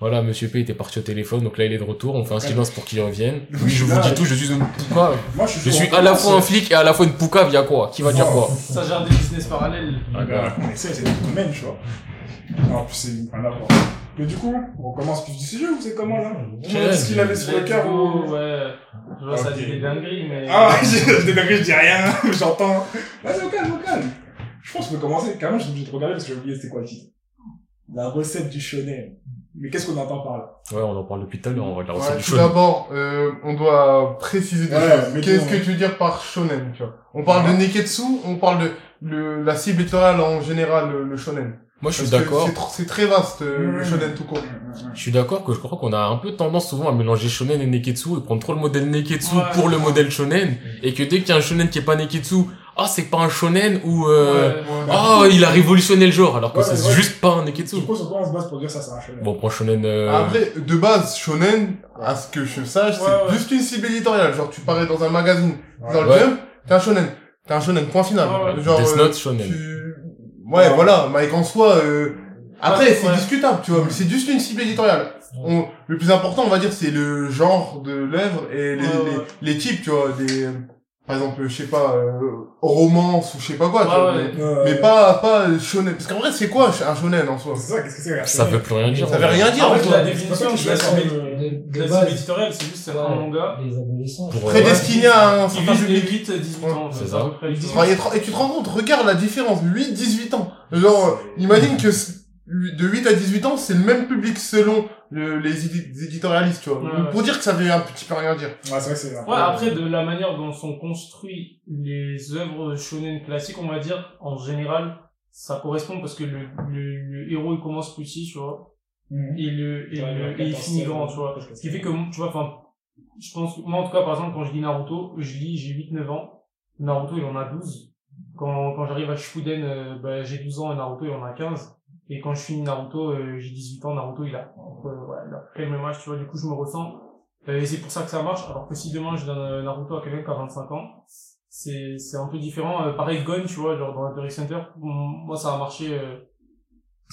Voilà, Monsieur P était parti au téléphone, donc là il est de retour, on fait un silence pour qu'il revienne. Oui, je vous dis tout, je suis une poucave. Moi, je suis, Je suis à la fois un flic et à la fois une poucave, y'a quoi Qui va dire quoi Ça gère des business parallèles. Ah, gars, on essaie, c'est des domaines, tu vois. Non, puis c'est un apport. Mais du coup, on commence plus du sujet ou c'est comment là Qu'est-ce qu'il avait sur le cœur ou... Ouais. Je vois, ça dit des dingueries, mais. Ah, je des dingueries, je dis rien, j'entends. Vas-y, au calme, au calme. Je pense qu'on peut commencer. Carrément, j'ai obligé de regarder parce que j'ai oublié c'était quoi le titre. La recette du shonen. Mais qu'est-ce qu'on entend par là? Ouais, on en parle depuis tout à l'heure, on va de la Ouais, tout d'abord, euh, on doit préciser des Ouais, choses. Qu'est-ce que tu veux dire par shonen, tu vois? On parle Ouais. de neketsu, on parle de le, la cible électorale en général, le, le shonen. Moi, je suis d'accord. c'est tr- C'est très vaste, euh, le shonen tout court. Je suis d'accord que je crois qu'on a un peu tendance souvent à mélanger shonen et neketsu et prendre trop le modèle neketsu Ouais. pour le modèle shonen et que dès qu'il y a un shonen qui est pas neketsu, ah c'est pas un shonen ou euh, Ouais. ah il a révolutionné le genre alors que Ouais, c'est ouais. juste pas un neketsu. Sur quoi on se base pour dire ça, c'est un shonen? Bon, prends shonen. Euh... Après, de base, shonen, à ce que je sache, Ouais, c'est ouais. juste une cible éditoriale. Genre, tu parais dans un magazine, Ouais. dans le Ouais. Jump, t'es un shonen. T'es un shonen, point final. Genre, Death euh, Note shonen. tu... Ouais, Ouais. voilà, mais en soi, euh... après, Ouais, c'est ouais. discutable, tu vois, mais c'est juste une cible éditoriale. On... Le plus important, on va dire, c'est le genre de l'œuvre et les, Ouais, ouais. les, les types, tu vois, des, par exemple, je sais pas, euh, romance ou je sais pas quoi, tu Ouais, vois, ouais. mais, Euh, mais pas, pas shonen. Parce qu'en vrai, c'est quoi un shonen en soi? C'est ça, qu'est-ce que c'est un Ça shonen? veut plus rien dire. Ça veut rien dire, En en fait, la définition Je de la De, éditoriale, c'est juste un ouais, manga les adolescents. Pour- Prédestiné à un certain public. 8-18 Ouais, ans. c'est à ça. peu près. Enfin, et tu te rends compte, regarde la différence, 8-18 ans. Genre, imagine que de 8 à 18 ans, c'est le même public selon le- les, édi- les éditorialistes, tu vois. Ouais, Donc, ouais. Pour dire que ça veut un petit peu rien dire. Ouais, c'est vrai que c'est Ouais, après, de la manière dont sont construits les œuvres shonen classiques, on va dire, en général, ça correspond parce que le, le, le héros, il commence petit, tu vois, Mhm. et le, et, Ouais, le, et il finit 14, grand, tu vois. Ce qui fait que, tu vois, enfin, je pense que, moi, en tout cas, par exemple, quand je lis Naruto, je lis, j'ai 8-9 ans. Naruto, il en a 12. Quand, quand j'arrive à Shippuden, euh, bah, j'ai 12 ans et Naruto, il en a 15. Et quand je finis Naruto, euh, j'ai 18 ans, Naruto, il a, entre, ouais, il a près le même âge, tu vois, du coup, je me ressens. Euh, et c'est pour ça que ça marche, alors que si demain je donne euh, Naruto à quelqu'un qui a 25 ans, c'est, c'est un peu différent. Euh, pareil, Gon, tu vois, genre dans Hunter m- moi ça a marché, euh,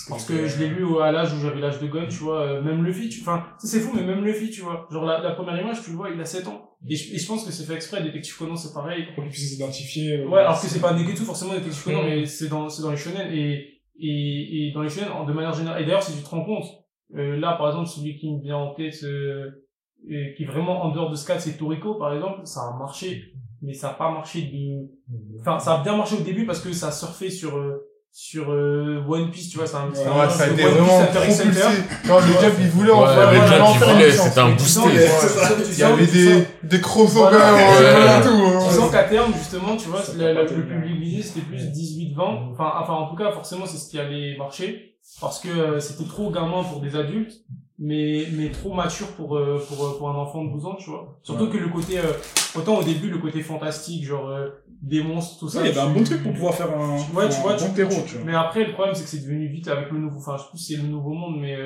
parce que je l'ai lu à l'âge où j'avais l'âge de Gon, tu vois, euh, même Luffy, tu, enfin, c'est fou, mais même Luffy, tu vois, genre la, la première image, tu le vois, il a 7 ans. Et je, et je pense que c'est fait exprès, Détective Conan, c'est pareil. Pour qu'ils puissent s'identifier. euh, Ouais, alors que c'est pas Neketsu forcément Détective Conan, Mm. mais c'est dans, c'est dans les shonen et, et, et dans les de manière générale. Et d'ailleurs, si tu te rends compte, euh, là, par exemple, celui qui me vient en tête, euh, et qui est vraiment en dehors de ce cadre, c'est Toriko, par exemple, ça a marché, mais ça a pas marché de, enfin, ça a bien marché au début parce que ça a surfé sur, euh, sur euh, One Piece, tu vois, c'est un, c'est un Ouais, ça a de été One Piece, vraiment propulsé. Genre, le il voulait en Ouais, faire le il voulait, c'était un boosté. Il y avait sens- des, des crossovers Voilà. euh, tout. hein. Tu sens qu'à terme, justement, tu vois, Ça le, public visé, c'était plus 18-20. Enfin, enfin, en tout cas, forcément, c'est ce qui allait marcher. Parce que euh, c'était trop gamin pour des adultes, mais, mais trop mature pour, euh, pour, euh, pour un enfant de 12 ans, tu vois. Surtout Ouais. que le côté, autant au début, le côté fantastique, genre, des monstres, tout ça. Ouais, il y avait un tu- bon truc pour pouvoir faire un, Ouais, tu vois, tu, terreau, tu vois. Mais après, le problème, c'est que c'est devenu vite avec le nouveau, enfin, je sais plus si c'est le nouveau monde, mais,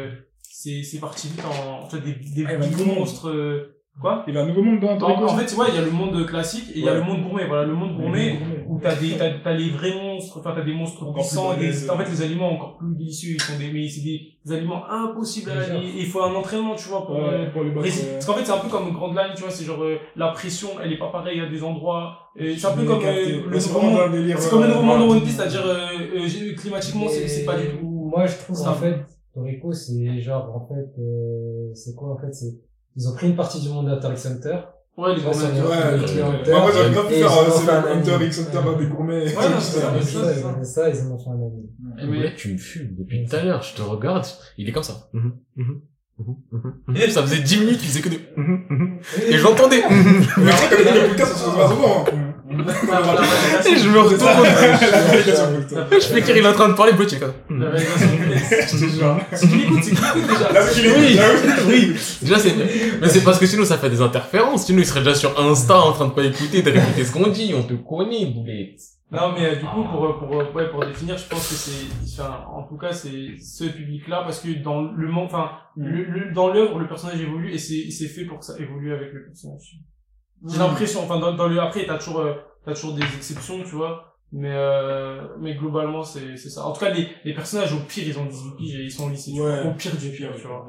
c'est, c'est parti vite en, tu vois, des, des, Ah, a des monstres, euh, quoi? Il y avait un nouveau monde dans En, fait, tu vois, il y a le monde classique et il y a Ouais. le monde gourmet. Voilà, le monde gourmet où t'as des, t'as, t'as les vrais monstres, enfin, t'as des monstres Encore plus puissants, et balèzes. des, en fait, les aliments encore plus délicieux, ils sont des, mais c'est des, des aliments impossibles à. Et il faut un entraînement, tu vois, pour, euh, pour les euh, Parce qu'en fait, c'est un peu comme une grande line, tu vois, c'est genre, euh, la pression, elle est pas pareille à des endroits. Et c'est un peu comme, euh, le Ouais, c'est comme le euh, nouveau monde de. One Piece, c'est-à-dire, euh, euh, climatiquement, c'est, c'est pas du tout. Moi, je trouve Ça en fait- Toriko, c'est genre, en fait, euh, c'est quoi, en fait, c'est, ils ont pris une partie du monde d'Hunter x Hunter. Ouais, les vient- Ouais, le ouais. client Moi, grave pu Et faire euh, c'est le Hunter x Hunter des gourmets. Ouais, non, c'est ça, C'est c'est ils en ont fait un. Et mais- Ouais, tu me fumes depuis tout à l'heure, je te regarde, il est comme ça. Mhm, mhm, mhm, mhm. Et ça faisait 10 minutes, il faisait que des... Et j'entendais. Mais après, comme il y a le podcast, ça se passe souvent. Et je me retourne. Je fais qu'il est en train de parler, est comme est Oui, là, oui. oui. Déjà, c'est, mais c'est parce que sinon, ça fait des interférences. Sinon, il serait déjà sur Insta en train de pas écouter, de répéter ce qu'on dit. On te connaît, boulette. Non, mais euh, du coup, pour, euh, pour, euh, ouais, pour définir, je pense que c'est, enfin, en tout cas, c'est ce public-là, parce que dans le monde, enfin, le, le- dans l'œuvre, le personnage évolue et c'est, et c'est fait pour que ça évolue avec le personnage. J'ai l'impression, enfin, dans, dans le, après, t'as toujours, euh, t'as toujours des exceptions, tu vois. Mais, euh, mais globalement, c'est, c'est ça. En tout cas, les, les personnages, au pire, ils ont 18 piges et ils sont au lycée, tu vois. Ouais. Au pire du pire, tu vois.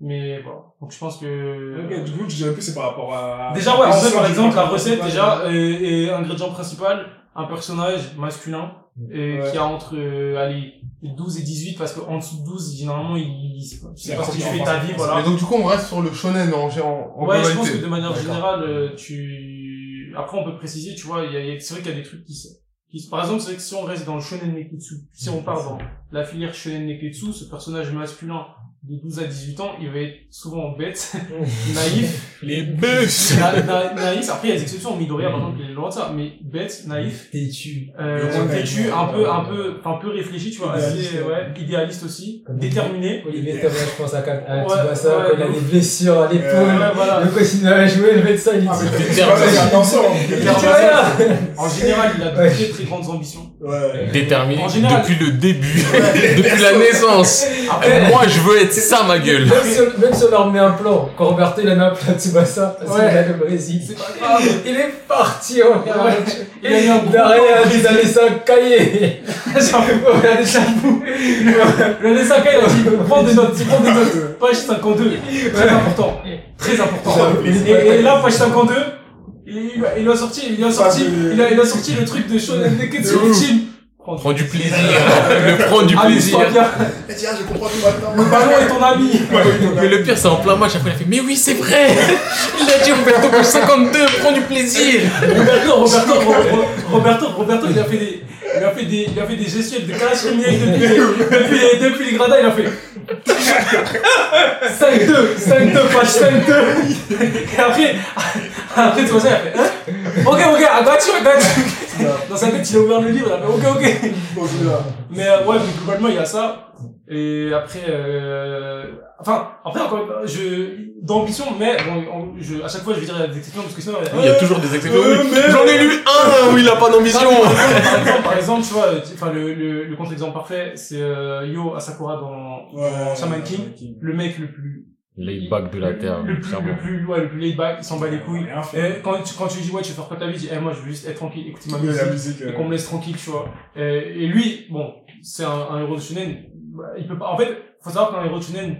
Mais voilà. Donc je pense que... Ok, du coup, je dirais plus c'est par rapport à... Déjà, ouais, en fait, par exemple, la recette, déjà, et, et ingrédient principal, un personnage masculin, et Ouais. qui a entre, euh, allez, 12 et 18, parce qu'en dessous de 12, généralement, il, il tu sais Il pas ce que tu fais ta vie, voilà. Et donc, du coup, on reste sur le shonen en, en, en Ouais, je pense que de manière générale, euh, tu, après, on peut préciser, tu vois, il y a, il y a- c'est vrai qu'il y a des trucs qui, se- qui, se- par exemple, c'est vrai que si on reste dans le shonen neketsu, si on part dans la filière shonen neketsu, ce personnage masculin de 12 à 18 ans, il va être souvent bête, naïf, Les bus Na- na- naïf, après il y a des exceptions, Midoriya par exemple il est loin de ça, mais bête, naïf, Têtu. euh, têtu, un peu, ouais. un peu, enfin peu réfléchi, tu vois, Idéaliste, assez, ouais. idéaliste aussi, Comme déterminé. Olivier Tom, là, je pense à, à Ouais, Tsubasa, ouais, quand il a de des blessures à l'épaule. Euh, voilà. Le continue à jouer, le médecin, il dit. Ah. Il dit Clairement, rien En général, il a de très très grandes ambitions. Ouais. Déterminé depuis le début, depuis la naissance. Après, Moi, je veux être ça, ma gueule. Même si, on, même si on leur met un plan, quand Roberto il a mis un plan à Tsubasa, parce Ouais. qu'il a le Brésil. c'est pas grave. Il est parti, regarde. Il a eu un gros Derrière, plan il a laissé un cahier. Regardez ça. Le Nesaka, il a dit, prends des notes, prends des notes. Page 52. Très important. Très important. Et, et là, page 52, il, il a- il a sorti, il a sorti, il a, il a sorti le truc de Shonen Neketsu. Ultime. Prends du plaisir. Le prendre du plaisir. Amuse-toi bien. Et tiens, je comprends tout maintenant. Le ballon est ton ami. Mais le pire, c'est en plein match. Après, il a fait Mais oui, c'est vrai Il a dit Roberto page 52, prends du plaisir Roberto, Roberto, Ro- Ro- Roberto, Roberto, il a fait des, il a fait des, il a fait des gestuels de calage criminel depuis, les- depuis, les- depuis les gradins, il a fait 5-2, 5-2, page 5-2. Et après, après, tu vois ça, il a fait, hein? Ok, ok, I got you, I got you. Dans sa tête, il a ouvert le livre, il a fait, ok, ok. Mais euh, ouais, mais globalement, il y a ça. Et après, euh... enfin, après, encore, je, d'ambition, mais bon, on- je, à chaque fois, je vais dire des exceptions parce que sinon, Il y a toujours des exceptions. Euh, mais- J'en ai lu un où il a pas d'ambition par exemple, par exemple, tu vois, enfin, le, le, le contre-exemple parfait, c'est euh, Yo Asakura dans, dans Shaman King. Le mec le plus, Les bacs de la terre, le plus, le plus, ouais, le plus laid back, il s'en bat les couilles. Et quand tu, quand tu lui dis, ouais, tu veux faire quoi ta vie, dit, eh, moi, je veux juste être tranquille, écouter ma musique. et euh, qu'on me laisse tranquille, tu vois. Et, et lui, bon, c'est un, un héros de shonen, bah, il peut pas, en fait, faut savoir qu'un héros de shonen,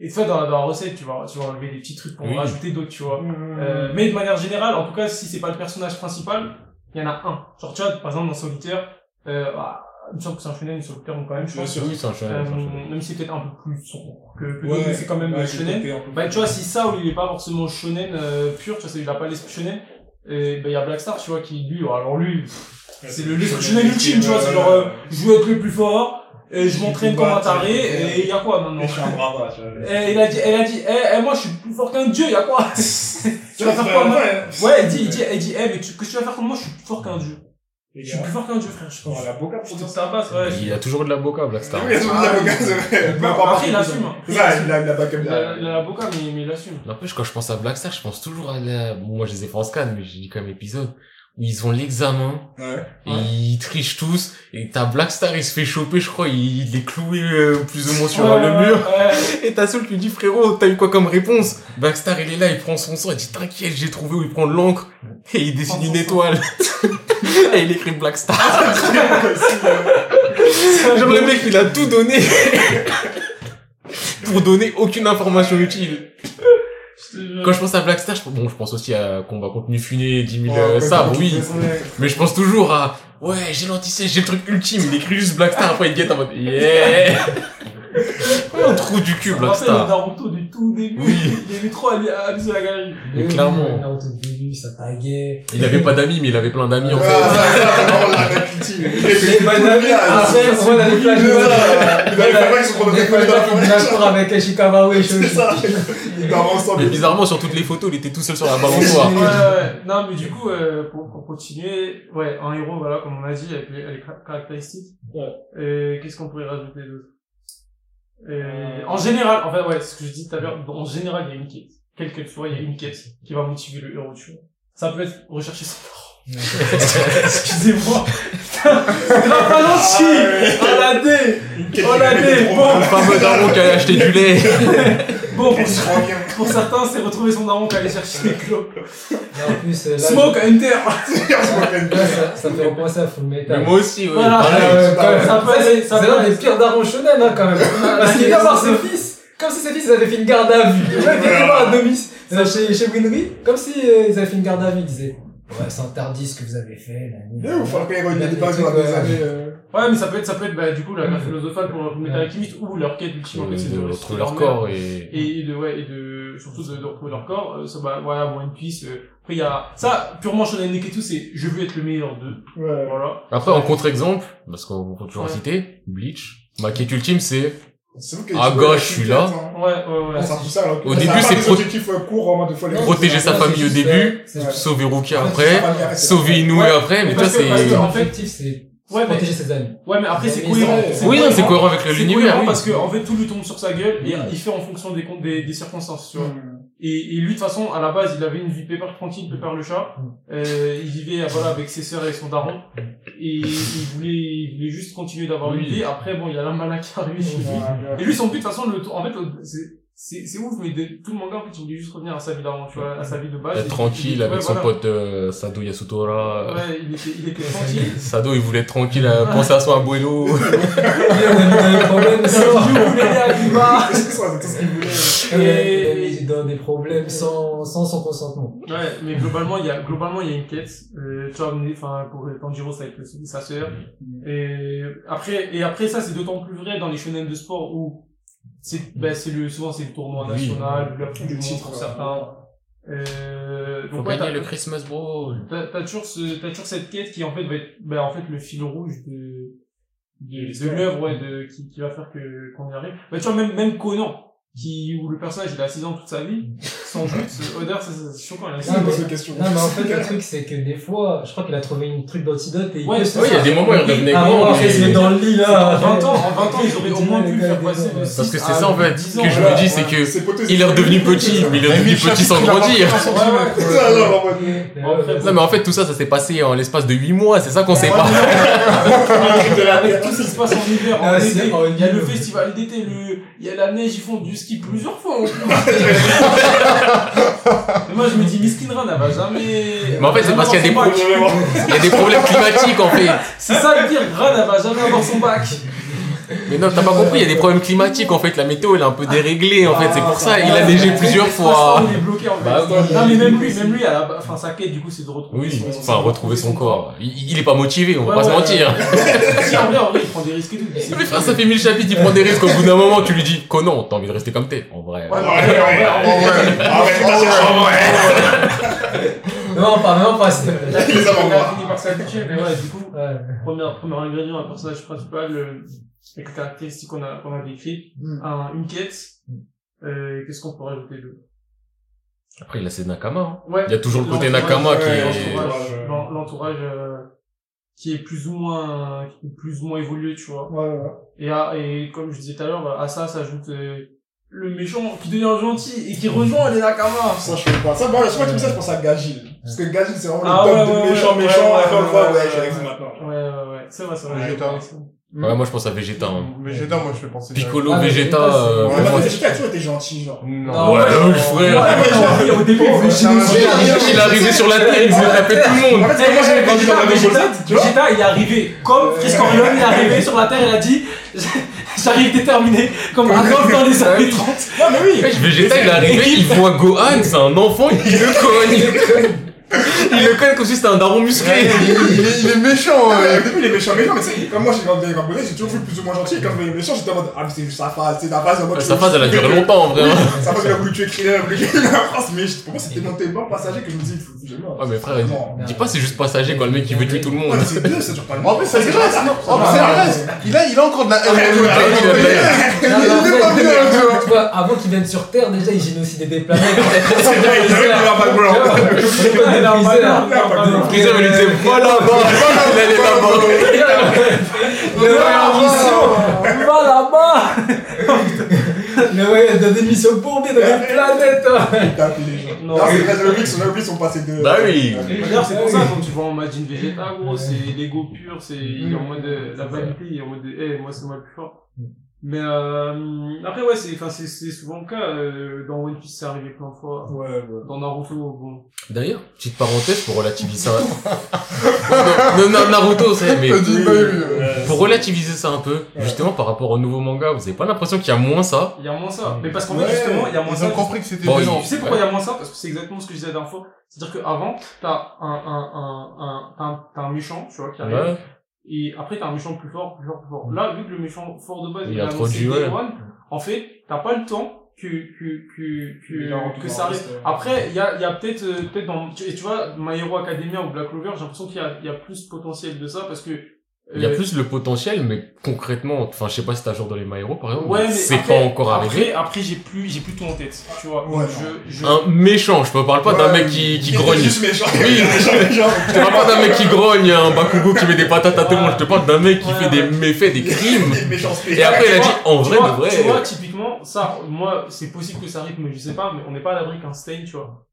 et tu vois, dans, la- dans la recette, tu vas, tu vas enlever des petits trucs pour Oui. rajouter d'autres, tu vois. euh, Euh, mais de manière générale, en tout cas, si c'est pas le personnage principal, il y en a un. Genre, tu vois, par exemple, dans Solitaire, euh, bah, il me semble que c'est un shonen, Solitaire, donc quand même, je pense. Oui, c'est un shonen, Euh, même si c'est peut-être un peu plus sombre que, que ouais, c'est quand même ouais, shonen. Bah, tu vois, si ça, il est pas forcément shonen euh, pur, tu vois, c'est- il a pas l'esprit shonen, et ben, il y a Blackstar, tu vois, qui, lui, alors lui, c'est le l'esprit shonen ultime, tu vois, c'est genre, euh, je veux être le plus fort, et je m'entraîne comme un taré, et il y a quoi maintenant? Et je suis un brava, tu vois. Et il a dit, elle a dit, eh, eh, moi, je suis plus fort qu'un dieu, y a quoi? tu vas faire quoi, moi? Ouais, elle dit, il dit, elle dit, eh, mais tu, que tu vas faire comme moi, je suis plus fort qu'un dieu. Je suis plus fort qu'un dieu, frère, je Oh, pense. la boca pour dire que ça. passe, ouais. Il a toujours de la boca, Blackstar. Oui, il y a toujours de la boca, c'est vrai. Mais Après, après, il assume. hein. Il a, il a backup Il a, il la boca, mais, mais il assume. N'empêche, quand je pense à Blackstar, je pense toujours à la... Bon, moi, je les ai fait en scan, mais j'ai dit quand même épisode ils ont l'examen, Ouais. et ils trichent tous, et t'as Blackstar, il se fait choper, je crois, il, il est cloué euh, plus ou moins sur Ouais, le mur. ouais. Et ta seule lui dit, frérot, t'as eu quoi comme réponse? Blackstar, il est là, il prend son sang, il dit, t'inquiète, j'ai trouvé où il prend de l'encre, et il dessine une étoile. et il écrit Blackstar. C'est Genre, le mec, il a tout donné. pour donner aucune information utile. Quand je pense à Blackstar, je, bon, je pense aussi à combat contre Nufune, 10 000 euh, sabres, oui. Mais je pense toujours à, ouais, j'ai l'anti j'ai le truc ultime, il écrit juste Blackstar, après il guette en mode, yeah! Un trou du cul, rappelle le Blackstar. Naruto du tout début. Oui. Il aimait trop abuser la galerie. Mais clairement. Naruto au début, ça taguait. Il avait pas d'amis, mais il avait plein d'amis, en Ah, fait. non, la la Les bonnes amies, après, on a les plages de Il avait pas qu'ils sont des avec et C'est ça. Ils dorment ensemble. Mais bizarrement, sur toutes les photos, il était tout seul sur la balançoire. ouais. Non, mais du coup, euh, pour, continuer, ouais, un héros, voilà, comme on a dit, avec les, les ca- caractéristiques. Et qu'est-ce qu'on pourrait rajouter d'autre? Et En général, en fait, ouais, ce que je dis tout à l'heure, en général, il y a une quête. Quelle qu'elle soit, il y a une quête qui va motiver le héros, tu vois. Ça peut être rechercher son parent. Excusez-moi. Putain, c'est grave ralenti. Oh la dé. Oh la dé. Bon. Le fameux daron qui allait acheter du lait. Bon, pour, pour certains, c'est retrouver son daron qui allait chercher les clopes. Et en plus, euh, là, Smoke Hunter là, ça, ça me fait repenser à Full Metal. Mais moi aussi, ouais. Voilà. pareil. Euh, quand même, Ça peut c'est- être- ça c'est peut l'un des pires darons shonen, hein, quand même. Parce qu'il vient voir ses fils, comme si ses fils avaient fait une garde à vue. Le mec vient voir à Domis, euh, chez, chez Winry, comme si euh, ils avaient fait une garde à vue. Il disait, ouais, c'est interdit ce que vous avez fait, là. Eh, il faut il y a des bases dans des années. euh, Ouais, mais ça peut être, ça peut être, bah, du coup, la carte philosophale pour le métal alchimiste ou leur quête ultime, en fait, c'est de de retrouver leur corps et... et, et de ouais et de surtout de, de retrouver leur corps euh, ça bah voilà One Piece euh, après il y a ça purement shonen Neketsu c'est je veux être le meilleur d'eux. Ouais. voilà. Après, en contre-exemple, parce qu'on peut toujours Ouais. citer, Bleach, ma quête ultime, c'est C'est vous qui Ah, gauche, je suis là. hein. ouais ouais ouais. Ça pousse ça, alors que Au début, c'est euh, protéger sa famille au début, sauver Rukia après, sauver Inoue après, mais que, c'est... en L'objectif, c'est ouais mais protéger ses amis. ouais mais après c'est cohérent. Oui, non, c'est cohérent avec C'est l'univers, cohérent oui. parce que en fait tout lui tombe sur sa gueule et il fait en fonction des comptes des, des circonstances tu vois. Hum. et, et lui de toute façon à la base il avait une vie pépère tranquille pépère le chat. Euh, il vivait voilà avec ses sœurs et son daron. Et il voulait il voulait juste continuer d'avoir une vie. Après bon il y a la mana qui arrive. Chez lui Et lui, son but, de toute façon, le, en fait, c'est, c'est, ouf, mais de, tout le manga, en fait, il voulait juste revenir à sa vie d'avant, tu vois, à sa vie de base. Être tranquille avec ouais, son voilà. pote euh, Sado Yasutora. Ouais, il était, il était tranquille. Sado, il voulait être tranquille, à penser à son abuelo. Il a mis dans des problèmes sans... Il voulait aller à Cuba. C'est ça, c'est tout ce qu'il voulait. Il a Et- mis dans des problèmes sans, sans son consentement. Ouais, mais globalement, il y a, globalement, il y a une quête. Euh, tu vois, enfin, pour Tanjiro, ça avec sa sœur. Et après, et après ça, c'est d'autant plus vrai dans les shonen de sport où c'est, ben, c'est le, souvent c'est le tournoi Oui. national, la coupe du Le monde pour certains. Euh, Faut donc ouais, gagner t'as- le Christmas Brawl. T'as t'as toujours ce, t'as toujours cette quête qui en fait va être, ben en fait le fil rouge de, de, de l'œuvre, ouais, de, qui, qui va faire que, qu'on y arrive. Bah, tu vois, même, même Conan, qui, où le personnage, il a 6 ans toute sa vie, son but, Oder, ça, ça, c'est choquant, il a C'est 6 ans. Non, mais en fait, le truc, c'est que des fois, je crois qu'il a trouvé une truc d'antidote et il Ouais, y a des moments où il redevenait Ah grand, bon, après, il dans le lit, En là. 20 ans, en 20 ans, ils auraient au moins pu le faire passer de Parce que 6 c'est ça, en fait, 10 que je me dis, c'est que il est redevenu petit, mais il est Il a mis devenu le petit sans grandir. ça, Non, mais en fait, tout ça, ça s'est passé en l'espace de 8 mois, c'est ça qu'on sait pas. Avec tout ce qui se passe en hiver, en Ah, été, il y a le festival d'été, le, il y a la neige, ils font du ski plusieurs fois en plus. Mais moi je me dis, Miskin Ran, elle va jamais. Mais en fait, c'est parce qu'il y pro- y a des problèmes climatiques, en fait. C'est ça le pire, Ran, elle va jamais avoir son bac. Mais non, t'as pas compris, il y a des problèmes climatiques, en fait. La météo, elle est un peu déréglée, en fait. C'est pour ça, il a Ah, neigé plusieurs fois. Il est bloqué en fait. Bah. Non mais même lui, même lui, à la... enfin sa quête du coup c'est de retrouver Oui, son, enfin, retrouver son corps. Il, il est pas motivé, on va Ouais, pas se ouais, mentir. si en vrai, en vrai, il prend des risques et tout. mais ça fait 1000 chapitres, il prend des risques. Au bout d'un moment, tu lui dis, Conan, t'as envie de rester comme t'es. En vrai. Ouais, Ouais, ouais, ouais, ouais. Ouais, c'est pas ça, Non, pas, non, pas. a fini par s'habituer, mais ouais, du coup, premier, premier ingrédient, un personnage principal, avec les caractéristiques qu'on a, qu'on a décrites, Mm. un, une quête, euh, qu'est-ce qu'on peut rajouter d'autre? Après, il a ses Nakama. hein. Ouais. Il y a toujours le côté Nakama qui est- l'entourage, l'en- L'entourage, euh, qui est plus ou moins, qui est plus ou moins évolué, tu vois. Ouais, ouais. Et, à, et comme je disais tout à l'heure, bah, à ça s'ajoute euh, le méchant qui devient gentil et qui rejoint les Nakama. Ça, je fais pas. Ça, moi, je vois comme ça, je pense à Gagil. Parce que Gagil, c'est vraiment Ah le top ouais, de ouais, méchant, ouais, méchant. ouais, Après, on le ouais, voit, ouais, ouais, ouais, maintenant. Ouais, ouais, ouais. C'est vrai, c'est vrai. Vegeta. Ouais, moi, je pense à Vegeta. hein. Vegeta, moi, je fais penser. Piccolo, Ah, mais Vegeta, euh, Ouais, moi, Ouais, Vegeta a toujours été gentil, genre. Non. Ouais, oui, frère. Ouais, au début, Ouais, ouais, Il est arrivé sur la terre, il voulait taper tout le monde. En fait, c'est moi, j'avais grandi dans la Dragon Ball Z, tu vois. Vegeta, il est arrivé comme Friscorion, il est arrivé sur la Terre, il a dit J'arrive déterminé, comme Adolf dans les années 30. Non, mais oui. Vegeta, il est arrivé, il voit Gohan, c'est un enfant, il le cogne. Il le cogne comme si c'était un daron musclé. Il est, il est méchant. Ah, ouais. Au début, il est méchant, méchant, mais c'est comme moi, j'ai grandi Ball Z, j'ai toujours vu plus ou moins gentil. Et quand je voyais méchant, j'étais en mode, ah, mais c'est juste sa phase, c'est la phase en mode. Sa phase, elle a duré longtemps, en vrai. hein. Sa phase, il a voulu tuer Krillin, il a voulu la France, mais pour moi, c'était tellement tellement passager que je me dis, il faut que je meurs. Ouais, mais frère, il dis pas c'est juste passager quand le mec il veut tuer tout le monde. C'est bien, ça dure pas En plus, ça se non. En plus, ça reste. Il a, il a encore de la haine. Il tu tu avant qu'ils viennent sur Terre, déjà, ils génocidaient des planètes. C'est vrai, il Il a un Freezer. il lui disait, va là-bas, il allait là-bas. Va là-bas Le voyage dans des hein. Tape les gens. Non. C'est vrai, le mix, on a oublié son passé de. Bah oui. D'ailleurs, c'est pour ça, quand tu vois en Majin Vegeta, gros, c'est l'ego pur, c'est, il est en mode, euh, la vanité, il est en mode, eh, moi, c'est moi le plus fort. Mais euh, après ouais c'est enfin c'est c'est souvent le cas euh, dans One Piece c'est arrivé plein de fois. Ouais, ouais. Dans Naruto bon. D'ailleurs, petite parenthèse pour relativiser ça. non, non, Naruto, c'est, mais euh, pour relativiser ça un peu, justement par rapport au nouveau manga, vous avez pas l'impression qu'il y a moins ça? Il y a moins ça. Mais parce qu'en Ouais, fait justement il y a moins Ils ça. ont compris que c'était Bon. Tu sais pourquoi il y a moins ça? Parce que c'est exactement ce que je disais la dernière fois. C'est-à-dire qu'avant, t'as un, un, un, un, t'as un, t'as un méchant, tu vois, qui arrive. Et après, t'as un méchant plus fort, plus fort, plus fort. Là, vu que le méchant fort de base, Il est a trop annoncé de Day. One, en fait, t'as pas le temps que, que, que, Il que, que ça arrive. Après, il y a, il y a peut-être, euh, peut-être dans, tu, et tu vois, My Hero Academia ou Black Clover, j'ai l'impression qu'il y a, il y a plus de potentiel de ça parce que, Il y a euh, plus le potentiel, mais concrètement, enfin, je sais pas si t'as jour dans les My Hero, par exemple, Ouais, mais c'est pas encore arrivé. Après, après, j'ai plus, j'ai plus tout en tête, tu vois. Ouais, Donc, je, je, Un méchant, je me parle pas d'un mec qui, qui grogne. juste méchant. Oui. méchant, méchant. Je te parle pas d'un mec qui grogne, un Bakugo qui met des patates à tout le monde. Je te parle d'un mec qui Ouais, fait des méfaits, des crimes. Et après, il a dit, en vrai, vois, de vrai. Tu vois, typiquement, ça, moi, c'est possible que ça arrive, mais je sais pas, mais on n'est pas à l'abri qu'un Stain, tu vois,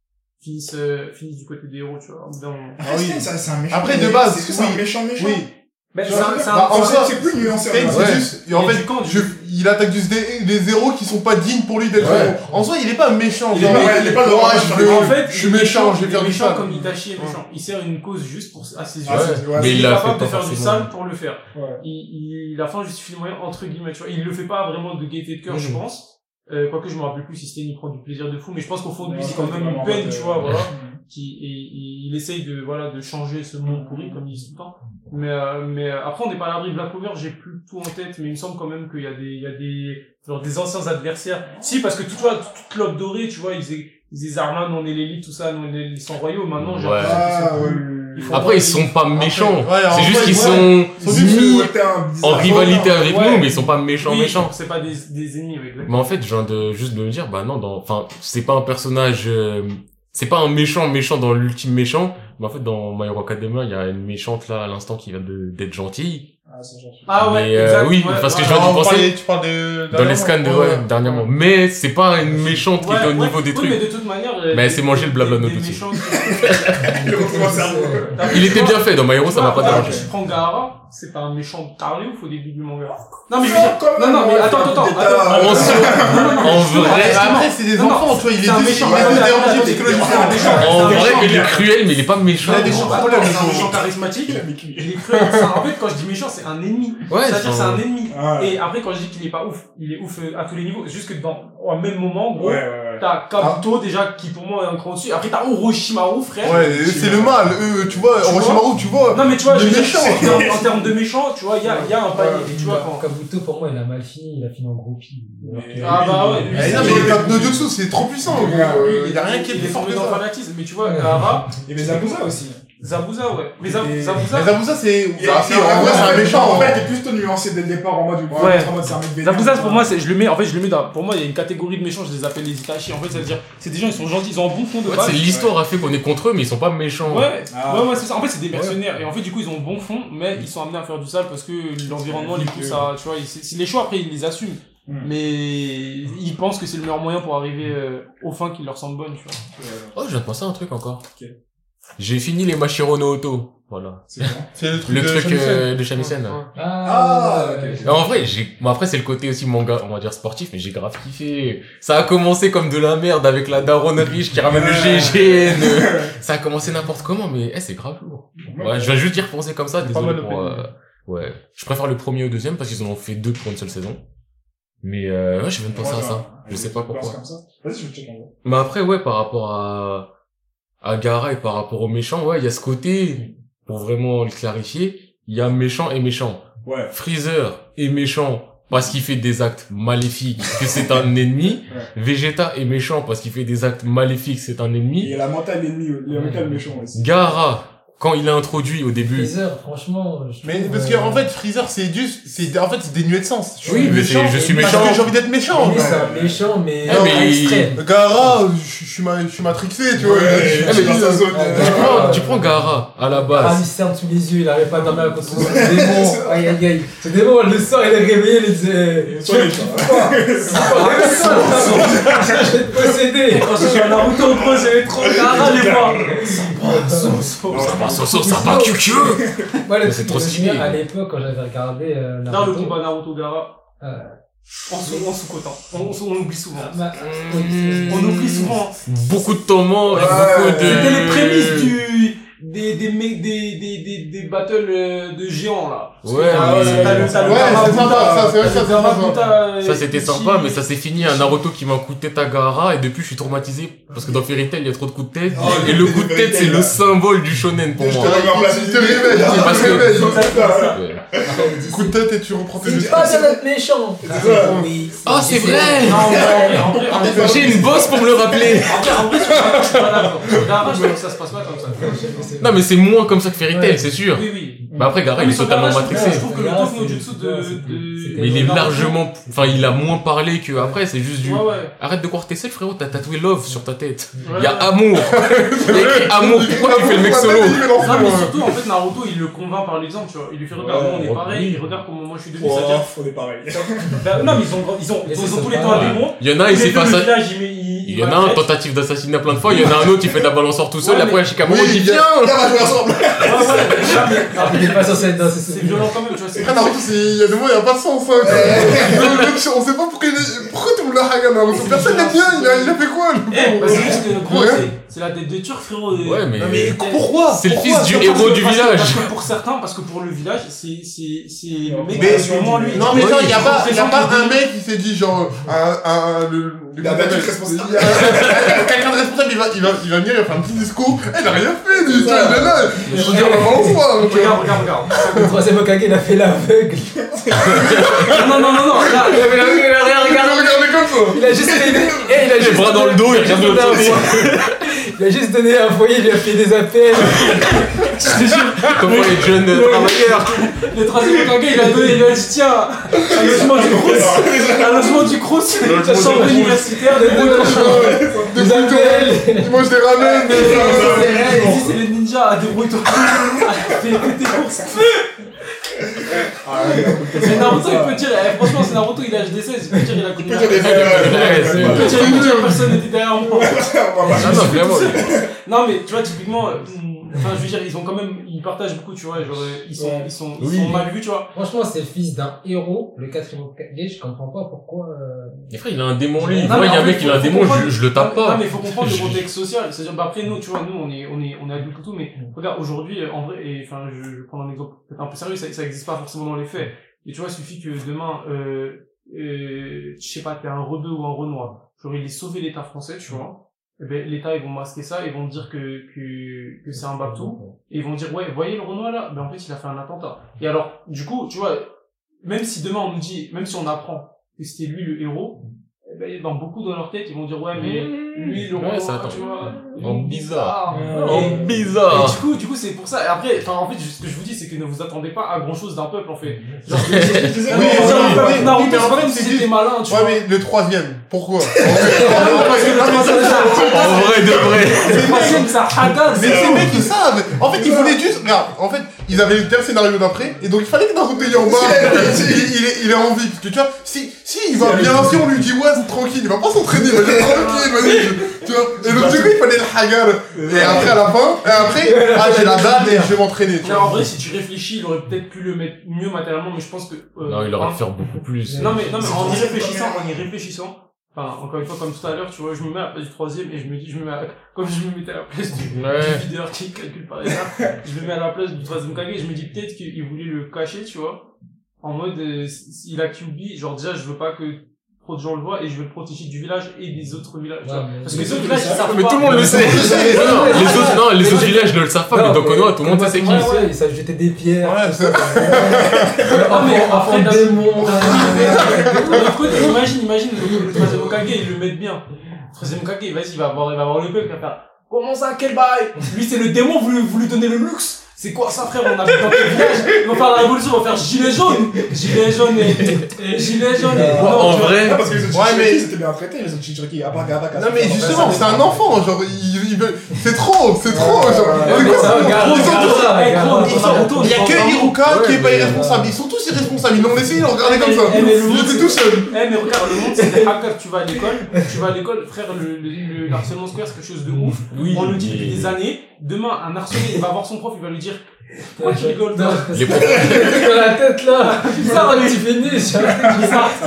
finisse, euh, finisse du côté des héros, tu vois. moment. Ah oui, ça, c'est un méchant. Après, de base, c'est que c'est un méchant, méchant. Oui. Mais Tu c'est vois, un, c'est un- bah, en c'est- soi, c'est plus nuancé. C'est juste, et en fait, du camp, je, il attaque juste des, des héros qui sont pas dignes pour lui d'être Ouais. héros. En soi, il est pas méchant, Il est pas- en fait, je suis il est méchant, je vais il est faire du méchant comme Itachi est méchant. Il sert une cause juste pour, à ses yeux. Ouais. c'est- ouais, Mais il, il est capable fait de faire du sale pour le faire. Ouais. Il, il, a fin justifie le moyen, entre guillemets, tu vois. Il le fait pas vraiment de gaieté de cœur, je Mhm. pense. Euh, quoique je me rappelle plus si Stain il prend du plaisir de fou, mais je pense qu'au fond de lui, c'est quand même une peine, tu vois, voilà. Qui et, et il essaye de voilà de changer ce monde pourri comme il dit tout le temps mais euh, mais euh, après on n'est pas à l'abri de Black Clover j'ai plus tout en tête mais il me semble quand même qu'il y a des il y a des genre des anciens adversaires si parce que tout toi toute l'ob dorée tu vois ils faisaient ils disaient on est l'élite tout ça on est les sangs royaux maintenant j'ai Ouais. Ah, sont ouais, ils Après, ils sont pas méchants. ouais, C'est juste qu'ils ouais. sont Ils sont mis en rivalité avec Ouais. nous, mais ils sont pas méchants, oui, méchants. c'est pas des des ennemis. Mais en fait, je viens de juste de me dire, bah non, dans, enfin, c'est pas un personnage, euh, c'est pas un méchant méchant dans l'ultime méchant, mais en fait, dans My Hero Academia, il y a une méchante là à l'instant qui vient de d'être gentille. Ah, c'est gentil. ah ouais Mais, euh, exact, oui, ouais, parce que ouais. je viens d'y penser. tu parles de... Dans les scans de, ouais, dernièrement. Mais c'est pas une méchante qui est au ouais. niveau des Oui, trucs. mais de toute manière euh, Mais elle des- s'est mangé le blabla des- des Le retour au cerveau. Il était bien fait, dans My Hero, ça m'a pas dérangé. Tu prends Gaara, c'est pas un méchant taré ouf au début du manga. Non, mais je veux dire, non, non, mais attends, c'est attends, attends. En vrai, Après, c'est des enfants, tu vois, il est c'est méchant, c'est en C'est vrai, il est cruel, mais il est pas méchant. Il a des gros problèmes. C'est un méchant charismatique. Il est cruel. C'est un- En fait, quand je dis méchant, c'est un ennemi. Ouais, C'est-à-dire, c'est un ennemi. Ah, Et après, quand je dis qu'il est pas ouf, il est ouf euh, à tous les niveaux. Juste que dans, au même moment, gros, Ouais, ouais, ouais. T'as Kabuto, déjà, qui pour moi est un cran dessus. Après, t'as Orochimaru, frère. Ouais, c'est le mal, eux, tu vois, Tu vois Orochimaru, tu vois. Non, mais tu vois, je Le méchant. en, en termes de méchant, tu vois, il y a, il y a un palier. Et tu vois, quand, Kabuto, pour moi, il a mal fini, il a fini en que- Ah bah ouais, lui, Eh, non, mais les tapes de Jutsu, c'est trop puissant, gros. Euh, Il y a rien qui est plus est fort que dans le fanatisme, mais tu vois, Gaara, Il y avait Zabuza aussi. Zabuza, ouais. Mais Zab- Et- Zabuza, Mais Zabuza, c'est. Ah, si, en vrai, c'est un méchant. En fait, t'es plus nuancé dès le départ en mode. Ouais. en mode c'est. Zabuza, pour moi, c'est, je le mets, en fait, je le mets dans, pour moi, il y a une catégorie de méchants, je les appelle les Itachi. En fait, ça veut dire, c'est des gens, ils sont gentils, ils ont un bon fond de ouais, base. c'est l'histoire a fait qu'on est contre eux, mais ils sont pas méchants. Ouais, Ah. ouais, ouais, c'est ça. En fait, c'est des mercenaires. Et en fait, du coup, ils ont un bon fond, mais ils sont amenés à faire du sale parce que l'environnement les pousse à, tu vois, les choix, après, ils les assument. Mm. Mais ils pensent que c'est le meilleur moyen pour arriver euh, aux fins qui leur semblent bonnes, tu vois. Oh, je viens de penser à un truc encore. J'ai fini les Mashiro no Oto. Voilà. C'est le truc Le de truc Shamisen. euh, de Shamisen. Ouais. Ah, ok. En vrai, j'ai, bon après c'est le côté aussi manga, on va dire sportif, mais j'ai grave kiffé. Ça a commencé comme de la merde avec la daronne riche qui ramène le GGN. Ça a commencé n'importe comment, mais eh, c'est grave lourd. Ouais, je vais juste dire penser comme ça, désolé pour, euh, ouais. Je préfère le premier au deuxième parce qu'ils en ont fait deux pour une seule saison. Mais, euh, ouais, je viens de penser à ça. Je sais pas pourquoi. Comme ça. Vas-y, je vais checker en vrai. Mais après, ouais, par rapport à, à Gara et par rapport aux méchants, ouais, il y a ce côté, pour vraiment le clarifier, il y a méchant et méchant. Ouais. Freezer est méchant parce qu'il fait des actes maléfiques, que c'est un ennemi. Vegeta est méchant parce qu'il fait des actes maléfiques, c'est un ennemi. a la mentale ennemi, il y a la mentale méchant aussi. Gara, quand il est introduit au début, Freezer, franchement, je Mais parce euh, qu'en fait, Freezer, c'est juste, c'est, en fait, c'est dénué de sens. Je suis Oui, mais méchant. c'est- je suis Parce méchant. que j'ai envie d'être méchant. quoi. c'est un méchant, mais, Ah, mais il- extrême. Gara, je je suis ma- je suis matrixé, tu vois. Ouais, je suis je suis dans sa zone. Ah, tu prends, tu prends Gara, à la Ah, base. il se ferme sous les yeux, il arrive pas à dormir à cause de son démon. Aïe, aïe, aïe. Ce démon, le soir, il est réveillé, il disait, tu Sur les je vais te posséder. Quand je suis à Naruto, gros, j'avais trop Gaara, les fois. Ça sauce, ça va QQ! Moi, le truc trop stylé. à l'époque, quand j'avais regardé euh, Dans le Naruto, combat Naruto Gaara. euh, en sous-cotant. On, on, on oublie souvent. Bah, On oublie souvent. Beaucoup de temps mort et beaucoup de... C'était les prémices du, des, des, mecs- des, des, des, des battles euh, de géants, là. Parce Ouais, mais- ça, c'était sympa, mais ça s'est fini à Naruto qui m'a un coup de tête à Gaara et depuis je suis traumatisé parce que dans Fairy Tail il y a trop de coups de tête Oh, et le coup de tête c'est le symbole du shonen pour moi. Coup de tête et tu reprends tes pas bien d'être méchant. Oh c'est vrai. J'ai une bosse pour me le rappeler. En que ça se passe pas comme ça. Non mais c'est moins comme ça que Fairy Tail Ouais. c'est sûr. Oui, oui. Bah après Gaara il est totalement Gaara, je trouve- matrixé. Je trouve que le de, c'est- de... Mais il est largement... Enfin il a moins parlé que après c'est juste du... Ouais, ouais. Arrête de croire tes self frérot, t'as tatoué love sur ta tête. Ouais, Il y a amour. Il y a écrit amour. Pourquoi tu fais le mec solo Il Non, mais ouais. surtout, en fait, Naruto, il le convainc par l'exemple, tu vois. Il lui fait regarde, on est pareil, il regarde comment moi je suis devenu, on est pareil. Bah, non, mais ils ont, ils ont, Mais ils c'est ont ça, tous les temps un démon. Il y en a, il s'est village, il il, Il y en a un tentative d'assassinat plein de fois, il y en a un autre qui fait de la balançoire tout seul, Ouais, après Shikamaru dit il y a- viens Viens, on va jouer ensemble. Pas censé être dans c'est ces violent quand même, tu vois. c'est- Après Naruto, c'est- il y a des mots, il y a pas de sens, hein. Le on sait pas pourquoi il est, pourquoi tout le monde l'a Naruto. Personne l'aime bien, il a, il a fait quoi, le Eh, bah, c'est juste que, gros. C'est- la tête de Turc, frérot. Ouais, mais... Non, mais pourquoi? C'est le fils du héros du parce que- village. Parce que pour certains, parce que pour le village, c'est, c'est, c'est le mec Mais- moins lui. Non, mais genre, il y a pas, il y a pas un mec qui s'est dit, genre, un, un, le, Il a battu responsable. A- Quelqu'un de responsable, il va, il va, il va venir, il va faire un petit discours. Eh, il a rien fait, est là. Je veux dire, tu vois. Regarde, regarde, regarde. Le troisième Hokage, il a fait l'aveugle. Non, non, non, non, là, Il avait la il a rien regardé comme ça. Il a juste donné, eh, il a Les juste bras dans le donné- dos, il regarde foyer. Il a juste donné un foyer, il lui a fait des appels. Comment les jeunes travailleurs. Le troisième Hokage, il a donné, il lui a dit, tiens, un logement du Crous, un logement du Crous, ta chambre. universitaire, de Des Des appels. Il mange des ramen, des Ici, c'est les ninjas, débrouille-toi. Fais tes courses. C'est Naruto, il peut dire, eh, franchement, c'est Naruto, il a HD16, il peut dire, il a connu. Il peut des Il Ouais, peut personne n'était derrière moi. Non, vraiment. Non, mais tu vois, typiquement, euh, enfin, je veux dire, ils ont quand même, ils partagent beaucoup, tu vois, genre, ils sont, Ouais. ils sont, ils Oui. sont mal vus, tu vois. Franchement, c'est le fils d'un héros, le quatrième Hokage, je comprends pas pourquoi, euh... Mais frère, il a un démon lui. Non, Moi, mais il y a un mec, il a un démon, je, je le tape Non, pas. mais il faut comprendre le contexte social. C'est-à-dire, bah, après, nous, tu vois, nous, on est, on est, on est adultes et tout, mais regarde, aujourd'hui, en vrai, et enfin, je, prendre un exemple peut-être un peu sérieux, ça, ça existe pas forcément dans les faits. Et tu vois, il suffit que demain, euh, euh, je sais pas, t'es un rebeu ou un renoir. Genre, il est sauvé l'État français, tu vois. Eh ben, l'État, ils vont masquer ça, ils vont dire que, que, c'est un Baptou. Et ils vont dire, ouais, voyez le Renoir là? Ben, en fait, il a fait un attentat. Et alors, du coup, tu vois, même si demain on nous dit, même si on apprend que c'était lui le héros, eh ben, dans beaucoup dans leur tête, ils vont dire, ouais, mais lui, le Ouais, ça attend. tu vois. En bizarre. Et- Oh, Et bizarre. du coup, du coup, c'est pour ça. Et après, enfin, en fait, ce que je vous dis, c'est que ne vous attendez pas à grand chose d'un peuple, en fait. Genre, Oui, oui, Naruto, oui, mais c'est en comme si c'est c'était malin, tu Ouais, vois. mais le troisième, pourquoi? En vrai, de vrai. Le troisième, ça Mais ces mecs, ils savent En fait, ils voulaient juste... Regarde, en fait, ils avaient le scénario d'après, et donc il fallait que Naruto y en bas, il, est- il est en vie, parce que tu vois, si, si il va bien, si on lui dit ouais, tranquille, il va pas s'entraîner, il va dire tranquille, vas-y, tu vois. Et donc du coup, il fallait le hagar, et après à la fin, et après, ah j'ai la dalle et je vais m'entraîner, tu en vrai, si tu réfléchis, il aurait peut-être pu le mettre mieux matériellement, mais je pense que. euh, Non, il aurait en- pu faire beaucoup plus. Non mais, non mais en y réfléchissant, en y réfléchissant, enfin encore une fois comme tout à l'heure, tu vois, je me mets à la place du troisième et je me dis, je me mets à, comme je me mettais à la place du, Ouais. du videur qui calcule par exemple, je me mets à la place du troisième Kage et je me dis peut-être qu'il voulait le cacher, tu vois, en mode, euh, s'il a QB, genre déjà je veux pas que trop de gens le voient et je veux le protéger du village et des autres villages, Ouais, Parce que les autres tout villages, le ils savent Mais tout le monde le sait. Non, non, les autres, non, les autres villages ne le savent pas, mais dans Konoha, tout le monde sait c'est qui. Ouais, ouais, ils savent jeter des pierres. Ouais, c'est Ah, mais après, d'un- démon. D'un autre côté, imagine, imagine le, troisième Okage, il le met bien. Le troisième Okage, vas-y, il va avoir, il va avoir le peuple, il va faire, comment ça, quel bail? Lui, c'est le démon, vous, lui- vous lui donnez le luxe. C'est quoi ça, frère? On a vu dans quel village? Ils vont faire la révolution, ils vont faire gilet jaune. Gilet jaune et, et gilet jaune et, Moi, en vrai, Non, parce que les autres Ouais, mais- c'était bien traité, les autres à part. Non mais justement, c'est un enfant, genre, il, veut... C'est trop, c'est trop, genre... C'est quoi ça, ça, Eh, Il y a que Hiruka qui est pas irresponsable, ils sont tous irresponsables, ils l'ont laissé, ils l'ont regardé comme ça. Eh, le Il monde, était tout seul. Eh mais regarde, le monde c'est des hackers, tu vas à l'école, tu vas à l'école, frère, le, le, le- le harcèlement scolaire c'est quelque chose de ouf. On le dit depuis des années, demain un harcelé il va voir son prof, il va lui dire Pourquoi tu rigoles, Non, toi parce Les profs, dans la tête là. Bizarre, tu finis.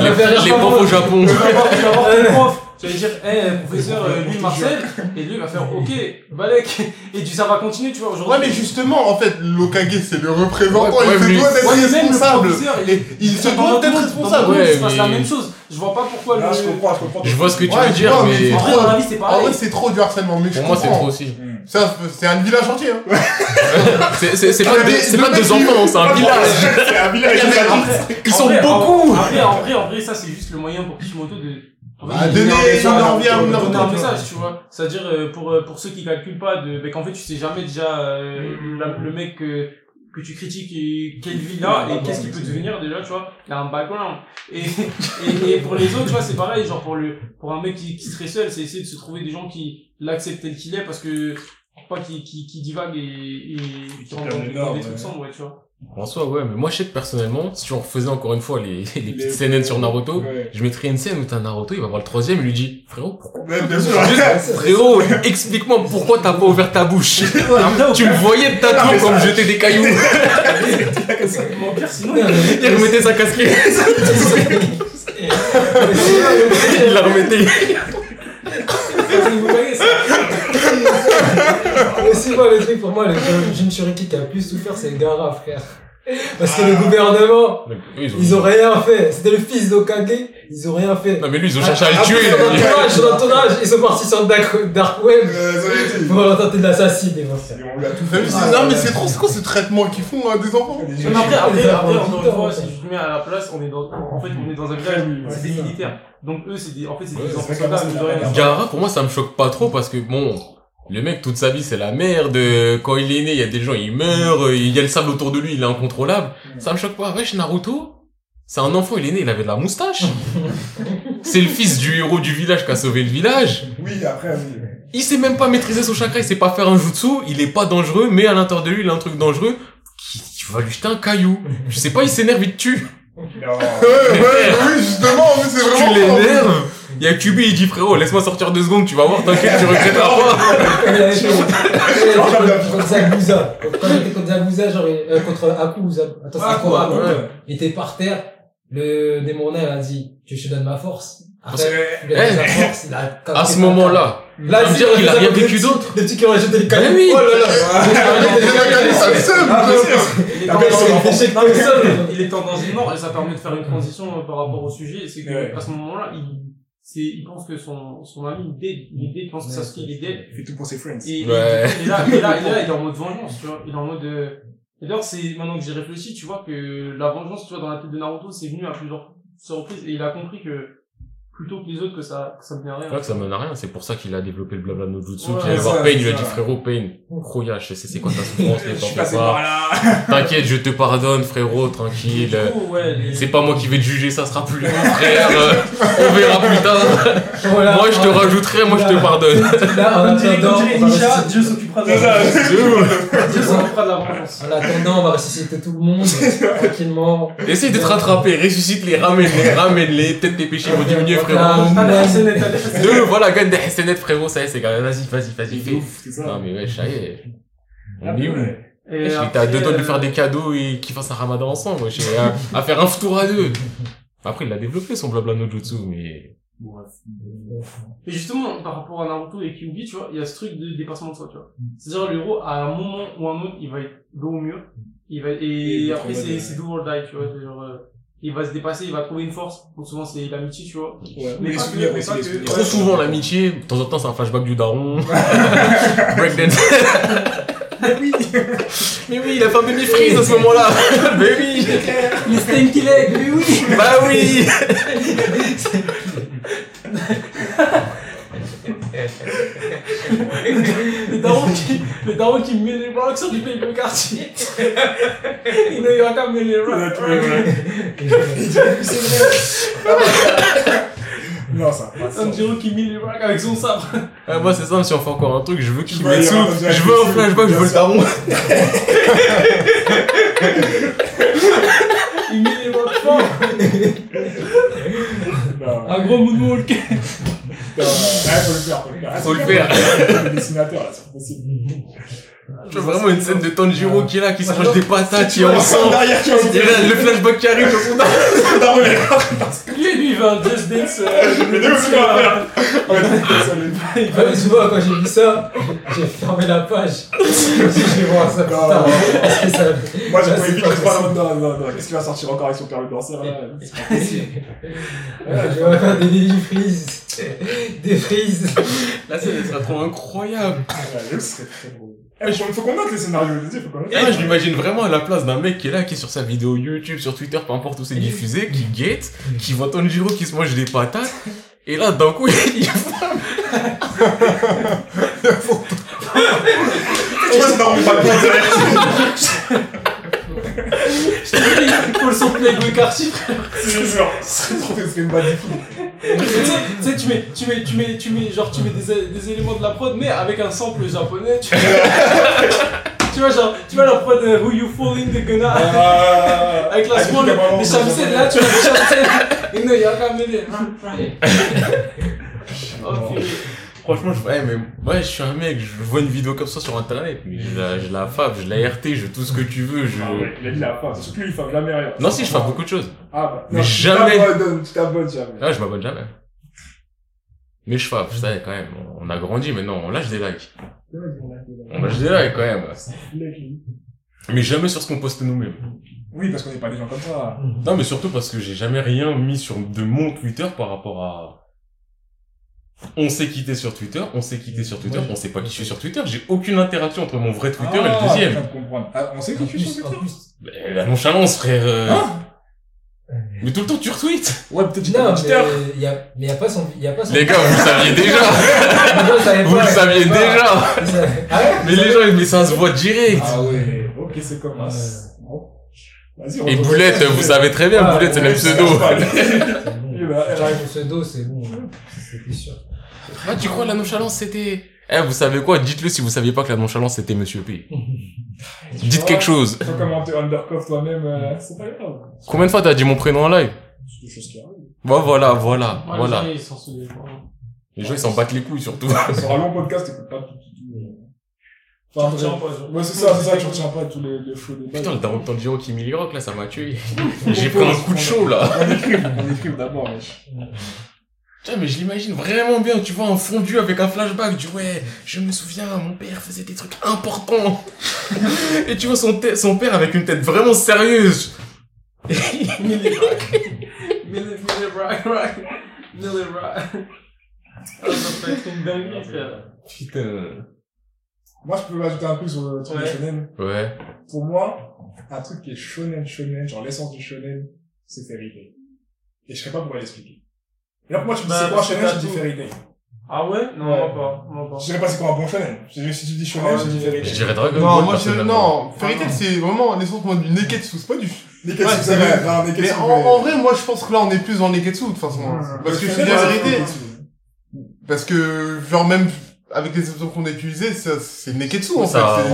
Les profs au Japon. Tu vas voir, tu vas voir ton prof. Tu vas lui dire, eh, professeur, euh, lui, Marcel. Et lui, il va faire, ok, Balek. Et tu, ça va continuer, tu vois, aujourd'hui. Ouais, mais justement, en fait, l'Okage, c'est le représentant, Ouais, il se doit d'être Ouais, responsable. il- Et il se doit d'être responsable. Ouais, il se passe la même chose. Je vois pas pourquoi Là, le. je comprends, je comprends. Je vois ce que tu Ouais, veux dire, vois, mais En dans la vie, c'est En pareil. vrai, c'est trop du harcèlement, mais je pour moi, c'est trop aussi. Hmm. Ça, C'est un village entier, hein. C'est- C'est c'est pas, Il y a deux- des- pas deux enfants, c'est un village. C'est un village. Ils en sont en- beaucoup. En vrai, en vrai, ça, c'est juste le moyen pour Kishimoto de. En fait, Ah, de donner- un message, donner envie à de Naruto, donner un message, tu vois. C'est-à-dire, euh, pour, euh, pour ceux qui calculent pas, de, ben, qu'en fait, tu sais jamais déjà, euh, la- le mec que, que tu critiques, et quelle vie il a, et qu'est-ce qu'il peut devenir, déjà, tu vois. Il a un background. Et, et, et pour les autres, tu vois, c'est pareil, genre, pour le, pour un mec qui, qui serait seul, c'est essayer de se trouver des gens qui l'acceptent tel qu'il est, parce que, pas qu'il, qu'il, qu'il divague et, et, qui rentre dans, des trucs sombres, ouais, tu vois. En soi, ouais, mais moi, je sais que personnellement, si on refaisait encore une fois les, les petites scènes sur Naruto, Ouais. je mettrais une scène où t'as Naruto, il va voir le troisième, il lui dit, frérot, pourquoi Ouais, bien sûr. Frérot, explique-moi pourquoi t'as pas ouvert ta bouche. tu me voyais de ta tour comme jeter des cailloux. Sinon, Il remettait sa casquette. il la remettait. Aussi, moi, le truc pour moi, le Jinchuriki qui a plus souffert, c'est Gara, frère. Parce que le gouvernement, ils ont rien fait. C'était le fils d'Okage, ils ont rien fait. Non, mais lui, ils ont cherché à le tuer. Son entourage, son entourage, ils sont partis sur le dark, dark web Euh, pour tenter de l'assassiner. On lui a tout fait. c'est- Ah, Non, mais ouais. c'est trop, c'est quoi ce traitement qu'ils font à des enfants? Mais après, après, après, encore une fois, si je te mets à la place, on est dans, en fait, on est dans un village, c'est c'est des militaires. Donc eux, c'est des, en fait, c'est des c'est enfants soldats, mais c'est de rien. Gara, pour moi, ça me choque pas trop parce que bon, le mec, toute sa vie, c'est la merde. Quand il est né, il y a des gens, ils meurent, il y a le sable autour de lui, il est incontrôlable. Ça me choque pas. Wesh, Naruto, c'est un enfant, il est né, il avait de la moustache. c'est le fils du héros du village qui a sauvé le village. Oui, après, oui. Il sait même pas maîtriser son chakra, il sait pas faire un jutsu, il est pas dangereux, mais à l'intérieur de lui, il a un truc dangereux. qui- Tu vas lui jeter un caillou. Je sais pas, il s'énerve, il te tue. Non. Ouais, ouais, oui, justement, c'est vraiment. Tu l'énerves. Il y a Kubi, il dit frérot, laisse-moi sortir deux secondes, tu vas voir, t'inquiète, tu regretteras pas. Était contre Zabuza. Quand il était contre Zabuza, genre, il- euh, contre Aku, attends, c'est Ah, Aku, quoi, Aku. Il était par terre, le démonnaire a dit, tu je te donne ma force. Après, que- il a donné sa force, il a À ce sa moment-là, Là, veut c'est dire qu'il a les rien vécu d'autre. Les petits qui ont rajouté les cailloux. Ben oui. Oh là là. Les le Ah. Il est Ah, en danger- mort et ça permet de faire une transition euh, par rapport au sujet. C'est que, Ouais. à ce moment-là, il, c'est, il pense que son, son ami, il est dead. Il est dead, il pense que Sasuke, il est dead. Il fait tout pour ses friends. Et, et- Ouais. et là, et là, et là, il est en mode vengeance, tu vois. Il est en mode, euh, et d'ailleurs, c'est, maintenant que j'y réfléchis, tu vois, que la vengeance, tu vois, dans la tête de Naruto, c'est venu à plusieurs reprises et il a compris que, plutôt que les autres, que ça, que ça menait à c'est rien. vrai que ça mène à rien, c'est pour ça qu'il a développé le blabla no jutsu, Ouais, qu'il allait voir Pain, il lui a dit frérot Pain, Kroya, je sais c'est quoi ta souffrance, par pas. T'inquiète, je te pardonne frérot, tranquille. Du coup, ouais, les- C'est pas moi qui vais te juger, ça sera plus mon frère. euh, On verra plus tard. Voilà. Moi je te rajouterai, moi je te pardonne. Là, en attendant, Dieu s'occupera de C'est la Dieu s'occupera de la vengeance. en attendant, on va ressusciter tout le monde, tranquillement. Essaye de te rattraper, ressuscite-les, ramène-les, ramène-les. Peut-être tes péchés vont diminuer frérot. T'as Deux, voilà, gagne des SNL frérot, ça y est, c'est grave. Vas-y, vas-y, vas-y, C'est fais. ouf, c'est ça. Non mais ouais, ça y est. On est où ouais. Et à deux doigts de lui faire euh, des cadeaux et qu'ils fassent un ramadan ensemble, et à, à faire un tour à deux. Après, il a développé son blabla no jutsu, mais... Et justement, par rapport à Naruto et Kyuubi, tu vois, il y a ce truc de dépassement de soi, tu vois. C'est-à-dire, le héros, à un moment ou un autre, il va être dos au mur. Il va, et, va après, c'est, c'est do or die, tu vois. C'est-à-dire, euh, il va se dépasser, il va trouver une force. Donc souvent, c'est l'amitié, tu vois. Ouais. Mais pas que- mais pas que-. Trop souvent, l'amitié, de temps en temps, c'est un flashback du daron. Breakdance. Mais oui. mais oui, il a fait un demi-freeze à ce moment-là. mais oui. Les Stinky Leg, mais oui! Bah oui. Le daron qui, le daron qui met les rocks sur du paper quartier. il ne va qu'à mettre les rocks. Ouais, ouais. Non, ça. Sanjiro qui met les rocks avec son sabre. Ah, moi, c'est simple, si on fait encore un truc, je veux qu'il y sous, je veux un un flashback, je veux le daron. Il met les rocks fort. Un gros moonwalk. Non, ouais, faut le faire, faut le faire. Faut le faire. Le dessinateur, là, c'est possible. Tu vois vraiment une scène de Tanjiro qui est là, qui se mange des patates, qui est ensemble. Et là, le flashback qui arrive, son daron, il est Lui, lui, il veut un Just Dance. Mais ça, les- il Ah, mais tu vois, quand j'ai vu ça, j'ai fermé la page. je vais voir ça, Moi, c'est vite pas pas possible. non, non, non. Qu'est-ce qu'il va sortir encore avec son permis de danseur là C'est pas possible. Je vais faire des baby freeze. Des freeze. La scène, elle sera trop incroyable. Ouais, serait très drôle. Eh, faut, faut qu'on note les scénarios, je dis, faut qu'on note. Là, je m'imagine vraiment à la place d'un mec qui est là, qui est sur sa vidéo YouTube, sur Twitter, peu importe où c'est diffusé, qui guette, qui voit Tanjiro qui se mange des patates, et là, d'un coup, il direct. Il faut le son Playboy Cartier, frère. C'est sûr. C'est trop, c'est une bad Tu sais, tu mets, tu mets, tu mets, tu mets, genre, tu mets des, des éléments de la prod, mais avec un sample japonais, tu Tu vois, genre, tu vois la prod de Who You Falling de Gunna, avec la small, les shamisen là, tu vois, les shamisen, et non, il y a quand même les... Oh. Franchement, je, ouais, mais, ouais, je suis un mec, je vois une vidéo comme ça sur internet, mais je la, je la fave, je la RT, je tout ce que tu veux, je... Ah ouais, il a dit la lui, il jamais rien. Non, si, je fais beaucoup de choses. Ah bah. Mais non, jamais. Tu t'abonnes jamais. Ah, je m'abonne jamais. Mais je fave, ça, quand même, on a grandi maintenant, on lâche des likes. On lâche des likes, quand même. Mais jamais sur ce qu'on poste nous-mêmes. Oui, parce qu'on n'est pas des gens comme ça. Non, mais surtout parce que j'ai jamais rien mis sur de mon Twitter par rapport à. On s'est quitté sur Twitter, on s'est quitté sur Twitter, on sait pas qui je suis sur Twitter. J'ai aucune interaction entre mon vrai Twitter et le viens deuxième. Ah, on sait qui je suis sur en Twitter plus. Mais la nonchalance, frère. euh. Hein mais tout le temps tu retweets. Ouais, peut-être Non, mais y a, mais y a pas son, y a pas son. Les gars, vous le saviez déjà. Vous pas, le saviez déjà. Ah ouais? Mais les gens, mais ça se voit direct. Ah ouais, ok, c'est comme ça. Bon. Vas-y, on Et. Boulette, vous savez très bien, Boulette, c'est ouais, le pseudo. Elle arrive. Le pseudo, c'est bon. C'était sûr. Ah, tu crois la nonchalance c'était. Eh, vous savez quoi? Dites-le si vous saviez pas que la nonchalance c'était Monsieur P. Dites quelque chose. Faut commenter undercover toi-même, euh, c'est pas grave. Combien de fois t'as dit mon prénom en live? C'est des choses qui arrivent. Bon, voilà, voilà, Ouais, voilà. les gens, ils s'en souviennent pas. Les gens ils s'en battent les couilles surtout. Sur un long podcast, t'écoutes pas tout. tout, tout. Enfin, Tu retiens pas, genre. Ouais, c'est ça, c'est ça, tu retiens pas tous les, les shows des Putain, le daron de Tanjiro qui rocs là, ça m'a tué. J'ai pris un coup de chaud là. On écrive, on écrive d'abord, wesh. Tiens, mais je l'imagine vraiment bien, tu vois, un fondu avec un flashback, du ouais, je me souviens, mon père faisait des trucs importants. Et tu vois son, père avec une tête vraiment sérieuse. Millie Rock. Millie, Millie Rock, Rock. Millie Rock. Ah, frère. Putain. Moi, je peux ajouter un truc sur le truc Ouais. shonen. Ouais. Pour moi, un truc qui est shonen, shonen, genre l'essence du shonen, c'est Fairy Tail. Et je sais pas pourquoi l'expliquer. Et là, pour moi, tu me dis c'est quoi shonen, je dis. Fairy Tail. Ah ouais? Non, Ouais. moi pas. Moi pas. Je sais pas c'est quoi un bon shonen. Je- Si tu dis shonen, Ah, je dis. Fairy Je Tail. dirais Dragon Non, Ball. moi je, non, Fairy Tail c'est vraiment l'essence moi, du Neketsu, c'est pas du. Ouais, c'est vrai. Non, Mais en, en vrai, moi je pense que là on est plus dans le Neketsu de toute façon. Parce que je dis la vérité, parce que genre même avec les exemples qu'on a utilisés, ça, c'est Neketsu en fait. Ça, C'est-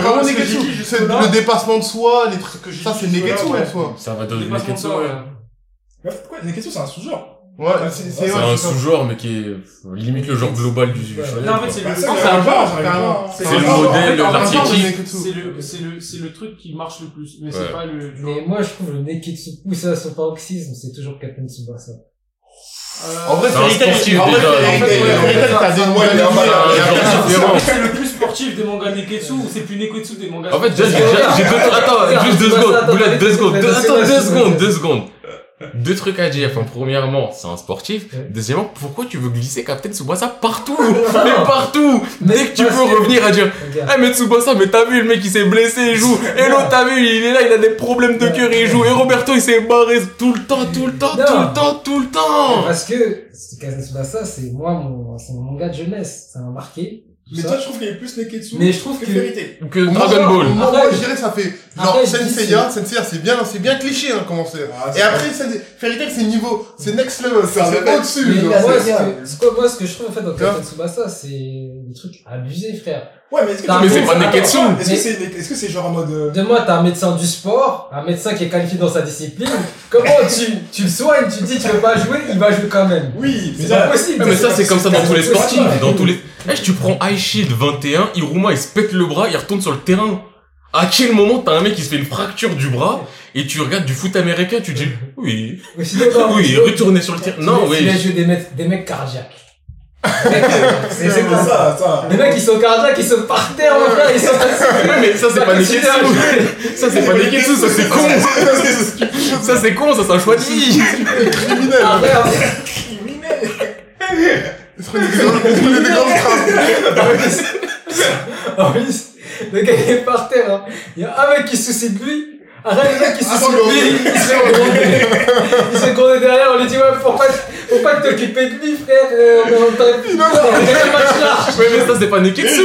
vraiment Neketsu. le dépassement de soi, les trucs que j'ai ça dit c'est Neketsu en soi. Ça va donner Neketsu, ouais. quoi, questions, c'est un sous-genre? Ouais, c'est c'est C'est ouais, un sous-genre, mais qui est limite le genre global du Ouais. shonen. Non, en quoi. fait, c'est le, ça, c'est c'est un un genre. genre, carrément. c'est C'est un le genre. modèle, l'archétype. C'est le, c'est le, c'est le truc qui marche le plus. Mais Ouais. c'est pas le, du Mais moi, je trouve le Neketsu poussé à son paroxysme, c'est toujours Captain Tsubasa. Euh, En vrai, C'est un Fairy Tail, sportif, en vrai, t'as des moyens, c'est le plus sportif des mangas Neketsu ou c'est plus Neketsu des mangas En fait, j'ai deux, attends, juste deux secondes, deux secondes, deux secondes. Deux trucs à dire. Enfin, premièrement, c'est un sportif. Deuxièmement, pourquoi tu veux glisser Captain Tsubasa partout? Mais partout! Dès que tu peux revenir à dire, Regarde. ah, mais Tsubasa, mais t'as vu, le mec, il s'est blessé, il joue. Et l'autre, t'as vu, il est là, il a des problèmes de cœur, il joue. Et Roberto, il s'est barré tout le temps, tout le temps, Non. tout le temps, tout le temps. Parce que Captain Tsubasa, c'est moi, mon, c'est mon manga de jeunesse. Ça m'a marqué. Mais ça. toi, je trouve qu'il est plus Neketsu. Mais je trouve que-. Que Moi, Dragon Ball. Moi, Après, moi, je dirais ça fait genre Senseiya, Senseiya c'est bien, c'est bien cliché hein comment c'est. Ah, Et après Fairy Tail c'est niveau, c'est next level, c'est au-dessus. Moi, c'est- ce que, ce que- moi, ce que je trouve en fait dans Captain Tsubasa, c'est des trucs abusés, frère. Ouais, mais est-ce que tu- Mais c'est pas Neketsu. Est-ce que c'est, est-ce que c'est genre en mode, euh, De moi, t'as un médecin du sport, un médecin qui est qualifié dans sa discipline. Comment tu, tu le soignes, tu dis tu veux pas jouer, il va jouer quand même. oui, mais C'est pas possible. Mais ça, c'est comme ça dans tous les sportifs. Dans tous les. Eh, tu prends High Shield 21, Iruma, il se pète le bras, il retourne sur le terrain. À quel moment t'as un mec qui se fait une fracture du bras et tu regardes du foot américain, tu dis oui, oui, retourner sur le terrain. tu Non, tu oui. jouer des mecs, des mecs cardiaques. C'est comme ça. Les mecs, ils sont cardiaques, ils sont par terre, mon frère, ils sont. Ouais, mais ça c'est pas Neketsu. Ça c'est pas Neketsu, ça c'est con. Ça c'est con, ça c'est un choix de vie. Criminel. Ah, merde. Il des grandes- il se prenait des grandes traces. En plus, le gars il est par terre. hein. Il y a un mec qui se soucie de lui. Un mec qui se soucie Attends, de lui. mais- Il se fait gronder. Il se gronder derrière. On lui dit Ouais, pourquoi, pourquoi t'occuper de lui, frère euh, On gagné le match là. Ouais, mais ça c'est pas Neketsu.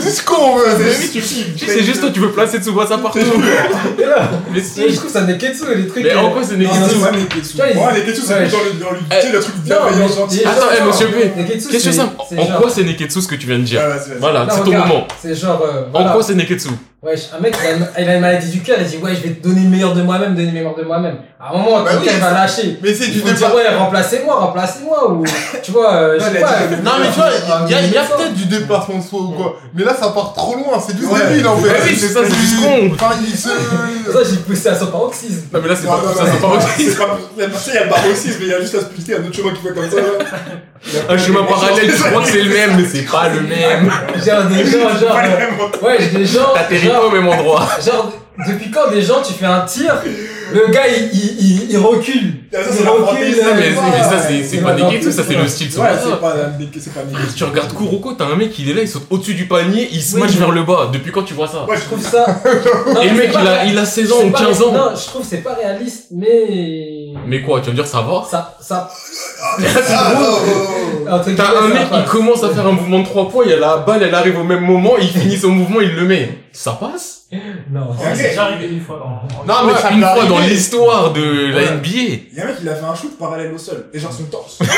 C'est con, ouais. Si, C'est juste toi, tu veux placer Tsubasa partout. Là, Mais Je si. trouve ça Neketsu, les trucs. Mais euh, en quoi c'est Neketsu c'est pas Neketsu. Ouais, Neketsu, c'est Ouais. plus dans le, dans le, tu sais, le truc Non, bienveillant, gentil. Attends, eh, monsieur P. Neketsu, Question c'est- simple. c'est En quoi c'est Neketsu ce que tu viens de dire? Ouais. Voilà, c'est regarde, moment. C'est genre. euh, En quoi c'est Neketsu Wesh, un mec, il a, une, maladie du cœur, il dit, ouais, je vais te donner le meilleur de moi-même, donner le meilleur de moi-même. À un moment, Bah oui, va lâcher. Mais c'est du débat. ouais, remplacez-moi, remplacez-moi, ou, tu vois, euh, je Non, sais a pas. que- Non mais tu vois, il y a, y a ça. peut-être du déplacement de soi ou quoi. Mais là ça part trop loin, c'est du Ouais. débile en fait. Bah oui, c'est ça, c'est juste con. Enfin, il se... Ça j'ai poussé à son paroxysme. Non, mais là c'est pas vrai. c'est pas, il y a a paroxysme, mais il y a juste à splitter un autre chemin qui fait comme ça, a Un chemin parallèle, tu crois que c'est le même, mais c'est pas le même. Genre, des gens, genre, euh, ouais, j'ai des gens, T'atterris pas au même endroit. genre, depuis quand des gens, tu fais un tir, le gars, il, il, il, il recule. Ça, Il recule, fantaisie. euh, Mais, ça c'est pas Neketsu, ça c'est le style Ouais, c'est pas. Tu regardes Kuroko, t'as un mec, il est là, il saute au-dessus du panier, il se match vers le bas. Depuis quand tu vois ça Ouais, Je trouve ça. Et le mec, il a, il a 16 ans ou pas- 15 ans. Non, je trouve que c'est pas réaliste, mais. Mais quoi, tu vas me dire ça va Ça, ça, Ah, T'as un mec, il passe. commence à faire un mouvement de 3 points, il y a la balle, elle arrive au même moment, il finit son mouvement, il le met. Ça passe Non. Ok. C'est déjà arrivé une fois dans. Non mais ça Une fois dans l'histoire de la. NBA. Il y a un mec, il a fait un shoot parallèle au sol. Et genre son torse.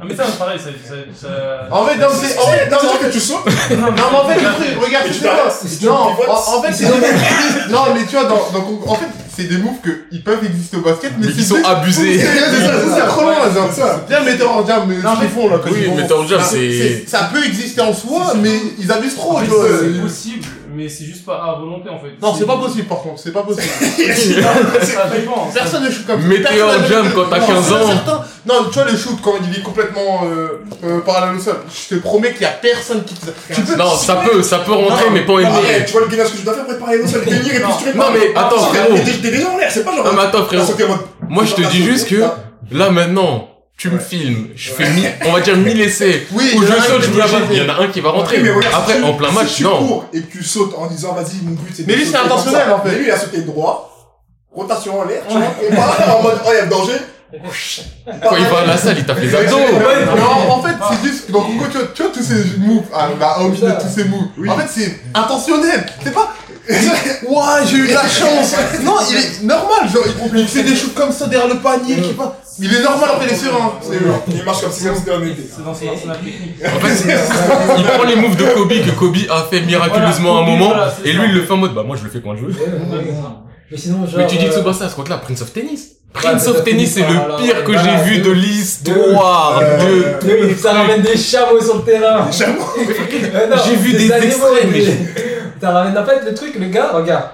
Ah, mais ça, c'est pareil, ça. ça, ça... En fait, non, c'est... En fait, non, en que tu sautes. Non, mais en fait, le truc, regarde, tu tu Non, en, en fait, c'est des moves. Non, mais tu vois, dans, dans, en fait, c'est des moves que ils peuvent exister au basket, mais, qui sont abusés. C'est c'est ça, c'est ça, trop loin, c'est ça. Bien, metteur en jam, mais qu'ils font là, quand Oui, ils metteur en jam, Ah, c'est- Ça peut exister en soi, mais ils abusent trop, En fait, tu vois. c'est possible, mais c'est juste pas à volonté en fait. Non, c'est pas possible par contre, c'est pas possible. Personne ne shoot comme ça. Personne n'a- jam quand t'as Non, 15 c'est ans. Non, tu vois, le shoot quand il est complètement euh, euh, parallèle au sol, je te promets qu'il y a personne qui te. Peux. Non, ça peut, ça peut rentrer, Non, mais pas en NBA. tu vois le gainage que je dois faire pour être parallèle au sol. Tenir et puis tu Non, mais attends, frérot. T'es déjà en l'air, c'est pas genre. Non, mais attends, T'as frérot. en Moi, je te dis juste que, là, maintenant, tu me filmes, je fais mille, on va dire 1000 essais. Oui, en je saute, qui je me passer. il y en a un qui va rentrer. Oui, mais regarde, Après, si en plein si match, tu non. cours et que tu sautes en disant vas-y, mon but c'est de Mais lui, c'est intentionnel, en fait. Mais lui, il a sauté droit, rotation en l'air, tu vois, et pas en mode oh, il y a le danger. Quand il va à la salle, il tape les abdos. Non, en fait, c'est juste dans Congo, tu vois, tu vois tous ces moves, ah, la hormis de tous ces moves. Oui. En fait, c'est intentionnel. C'est pas. Ouah, j'ai eu de la chance. Non, il est normal. Genre, il, il fait des shoots comme ça derrière le panier. Qui pas... Il est normal après les sereins. C'est Il marche comme si c'était en été. C'est dans son arsenal technique. En fait, il prend les moves de Kobe que Kobe a fait miraculeusement à un moment, et ça. lui, il le fait en mode, bah, moi, je le fais quand je veux. Mais sinon, genre. Mais tu dis euh, Tsubasa à ce compte-là, Prince of Tennis. Ouais, Prince of Tennis, c'est le pire que j'ai vu de- de l'histoire Euh, de Oui, ça ramène des chameaux sur le terrain. Chameau. Euh, non, J'ai vu des animaux, extraits, mais des- Ça ramène, en fait, le truc, le gars, regarde.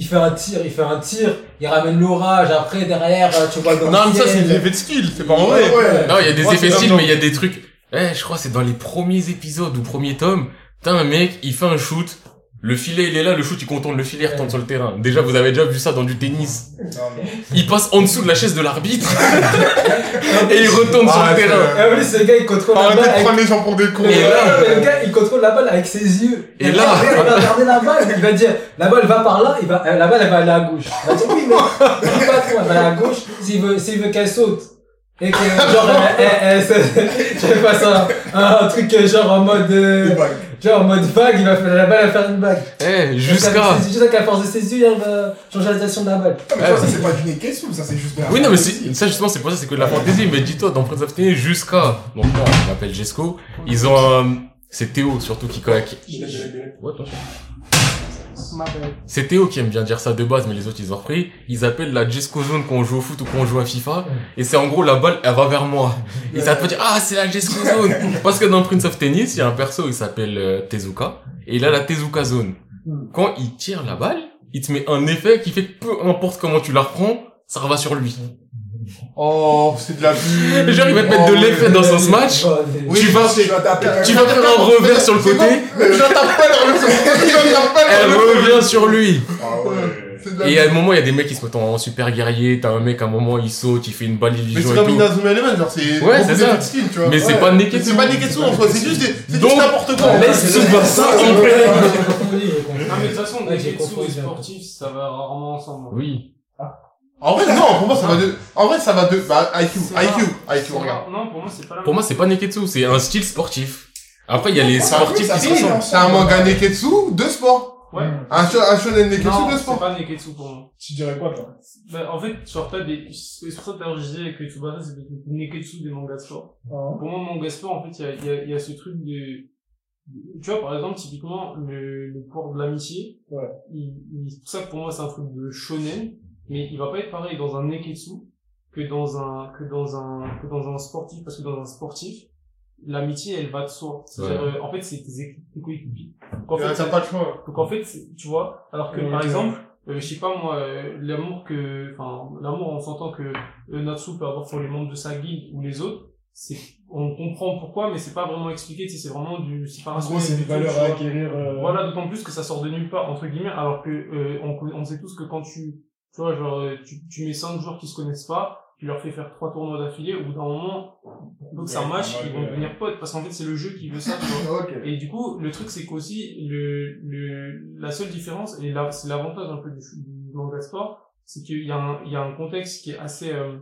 Il fait un tir, il fait un tir, il ramène l'orage, après, derrière, euh, tu vois dans Non, mais ça, c'est des effets de skill. C'est pas en vrai. Ouais. Non, il y a des effets style, comme mais il y a des trucs. Eh, je crois que c'est dans les premiers épisodes ou premier tome. T'as un mec, il fait un shoot. Le filet, il est là, le shoot, il contourne le filet, il retourne sur le terrain. Déjà, vous avez déjà vu ça dans du tennis. Non, non. Il passe en dessous de la chaise de l'arbitre. et il retourne sur Ah, le c'est- terrain. En plus, le gars, il contrôle la Arrêtez balle de avec... prendre les gens pour des cons. Et là- le gars, il contrôle la balle avec ses yeux. Et là- gars, il va regarder la balle, il va dire, la balle va par là, il va, euh, la balle, elle va aller à gauche. Il va dire, oui, mais, il va trop, elle va aller à gauche, s'il veut, s'il veut qu'elle saute. Et que, genre, elle, se- je fasse un, un truc, euh, genre, en mode, euh, genre, en mode vague, il va faire, la balle va faire une bague. Eh, jusqu'à. C'est juste qu'à force de ses yeux, elle va changer la direction de la balle. Ah, mais toi, ça c'est pas du Neketsu, ça c'est juste de la Oui, non, mais c'est, ça, justement, c'est pour ça, c'est que de la fantaisie. Mais dis-toi, dans Prince of Tennis, jusqu'à, donc, moi, je m'appelle Jesco, ils ont un, C'est Théo, surtout, qui, qui... Ouais, attention. C'est Théo qui aime bien dire ça de base, mais les autres ils ont repris. Ils appellent la Jesco Zone quand on joue au foot ou quand on joue à FIFA. Et c'est en gros la balle, elle va vers moi. Et ça te dire, ah, c'est la Jesco Zone. Parce que dans Prince of Tennis, il y a un perso, il s'appelle euh, Tezuka. Et il a la Tezuka Zone. Quand il tire la balle, il te met un effet qui fait que peu importe comment tu la reprends, ça va sur lui. Oh, c'est de la vue. Genre, il va te mettre de l'effet dans un smash. Oui, tu vas, Tu vas taper tu vas faire un revers sur le C'est côté. Je t'appelle, je t'appelle. Elle revient sur lui. Ah ouais. C'est la Et à un moment, il y a des mecs qui se mettent en super guerrier. T'as un mec, à un moment, il saute, il fait une balle Mais illusion c'est et comme tout. Inazuma Eleven, genre c'est Ouais, c'est ça. tu vois. Mais c'est pas Mais Neketsu. C'est pas Neketsu en soi, c'est juste des, c'est Donc, juste n'importe quoi. Laisse Tsubasa, j'ai confondu. Ah, mais de toute façon, Neketsu et sportif, ça va rarement ensemble. Oui. En vrai, non, pour moi, ça va de, en vrai, ça va de, bah, IQ, C'est IQ. IQ, C'est regarde. Non, pour moi, c'est pas la Pour moi, c'est pas Neketsu, c'est un style sportif. Après, il y a les sportifs qui ressemblent. C'est un manga Neketsu de sport. Ouais. Un, un shonen Neketsu Non, de c'est sport. pas Neketsu pour moi. Tu dirais quoi, toi? Bah, en fait, genre, t'as des, c'est pour ça que t'as je disais que Tsubasa, c'est Neketsu des mangas de sport. Pour moi, manga sport, en fait, il y a, il y, a, il y a ce truc de, tu vois, par exemple, typiquement, le, le pouvoir de l'amitié. Ouais. Il, il, c'est pour ça que pour moi, c'est un truc de shonen, mais il va pas être pareil dans un Neketsu que dans un, que dans un, que dans un sportif, parce que dans un sportif, l'amitié, elle va de soi. C'est-à-dire, euh, en fait, c'est tes équ- tes coéquipiers. Donc, en fait, T'as pas le choix. donc en fait, tu vois, alors que Ouais, par ouais. exemple, euh, je sais pas moi, euh, l'amour que, enfin, l'amour on s'entend que euh, Natsu peut avoir pour les membres de sa guilde ou les autres, c'est, on comprend pourquoi, mais c'est pas vraiment expliqué, tu sais, c'est vraiment du, c'est pas En gros, c'est une valeur à acquérir. euh, Voilà, d'autant plus que ça sort de nulle part, entre guillemets, alors que, euh, on, on sait tous que quand tu, tu vois, genre, euh, tu, tu mets cinq joueurs qui se connaissent pas, tu leur fais faire trois tournois d'affilée, au bout d'un moment, pour que ça match, ils vont devenir potes, parce qu'en fait, c'est le jeu qui veut ça, tu vois. Et du coup, le truc, c'est qu'aussi, le, le, la seule différence, et là, c'est l'avantage un peu du, du manga sport, c'est qu'il y a un, il y a un contexte qui est assez, euh,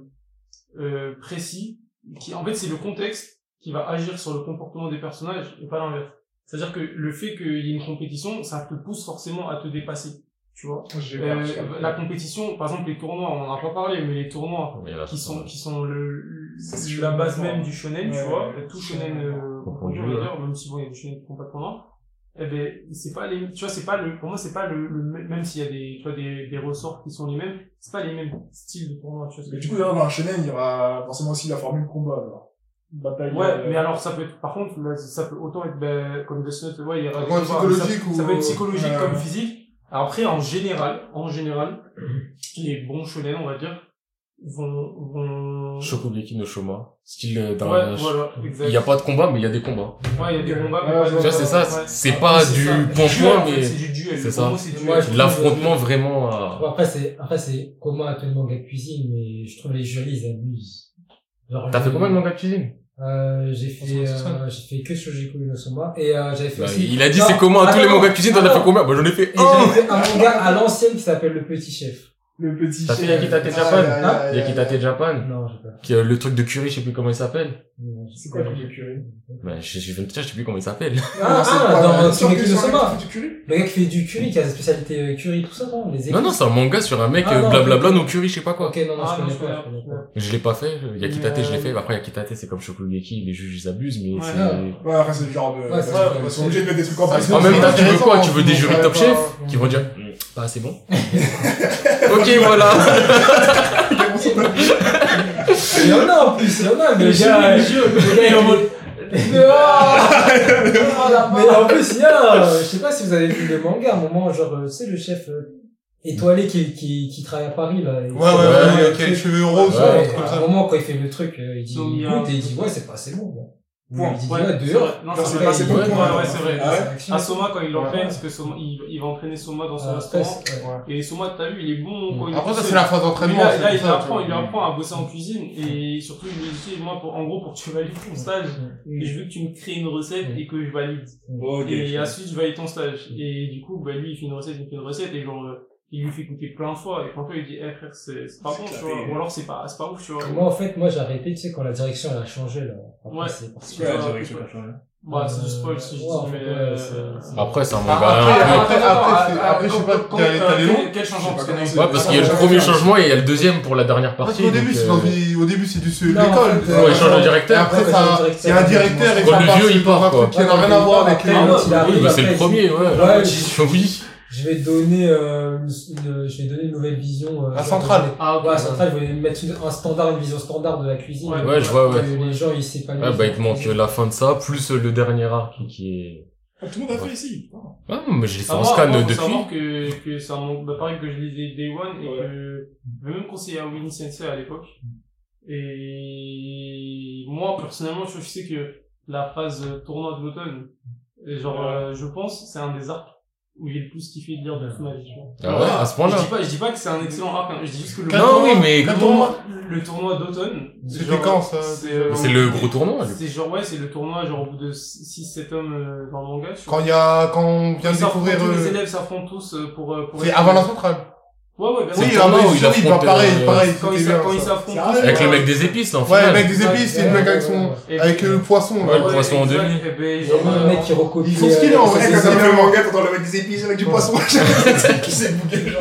euh, précis, qui, en fait, c'est le contexte qui va agir sur le comportement des personnages et pas l'inverse. C'est-à-dire que le fait qu'il y ait une compétition, ça te pousse forcément à te dépasser. Tu vois? Euh, ça. la compétition, par exemple, les tournois, on en a pas parlé, mais les tournois, Mais qui sont, qui sont le, C'est la base même du shonen, tu vois, ouais. tout shonen, euh, Confondu, on va ouais. dire, même si bon, il y a des shonen qui font pas de tournoi, eh ben, c'est pas les, tu vois, c'est pas le, pour moi, c'est pas le, le même s'il y a des, tu vois, des, des ressorts qui sont les mêmes, c'est pas les mêmes styles de tournoi, tu vois. Mais du coup, dans un shonen, il y aura forcément aussi la formule combat, alors. Bataille. Ouais, euh, mais alors ça peut être, par contre, là, ça peut autant être, ben, comme Death Note, ouais, il y aura ça, ou- ça peut être psychologique comme physique. Alors après, en général, en général, les bons shonen, on va dire, vont, vont, Shokugeki no Shoma. Style euh, d'un, ouais, voilà, exact. il y a pas de combat, mais il y a des combats. Ouais, il y a des combats, mais Ouais, pas de- ouais, Tu vois, c'est ça, c'est Ouais, pas du ça. point duel, point, en fait, mais c'est du duel. c'est ça. l'affrontement vraiment à... Bon, après, c'est, après, c'est comment un peu le manga de cuisine, mais je trouve les jurys, ils abusent. Genre, T'as fait combien de mangas de cuisine? Euh, j'ai fait, euh, j'ai fait que Shoujiku no Soma, et euh, j'avais fait Bah, aussi... Il a dit c'est comment? À tous les mangas cuisine, t'en as fait combien? Bah j'en ai fait Et un. j'avais fait un manga à l'ancienne qui s'appelle Le Petit Chef. Le petit T'as fait chef. Yakitate Ah, Japan aïe, Yakitate aïe. Japan Non, j'ai pas. qui le truc de curry, je sais plus comment il s'appelle. C'est quoi le truc de curry Bah je, je viens de te dire, je sais plus comment il s'appelle. Ah, c'est ah, dans euh, sur- Shingeki no Soma. mec qui fait du curry Le gars qui fait du curry, qui a la spécialité euh, curry, tout ça, non? Les Non non, c'est un manga sur un mec Ah, euh, non, blablabla no curry, je sais pas quoi. Ok, non, non, Ah, je connais pas, je connais pas. pas. Je l'ai pas fait, Yakitate je l'ai fait, après Yakitate c'est comme Shokugeki, les juges ils abusent mais Ouais. c'est... Ah. Ouais, après, c'est le genre de. Ouais, c'est- Ouais, Ils sont obligés de mettre des trucs en place. En même temps, tu veux quoi Tu veux des jurys ouais, top chef qui vont dire Pas assez bon Ok voilà Il y en a en plus, il y en a, mais le gars, le gars, il est en mode. Mais en plus, il y a, euh, je sais pas si vous avez vu le manga, à un moment, genre, euh, tu sais, le chef euh, étoilé qui, qui, qui travaille à Paris, là. Ouais, ouais, ouais, Ouais, avec les cheveux roses, Ouais, un Ouais, truc comme à ça. un moment, quand il fait le truc, il dit, a goûte et il dit, ouais, c'est pas assez bon. Point. Il dit, Ouais, c'est dehors. vrai. Non, c'est c'est vrai. pas assez bon Ouais, c'est vrai. Ah ouais À Soma, quand il l'entraîne, Ouais. parce que Soma, il, il va entraîner Soma dans son Euh, restaurant. Et Soma, t'as vu, il est bon quand il est Après, ça, c'est la phase d'entraînement. là, c'est là, il apprend, il lui apprend à bosser en cuisine et surtout il lui dit moi pour, en gros pour que tu valides ton stage et je veux que tu me crées une recette et que je valide et ensuite je valide ton stage et du coup bah lui il fait une recette il fait une recette et genre euh, il lui fait goûter plein de fois, et plein de fois, il dit, eh frère, c'est c'est pas bon, tu vois, ou alors c'est pas, c'est pas ouf, tu vois. Moi, en fait, moi, j'ai arrêté, tu sais, quand la direction, elle a changé, là. Après, Ouais. c'est. Ouais, Ouais, la direction ouais. a changé. Bah, c'est du spoil si je Ouais, dis, mais, ouais, euh, Après, c'est un Ah, manga après, après, après, je sais pas, attends, t'as- t'as les quel- noms Quel changement parce que Ouais, parce qu'il y a le premier ouais. changement et il y a le deuxième pour la dernière Parce partie. qu'au début, donc, c'est euh, au début, c'est du l'école. Ouais, il change de directeur. après, Ouais, ça, il y a un directeur et Quand ça le vieux, il part, truc quoi. qui n'a rien à voir avec les Après, autres. il arrive, Oui, c'est le après, premier, ouais. Ouais, Oui. Je vais donner, euh, une, je vais donner une nouvelle vision. euh, La centrale. de- Ah. Ouais, la centrale, je voulais mettre une- un standard, une vision standard de la cuisine. Ouais, Ouais, je vois, ouais. Que les gens, ils s'épanouissent. Ouais, bah, il te manque la fin de ça, plus le dernier arc qui est... Ah, Tout le monde a fait ici. Ah, mais je l'ai fait Ah, en moi, scan moi, faut depuis. savoir que, que manga, bah, pareil que je lisais Day One et Ouais. que je vais même conseiller à Winnie Sensei à l'époque. Et moi, personnellement, je sais que la phase euh, tournoi de l'automne, et genre, Ouais. euh, je pense, c'est un des arcs où j'ai le plus kiffé de lire de toute ma vie. Ah ouais, à ce Je point-là. dis pas, je dis pas que c'est un excellent arc, hein. je dis juste que le Non, tournoi oui, mais le tournoi le tournoi d'automne. C'était quand, ça C'est euh, C'est le gros tournoi, lui. C'est genre, ouais, c'est le tournoi, genre, au bout de 6-7 hommes euh, dans le manga. tu Quand il y a, quand on vient de découvrir, tous les euh, élèves s'affrontent tous euh, pour, pour c'est avant la centrale. Ouais, ouais, bien C'est sûr. le Oui, ah, où oui, il oui, bah, affronte, pareil, euh, pareil, Quand ils s'affrontent Avec le mec des épices, là, en Ouais, le mec des épices, c'est le mec avec son, avec le poisson, Ouais, là. le poisson en demi. Il a un euh, mec qui recopie. Ils sont stylés, en euh, vrai, ses Quand t'as fait le manga, t'entends le mec des épices avec du poisson. Qui s'est bouqué, genre.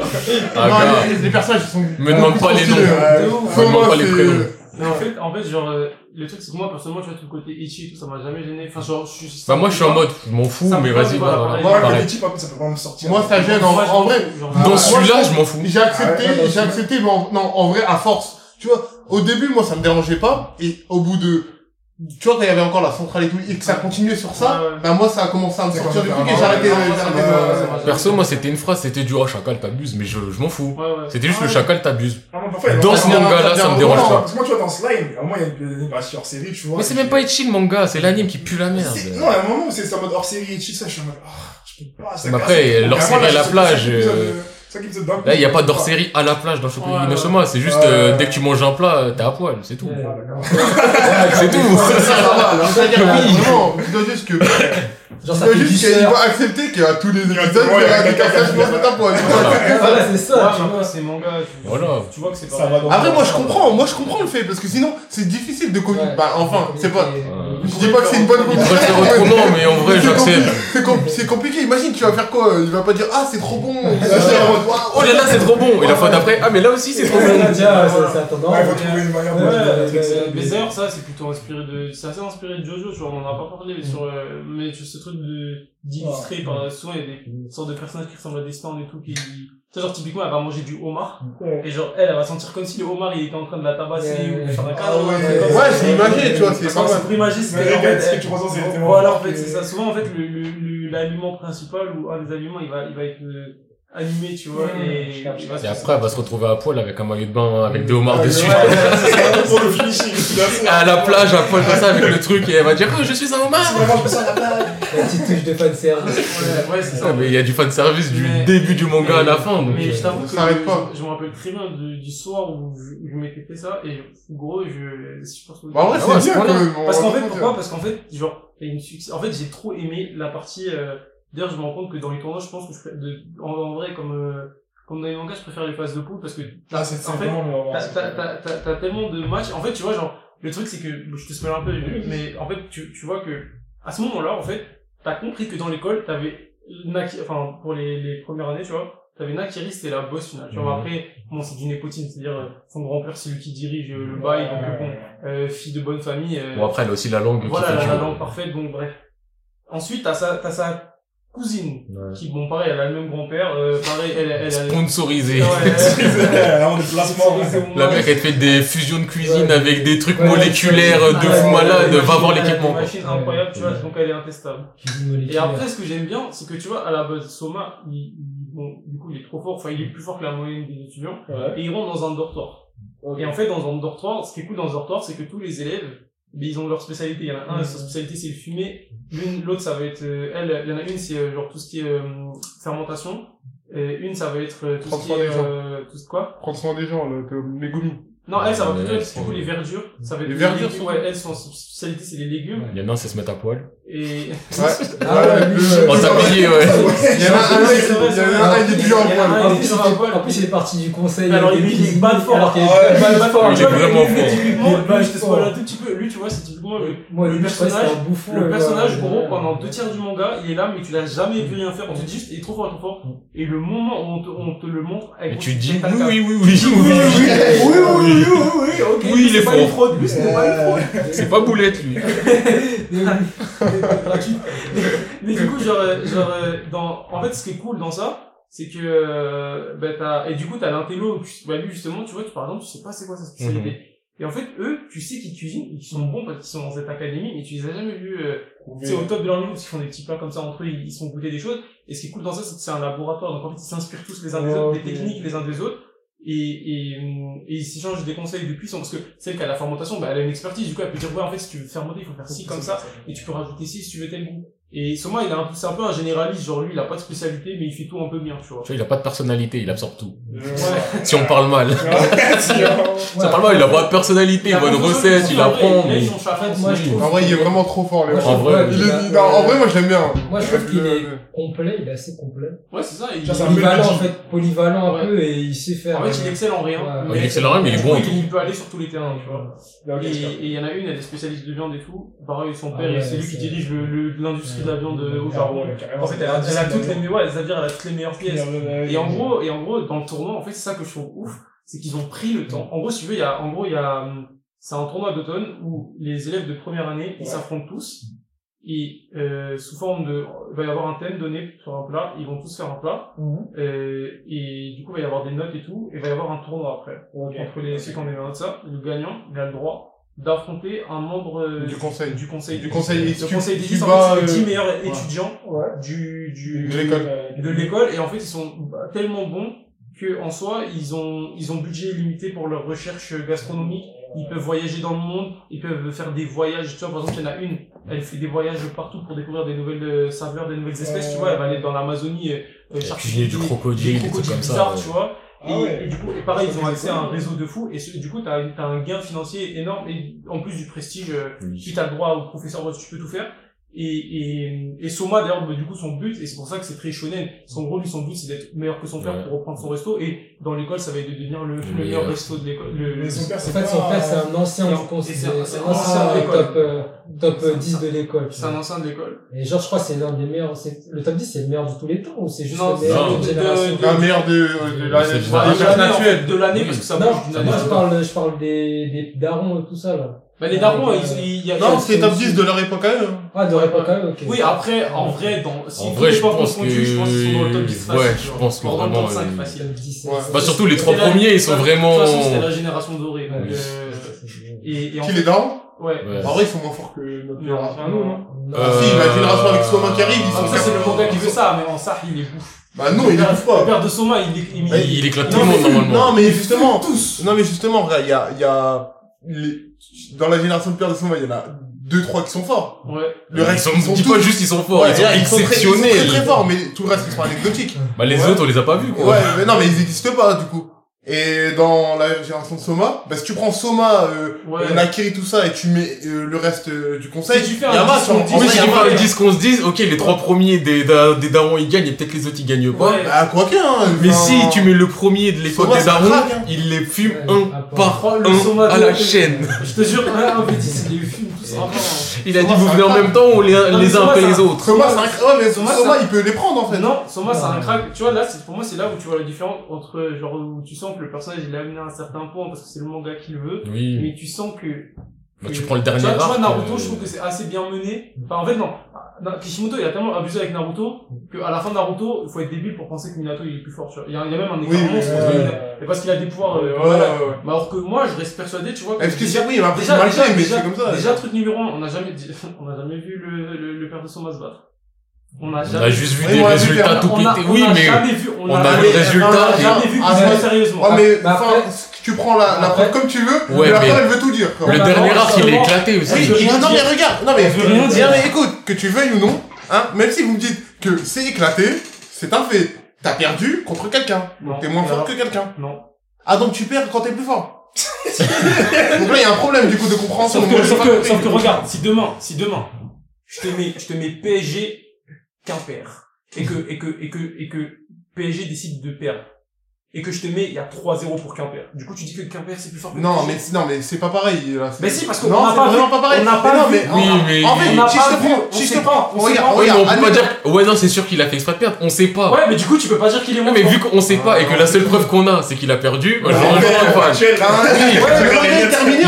Ah, Non, les, personnages, ils sont. Me demande pas les noms. Ouais. me demande pas les prénoms. Mais en fait, en fait, genre, euh, le truc, c'est que moi, personnellement, tu vois, tout le côté itchy et tout, ça m'a jamais gêné. Enfin, genre, je suis. Bah, moi, je suis en mode, je m'en fous, mais vas-y, voilà, voilà. pareil. Moi, le Pareil. côté type, après, ça peut vraiment me sortir. Moi, ça gêne, en, Moi, je en m'en vrai. genre, Ah, Dans moi, celui-là, je- m'en fous. J'ai accepté, Ouais, j'ai accepté, mais en, non, en vrai, à force. Tu vois, au début, moi, ça me dérangeait pas, et au bout de, tu vois, quand il y avait encore la centrale et tout, et que ça continuait sur ça, Ouais, ouais. bah, moi, ça a commencé à me sortir comme du ça, truc, et ouais, j'ai arrêté, de- ouais. Perso, moi, c'était une phrase, c'était du oh, chacal, t'abuses, mais je, je m'en fous. Ouais, ouais. C'était juste Ah le ouais. chacal, t'abuses. Ah, Dans ce manga-là, ça me dérange pas. Parce que moi, tu vois, dans Slime, au moins, il y a une, une partie hors série, tu vois. Mais c'est même pas Ichi le manga, c'est l'anime qui pue la merde. Non, à un moment où c'est en mode hors série chill, ça, je suis en mode, ah, je peux pas, ça Mais casse après, leur série à la plage, Là, il y a pas d'hors série à la plage dans Shokugeki Ouais, c'est juste Ouais, euh, dès que tu manges un plat, euh, t'es à poil, c'est tout. C'est tout. Va, alors, c'est-à-dire, Oui. juste que, tu Genre, ça fait juste qu'il va accepter qu'à tous les épisodes, il y aura des cassages qui vont se mettre à poil. Voilà, c'est ça. tu vois. c'est manga, tu, Voilà. tu vois que c'est pas. Après, moi, je comprends, moi, je comprends le fait, parce que sinon, c'est difficile de. Bah, enfin, c'est pas, je dis pas que c'est une bonne faire autrement, mais en vrai, C'est j'accepte. C'est com- c'est compliqué. Imagine, tu vas faire quoi Il va pas dire ah c'est trop bon. Oh là là, c'est trop bon. Et la fois d'après, ah mais là aussi c'est trop bon. déjà, ça- c'est plutôt inspiré de, c'est assez inspiré de Jojo, tu vois, on en a pas parlé, mais sur, euh, mais sur ce truc d'illustrer par, souvent, il y a des sortes de personnages qui ressemblent à des stands et tout, qui, tu genre, typiquement, elle va manger du homard, et genre, elle, elle va sentir comme si le homard, il était en train de la tabasser, Ouais, ou de faire un Ah ouais, Ouais, ça. c'est imagé, tu vois, c'est pas mal. c'est ce que tu ressens, c'est tellement Voilà, en fait, c'est ça. Souvent, en fait, le, le, le- l'aliment principal ou un des aliments, il va, il va être euh, animé, tu vois, et, après, elle va se retrouver à poil avec un maillot de bain avec des homards dessus. pour le finishing, à la plage, à poil comme ça avec le truc et elle va dire oh je suis un homard. Si vraiment je me sens à la plage. La petite touche de fanservice. Ouais, ouais, c'est ça. Ouais, mais il y a du fan service du Mais- début du manga à la fin donc. Mais je t'avoue que ça s'arrête pas. je, je me rappelle très bien de- du soir où je, je m'étais fait ça et gros je, je pense que- Bah, en vrai, Ah ouais, c'est bien quand même. parce qu'en fait pourquoi parce qu'en fait genre en fait j'ai trop aimé la partie euh, d'ailleurs je me rends compte que dans les tournois je pense que je ferais de en, en vrai comme euh, comme dans les mangas je préfère les phases de poule parce que Ah, c'est En fait, t'as tellement de matchs en fait tu vois genre le truc c'est que je te spoil un peu mais en fait tu, tu vois que à ce moment là en fait t'as compris que dans l'école t'avais enfin pour les, les premières années tu vois T'avais Nakiri, c'était la boss finale. Tu vois, Mhm. après, bon, c'est du népotine, c'est-à-dire, euh, son grand-père, c'est lui qui dirige euh, le bail, donc, euh, bon, euh, fille de bonne famille, euh, Bon après elle a aussi la langue qui voilà, fait la, langue parfaite, donc bref. Ensuite, t'as sa, t'as sa cousine, Ouais. qui, bon, pareil, elle a le même grand-père, euh, pareil, elle, elle, elle a... Sponsorisé. Ouais, elle- Vraiment des placements. La mec elle fait des fusions de cuisine Ouais. avec des trucs Ouais, moléculaires ouais, de fou malade, va voir l'équipement. quoi. machines incroyables, tu vois, donc elle est intestable. Et après, ce que j'aime bien, c'est que tu vois, à la base, Soma, il, bon, du coup, il est trop fort, enfin, il est plus fort que la moyenne des étudiants, et il rentre dans un dortoir. Et en fait, dans un dortoir, ce qui est cool dans un dortoir, c'est que tous les élèves, ben, ils ont leur spécialité. Il y en a un, sa spécialité, c'est le fumer. L'une, l'autre, ça va être, euh, elle, il y en a une, c'est euh, genre tout ce qui est euh, fermentation. Et une, ça va être euh, tout ce qui est, des gens. euh, tout ce quoi? Prendre soin des gens, le, le Megumi. Non, elle, ça va plutôt Ouais, être, du coup, les verdures. Ça va être Les verdures, légumes. Ouais, elles, son spécialité, c'est les légumes. Il y en a un, c'est se mettre à poil. Et, Ouais. Ah ouais, lui, le- euh, Oh, t'habillé, ouais. Il y en a un, il c'est vrai, y c'est en vrai. a un, il est toujours en en a poil. un, En il plus, il est parti du conseil. Alors, il est bad fort. alors Bad fort. Il est vraiment fort. Typiquement, un tout petit peu. Lui, tu vois, c'est typiquement le, personnage. Le personnage, gros, pendant deux tiers du manga, il est là, mais tu l'as jamais vu rien faire. On te dit juste, il est trop fort, trop fort. Et le moment où on te, on le montre, avec tu c'est dis, oui, oui, oui, oui, Oui, oui, oui, oui, oui, oui, oui, oui, ok. Oui, lui, il est c'est pas une fraude, lui, c'était pas une fraude. C'est pas boulette, lui. Mais du coup, genre, euh, genre, euh, dans, en fait, ce qui est cool dans ça, c'est que, euh, bah, t'as, et du coup, t'as l'intello, tu- bah, lui, justement, tu vois, tu, par exemple, tu sais pas c'est quoi sa spécialité. Et en fait, eux, tu sais qu'ils cuisinent, ils sont bons parce qu'ils sont dans cette académie, mais tu les as jamais vus, euh, tu sais, au top de leur niveau, parce qu'ils font des petits plats comme ça entre eux, ils font goûter des choses. Et ce qui est cool dans ça, c'est que c'est un laboratoire, donc en fait, ils s'inspirent tous les uns des autres, ok. des techniques les uns des autres. Et, et, hum, et ils s'échangent des conseils de puissance, parce que celle qui a la fermentation, bah, elle a une expertise, du coup, elle peut dire, ouais, en fait, si tu veux fermenter, il faut faire ci comme ça, et tu peux rajouter ci si tu veux tel goût. Et Soma, il a un peu, c'est un peu un généraliste, genre lui, il a pas de spécialité, mais il fait tout un peu bien, tu vois. Tu vois, il a pas de personnalité, il absorbe tout. Ouais. Si on parle mal. Si on parle mal, il a pas de personnalité, Il a bonne recette, il apprend, il a mais... en fait, Moi, il- je trouve- En vrai, il est vraiment trop fort, je En vrai, Il il est, il- moi, je l'aime bien. Moi, je trouve qu'il est complet, il est assez complet. Ouais, c'est ça, il, un Polyvalent, en fait, polyvalent un peu, et il sait faire. en fait, il euh, excelle en rien. Il excelle en rien, mais il est bon en il- tout. Il peut aller sur tous les terrains, tu vois. Et il y en a une, elle est spécialiste de viande et tout. Pareil, son Ah père, c'est lui qui dirige le- le- l'industrie de carrément, En fait, elle a, elle toutes les ouais, elle a toutes les meilleures pièces. Et en gros, et en gros, dans le tournoi, en fait, c'est ça que je trouve ouf, c'est qu'ils ont pris le temps. En gros, si tu veux, il y a, en gros, il y a, c'est un tournoi d'automne où les élèves de première année, ils s'affrontent tous. Et, euh, sous forme de, il va y avoir un thème donné sur un plat, ils vont tous faire un plat, Mhm. euh, et du coup, il va y avoir des notes et tout, et il va y avoir un tournoi après. Ok. Entre les, ceux qui ont des notes, ça, le gagnant, il a le droit d'affronter un membre euh, Du conseil. du conseil Du conseil, tu- conseil des 10 en fait, les 10 euh, meilleurs ouais. étudiants Ouais. du, du, De l'école. de l'école et en fait ils sont tellement bons que en soi ils ont ils ont budget illimité pour leur recherche gastronomique ils peuvent voyager dans le monde ils peuvent faire des voyages tu vois par exemple il y en a une elle fait des voyages partout pour découvrir des nouvelles euh, saveurs des nouvelles espèces tu vois elle va aller dans l'Amazonie euh, euh, chercher du des- crocodile, des des trucs crocodiles comme ça, bizarres ouais. tu vois Ah et, ouais. et du coup, et pareil, ils ont accès à un réseau de fous, et ce- du coup, t'as, as un gain financier énorme, et en plus du prestige, euh, puis t'as le droit au professeur, tu peux tout faire. Et, et, et Soma, d'ailleurs, bah, du coup, son but, et c'est pour ça que c'est très shonen, son gros, lui, son but, c'est d'être meilleur que son père Ouais. pour reprendre son resto, et dans l'école, ça va être de devenir le, le Le meilleur resto de l'école. Le, le- son père, En c'est fait, son père, c'est un ancien du conseil. c'est un- ancien de top, euh, top C'est euh, un- 10 de l'école. c'est un ancien de l'école. Et genre, je crois que c'est l'un des meilleurs. c'est- Le top 10, c'est le meilleur de tous les temps ou c'est juste Non, le meilleur non, d'une de- génération? de- Un meilleur de, de de de l'année, de parce que ça Non, bouge d'une année. moi je parle, je parle des, des darons et tout ça là. Bah, les darons, Euh, ils, ils, il y a- Non, c'est top 10 de leur époque quand même. Ah, de l'époque, ok. Oui, après, en vrai, dans, si En vrai, je pense confondues, je pense qu'ils sont dans le top 10 que- facile. ouais, je pense que Dans le top vraiment, 5 euh, facile. Top 10, Ouais. c'est- Bah, surtout les trois C'était la- premiers, ils sont de toute vraiment... façon, c'était la génération dorée. Donc, Ouais. euh, et, et en Qui fait, les darons ouais. Ouais. En vrai, ils sont moins forts que notre Non, génération. non, non. Non. Ah, si, la génération avec Soma qui arrive, ils Ah, sont ça, c'est le capables- manga qui veut ça, mais en ça, il est bouffe. Bah non, ils Le pas. père de Soma, il est, il, Il, il éclate tout Non, le monde, normalement. Non, mais justement, tous. Non, mais justement, regarde, il y a, il y a, les- dans la génération de Père de Soma, il y en a deux, trois qui sont forts. Ouais. Le reste, ils sont, dis tous- pas juste ils sont forts, Ouais, ils sont ils sont très- ils sont très, très forts, mais tout le reste, ils sont anecdotiques. Bah, les Ouais. autres, on les a pas vus, quoi. Ouais, mais non, mais ils existent pas, du coup. Et dans la génération de Soma, bah, si tu prends Soma, euh, Ouais. euh, Nakiri, tout ça, et tu mets euh, le reste euh, du conseil, Si tu fais y a un pas, 10 sur- contre en Mais vrai, si tu pas- parles 10 qu'on se dise, ok, les trois premiers des, da- des darons ils gagnent et peut-être les autres ils gagnent pas. Ouais. Bah, quoi que, hein. Mais enfin, si tu mets le premier de l'époque des darons, crack, hein. il les fume Ouais, un par. Le un Soma à la chaîne. Je te jure, un, V10, il les fume tous. Il a dit vous venez en même temps ou les, les uns après les autres Soma, c'est un crack. Ouais, mais Soma, il peut les prendre, en fait. Non, Soma, c'est un crack. Tu vois, là, c'est, pour moi, c'est là où tu vois la différence entre, genre, où tu sens que le personnage, il est amené à un certain point parce que c'est le manga qu'il veut. Oui. Mais tu sens que, Bah, tu prends le dernier tu vois, tu vois, arc, Naruto, euh, je trouve que c'est assez bien mené. Enfin, en fait, non. Na- Kishimoto, il a tellement abusé avec Naruto, que à la fin de Naruto, il faut être débile pour penser que Minato, il est plus fort, tu vois. Il y a, il y a même un écart Oui, monstre entre. Et parce qu'il a des pouvoirs, euh, Ouais, ouais, ouais. Mais alors que moi, je reste persuadé, tu vois, que Est-ce que déjà- c'est, oui, après, c'est déjà, déjà, mais déjà, c'est comme ça. déjà, truc numéro un, on n'a jamais, dit- on n'a jamais vu le, le, le père de Soma se battre. On On jamais a juste vu Oui, des on a vu résultats tout on a, pétés. on Oui, a mais jamais vu, on, on a, a jamais- vu le résultat, on a et- jamais vu Ah, sérieusement. Ouais, mais, Bah, enfin, après- tu prends la, la après- preuve comme tu veux, Ouais, mais preuve, elle veut tout dire. quoi. le bah, dernier arc, il est éclaté aussi. Oui, non, mais regarde, non, mais, Je veux rien dire. non, mais écoute, que tu veuilles ou non, hein, même si vous me dites que c'est éclaté, c'est un fait. T'as perdu contre quelqu'un. T'es moins fort que quelqu'un. Non. Ah, donc tu perds quand t'es plus fort. Donc là, il y a un problème, du coup, de compréhension. Sauf que, que, sauf que regarde, si demain, si demain, je te mets, je te mets PSG Quimper, et que, et que, et que, et que PSG décide de perdre, et que je te mets, il y a 3-0 pour Quimper. Du coup, tu dis que Quimper c'est plus fort que Non, mais, non, mais c'est pas pareil, là. Mais si, parce qu'on Non, n'a c'est pas vraiment pas pareil. on n'a pas mais, Oui, en- mais- En fait, On je te prends, on si je sait te pas, prends, on sait regarde, pas. Oui, mais regarde, on peut pas dire, ouais, non, c'est sûr qu'il a fait exprès de perdre. On sait pas. Ouais, mais du coup, tu peux pas dire qu'il est Non, moins mais vu qu'on sait pas et que la seule preuve qu'on a, c'est qu'il a perdu, moi, je. Ah,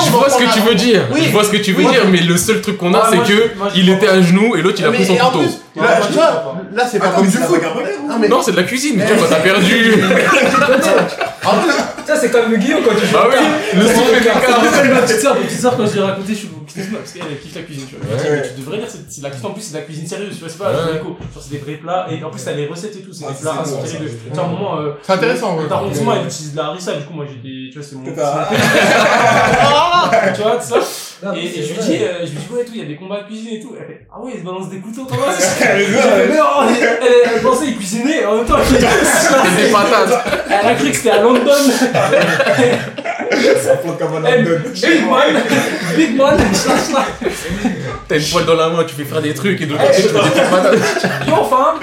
Je vois ce que tu veux dire. Je vois ce que tu veux dire, mais le seul truc qu'on a, c'est que il était à genoux et l'autre il a pris son couteau. là, c'est pas Attends, comme mais du foot. Non, c'est de la cuisine. Tu vois, quand t'as perdu. En plus, Ça, c'est comme le Guillaume quand tu joues Ah oui, le Ça, son c'est fait le cartes. d'écart. C'est ma petite sœur, ma petite sœur, quand je l'ai raconté, je suis cuisine parce qu'elle elle kiffe la cuisine, tu vois. Ouais. Tu devrais dire, c'est c'est de la cuisine, en plus, c'est de la cuisine sérieuse, tu vois, c'est pas Ouais. la déco. Genre, c'est des vrais plats, et en plus, t'as les recettes et tout, c'est Ah, des plats inspirés de. Tu vois, un moment, euh, c'est intéressant, ouais. Arrondissement, il utilise de la harissa, du coup, moi, j'ai des, tu vois, c'est mon. Tu vois, tout ça. Non, Et, je lui dis, euh, je lui dis, ouais, tout, il y a des combats de cuisine et tout. Elle fait, ah ouais, il se balance des couteaux, ça se Elle elle, elle, elle pensait qu'il cuisinait, en même temps, elle, C'est des patates. elle a cru que c'était à London. Ça flotte comme un London. Big man, big man. T'as une poêle dans la main, tu fais faire des trucs et de l'autre côté, tu fais des petites patates. Yo, femme.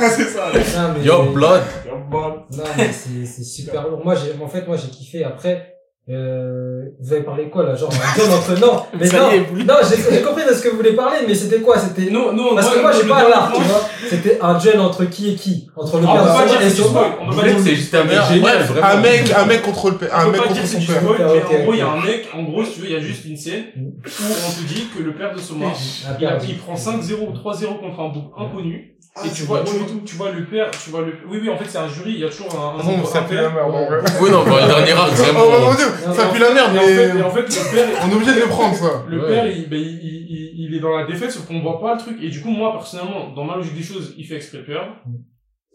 C'est ça. Non, mais- Yo, blood. Non, mais c'est, super lourd. Moi, j'ai, en fait, moi, j'ai kiffé. Après, euh, vous avez parlé quoi, là? Genre, un duel entre, non, mais Ça non, est, vous- non, j'ai, compris de ce que vous voulez parler, mais c'était quoi? C'était, Nous, nous, on parce que moi, j'ai pas l'art, tu vois. C'était un duel entre qui et qui? Entre le On père que et spoil. On peut pas dire que c'est juste un mec génial, Un mec, un mec contre le père, un mec contre son père. en gros, il y a un mec, en gros, si tu veux, il y a juste une scène où on te dit que le père de Soma, Ah, il prend 5-0 ou 3-0 contre un bouc inconnu. Ah, et tu vois, tu, vois- tu vois le père, tu vois le, oui, oui, en fait, c'est un jury, il y a toujours un, un, Bon, un ça pue la merde. Oui, non, bah, le dernier arc, Oh, vraiment. mon dieu, ça pue la merde, mais en fait, le père, on est obligé de le prendre, ça. le Ouais. père, il, ben, il, il, il- il est dans la défaite, sauf qu'on voit pas le truc. Et du coup, moi, personnellement, dans ma logique des choses, il fait exprès perdre.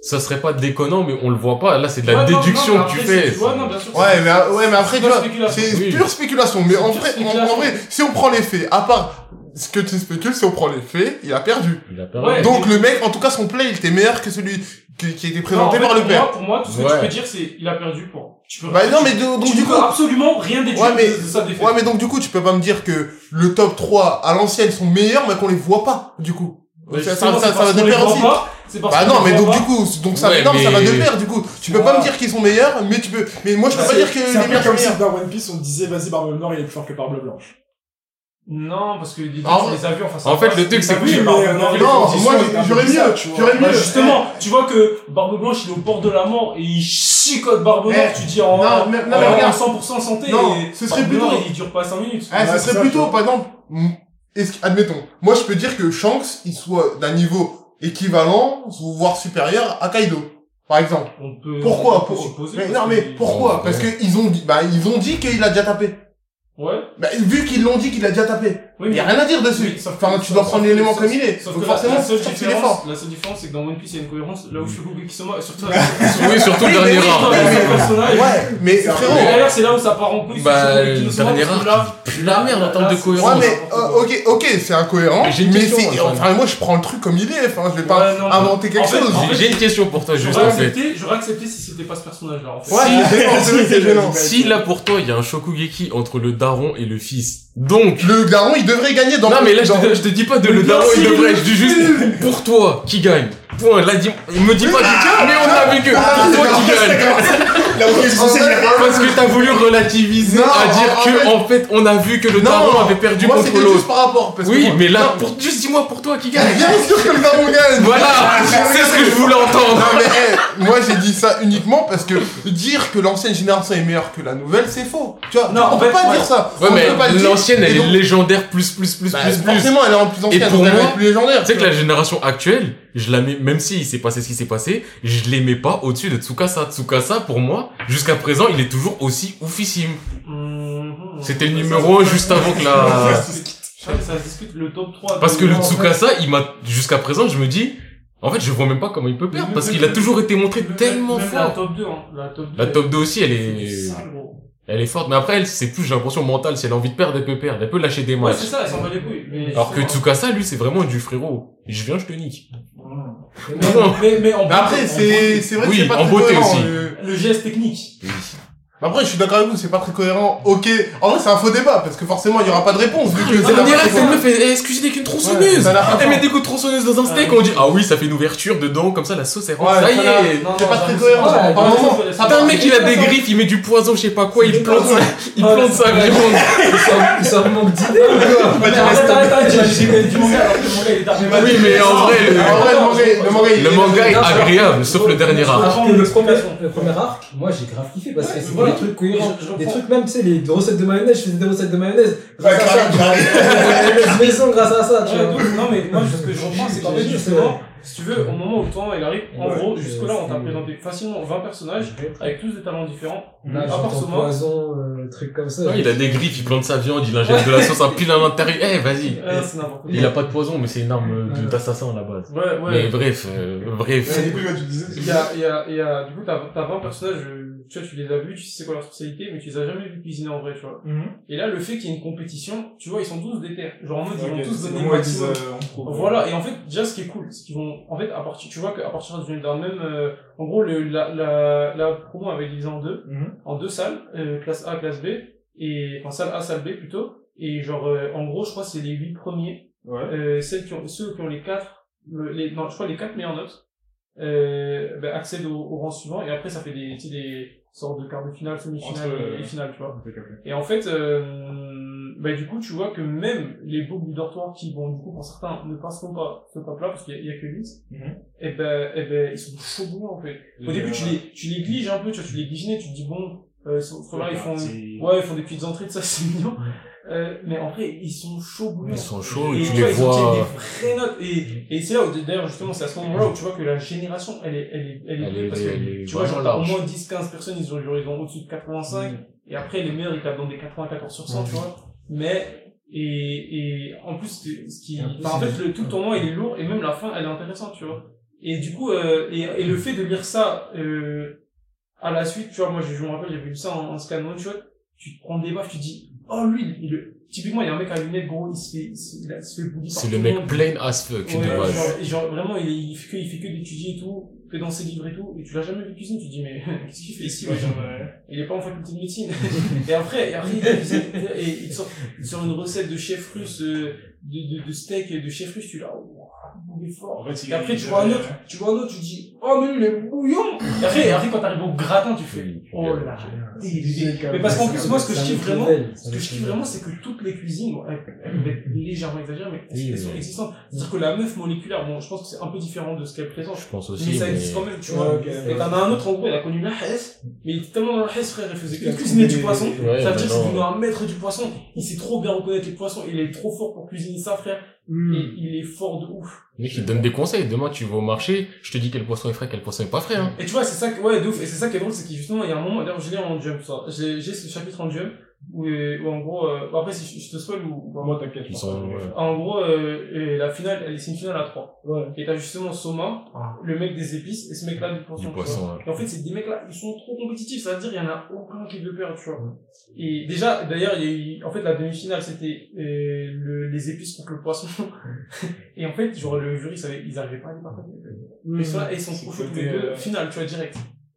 Ça serait pas déconnant, mais on le voit pas. Là, c'est de la Ouais, non, déduction non, que tu fais. c'est- Ouais, non, bien sûr. Ouais, mais, ouais, mais après, C'est tu vois, pure spéculation. Mais en vrai, en vrai, si on prend les faits, à part ce que tu spécules, si on prend les faits, il a perdu. Il a perdu. Ouais. Donc le mec, en tout cas, son play, il était meilleur que celui qui, qui a été Non, présenté en fait, par le pour père. Moi, pour moi, tout ce que Ouais. tu peux dire, c'est il a perdu pour. Tu peux Bah non, mais de- tu donc du peux coup, absolument rien déduire Ouais, mais- de, de sa défaite. ouais, mais donc du coup, tu peux pas me dire que le top 3 à l'ancienne sont meilleurs, mais qu'on les voit pas, du coup. Ouais, ça, justement, ça, c'est ça, ça parce va de pair aussi. C'est Bah non, mais donc pas. du coup, donc ça, Ouais, non, ça va de mais- pair, du coup. Tu peux pas me dire qu'ils sont meilleurs, mais tu peux, mais moi je peux Bah, pas c'est- dire que C'est les meilleurs sont comme si meilleurs. dans One Piece on disait vas-y Barbe Noire il est plus fort que Barbe Blanche. Non, parce que les vrai- les as vus en face à en fait, le truc, c'est que- Oui, mais, euh, Non, conditions, moi j'aurais mieux, tu vois. j'aurais Bah mieux. justement, tu vois que Barbe Blanche il est au bord de la mort et il chicote Barbe Noire, Eh, tu dis en, non, mais- non, mais en regarde. 100% santé Non, et ce serait plutôt- il dure pas 5 minutes. Ah, Ouais, ce serait ça, plutôt, par exemple, mm, est-ce admettons, moi je peux dire que Shanks, il soit d'un niveau équivalent, voire supérieur à Kaido, par exemple. On peut, Pourquoi? on peut pour- supposer mais parce Non, mais pourquoi? Parce que ils ont dit, bah ils ont dit qu'il a déjà tapé. Ouais. Bah, vu qu'ils l'ont dit qu'il a déjà tapé, Oui, il y a mais- rien à dire dessus. Oui, sauf que- enfin, tu dois prendre l'élément comme il est. Sauf Donc forcément, la seule différence, la seule différence, c'est que dans One Piece, il y a une cohérence. Là où Shokugeki Kisama, surtout, Oui, surtout le mais dernier mais- mais- personnages. Ouais, mais frérot. Et d'ailleurs, c'est là où ça part en couille. Bah, le dernier pue la merde en termes de c'est- Ouais, cohérence. mais euh, ok, ok, c'est incohérent. Mais j'ai une mais question, c'est, enfin, moi je prends le truc comme il est. Enfin, je vais pas inventer quelque chose. J'ai une question pour toi, juste J'aurais en fait. accepté, j'aurais accepté si c'était pas ce personnage-là, en fait. Ouais, c'est gênant. Si là pour toi il y a un Shokugeki entre le daron et le fils, donc Le daron, il devrait gagner dans non le- mais là je te, je te dis pas de le daron il devrait, je dis juste pour toi qui gagne. Point. Là dis, me dis pas du mais on a vu que pour toi qui gagne. Parce que t'as voulu relativiser Non, à dire que fait- en fait on a vu que le Non, daron avait perdu moi, contre c'était l'autre. juste par rapport. Parce que Oui moi- mais là Non, pour juste dis-moi pour toi qui gagne. Bien sûr que le daron gagne. Voilà, c'est ce que je voulais entendre. Non mais moi j'ai dit ça uniquement parce que dire que l'ancienne génération est meilleure que la nouvelle c'est faux. Tu vois, Non, on en peut fait, pas ouais. dire ça. Ouais On mais l'ancienne elle est légendaire plus plus plus Bah, plus plus. forcément elle est en plus ancienne, Et pour moi, plus légendaire. Tu sais que la génération actuelle, je la mets, même s'il s'est passé ce qui s'est passé, je les mets pas au-dessus de Tsukasa. Tsukasa, pour moi, jusqu'à présent, il est toujours aussi oufissime. Mhm. C'était le numéro ça- 1 juste avant que la... Ça, se discute le top 3. Parce que le Tsukasa, il m'a, jusqu'à présent, je me dis, en fait, je vois même pas comment il peut perdre, parce qu'il a toujours été montré tellement La fort. top 2, hein. La top 2. La top 2 aussi, elle est. elle est forte. Mais après, elle, c'est plus, j'ai l'impression, mentale. Si elle a envie de perdre, elle peut perdre. Elle peut lâcher des Ouais, matchs. c'est ça, elle s'en bat les couilles. Mais Alors que Tsukasa, lui, c'est vraiment du frérot. Je viens, je te nique. Mais, mais, mais en Mais après c'est c'est vrai que Oui, c'est pas en très beauté cohérent, aussi. euh. le geste technique. Après, je suis d'accord avec vous, c'est pas très cohérent. Ok. En vrai, c'est un faux débat, parce que forcément, il y aura pas de réponse, vu que c'est On dirait que c'est une la meuf, elle, elle cuisine avec une Ouais, tronçonneuse. Elle met des coups de tronçonneuse dans un steak, on dit, ah oui, ça fait une ouverture dedans, comme ça la sauce elle rentre. Ouais, ça y est. C'est pas très cohérent. un part- mec, il a des griffes, il met du poison, je sais pas quoi, il plante sa, il plante sa viande. En manque d'idées le il est. Oui, mais en vrai, le- le manga, le manga, il Le manga est agréable, sauf le dernier arc. Le premier, le arc, moi j'ai grave kiffé parce que c'est. Des trucs cohérents. Je- je des comprends. trucs même, tu sais, les recettes de mayonnaise, je faisais des recettes de mayonnaise. Ouais, Grâce à ça, mayonnaise maison grâce à ça, tu Ouais, vois. non mais moi ce que je reprends c'est qu'en fait justement si tu veux au moment où le temps il arrive en Ouais, gros euh, jusque là on t'a présenté facilement 20 personnages avec tous des talents différents Là, à part poison, euh, trucs comme ça. Ouais, il a des griffes, il plante sa viande, il injecte de la sauce en pile à l'intérieur. Eh, vas-y. euh, Il a pas de poison, mais c'est une arme euh, Ouais. d'assassin à la base. ouais ouais Mais bref, euh, bref. Ouais, du coup, tu disais, il y a, il y a, il y a, du coup, t'as, t'as 20 personnages, euh, tu vois, tu les as vus, tu sais c'est quoi leur spécialité, mais tu les as jamais vus cuisiner en vrai, tu vois. Mhm. Et là, le fait qu'il y ait une compétition, tu vois, ils sont tous déter. Genre en mode, ils vont tous donner le maximum. euh, en pro. Voilà, et en fait, déjà, ce qui est cool, c'est qu'ils vont, en fait, à partir, tu vois qu'à partir d'une- d'un même, euh, en gros, le, la, la, la promo avait divisé en deux, Mhm. en deux salles, euh, classe A, classe B, et, enfin, salle A, salle B plutôt, et genre, euh, en gros, je crois que c'est les huit premiers, Ouais. euh, celles qui ont, ceux qui ont les quatre, les, non, je crois les quatre meilleures notes, euh, ben, accèdent au, au rang suivant, et après, ça fait des, tu sais, des sortes de quarts de finale, semi-finale Entre, euh, et finale, tu vois. Et en fait, euh, bah, du coup, tu vois que même les boucles du dortoir qui, bon, du coup, pour certains, ne passeront pas ce top-là, parce qu'il y, y a que 8, Mhm. et ben, et ben, ils sont chauds en fait. Au début, tu les, tu les gliges un peu, tu vois, tu les gliges, tu te dis, bon, euh, là, ils font, ouais, ils font des petites entrées de ça, c'est mignon. Euh, mais en vrai, ils sont chauds bouillants. Ils sont chauds Et et tu les vois, ils vois. des vraies notes. Et, et c'est là où, d'ailleurs, justement, c'est à ce moment-là où tu vois que la génération, elle est, elle est, elle est, Elle est- parce que, est tu vois, genre, au moins 10, 15 personnes, ils ont, genre, ils ont au-dessus de 85. Et après, les meilleurs, ils tapent dans des 94 sur 100, tu vois. Mais, et, et, en plus, ce qui, en enfin, fait, le, tout le tournoi, il est lourd, et même la fin, elle est intéressante, tu vois. Et du coup, euh, et, et le fait de lire ça, euh, à la suite, tu vois, moi, je, je me rappelle, j'avais vu ça en, en scan one shot, tu te prends des baffes, tu dis, oh, lui, il, il- typiquement, il y a un mec à lunettes, gros, il se fait, il se, il se fait par C'est le mec monde. plain as fuck Ouais, de base. genre, vraiment, il, il fait que, il fait que d'étudier et tout, que dans ses livres et tout, et tu l'as jamais vu cuisiner, tu te dis, mais, qu'est-ce qu'il fait ici, ouais, genre, euh, il est pas en faculté de médecine. et après, et après, il, et il sort, il sort une recette de chef russe, euh, de, de, de steak de chef russe, tu l'as, oh, il est fort. En fait, Et après, tu vois un autre, tu vois un autre, tu dis, oh, mais lui, il est bouillant! Et après, et après, quand t'arrives au gratin, tu fais, oh là, mais parce qu'en plus, moi, ce que je kiffe vraiment, ce que je kiffe vraiment, c'est que toutes les cuisines, bon, elles, elles peuvent être légèrement exagérées, mais elles, sont existantes. C'est-à-dire que la meuf moléculaire, bon, je pense que c'est un peu différent de ce qu'elle présente. Je pense Mais aussi. ça mais- existe quand même, tu vois. Et t'en as un autre, en gros, il a connu la Hesse, mais il était tellement dans la Hesse, frère, il faisait que cuisiner du poisson. Ça veut dire que c'est un maître du poisson. Il sait trop bien reconnaître les poissons. Il est trop fort pour cuisiner ça, frère. Hmm. Et il est fort de ouf. Le mec, il donne des conseils. Demain, tu vas au marché, je te dis quel poisson est frais, quel poisson est pas frais, hein. Et tu vois, c'est ça, que- ouais, de ouf. Et c'est ça qui est drôle, c'est qu'il justement, il y a un moment, d'ailleurs, je l'ai en jump, ça. J'ai, j'ai ce chapitre en jump, où, euh, où en gros, euh, après, si je, je te spoil ou, ou- Moi, t'inquiète. Ouais. en gros, euh, et la finale, elle est c'est une finale à 3. Ouais. Et t'as justement Soma, Ah. le mec des épices, et ce mec-là du poisson. Du poisson, ouais. Et en fait, c'est des mecs là, ils sont trop compétitifs, ça veut dire il y en a aucun qui veut perdre, tu vois. Et déjà, d'ailleurs, il y a eu, en fait, la demi-finale, c'était euh, le, les épices contre le poisson. et en fait, genre, le jury, ça, ils arrivaient pas à les partager. Ils sont là, et ils sont trop chauds tous les deux, euh, finale, tu vois, direct.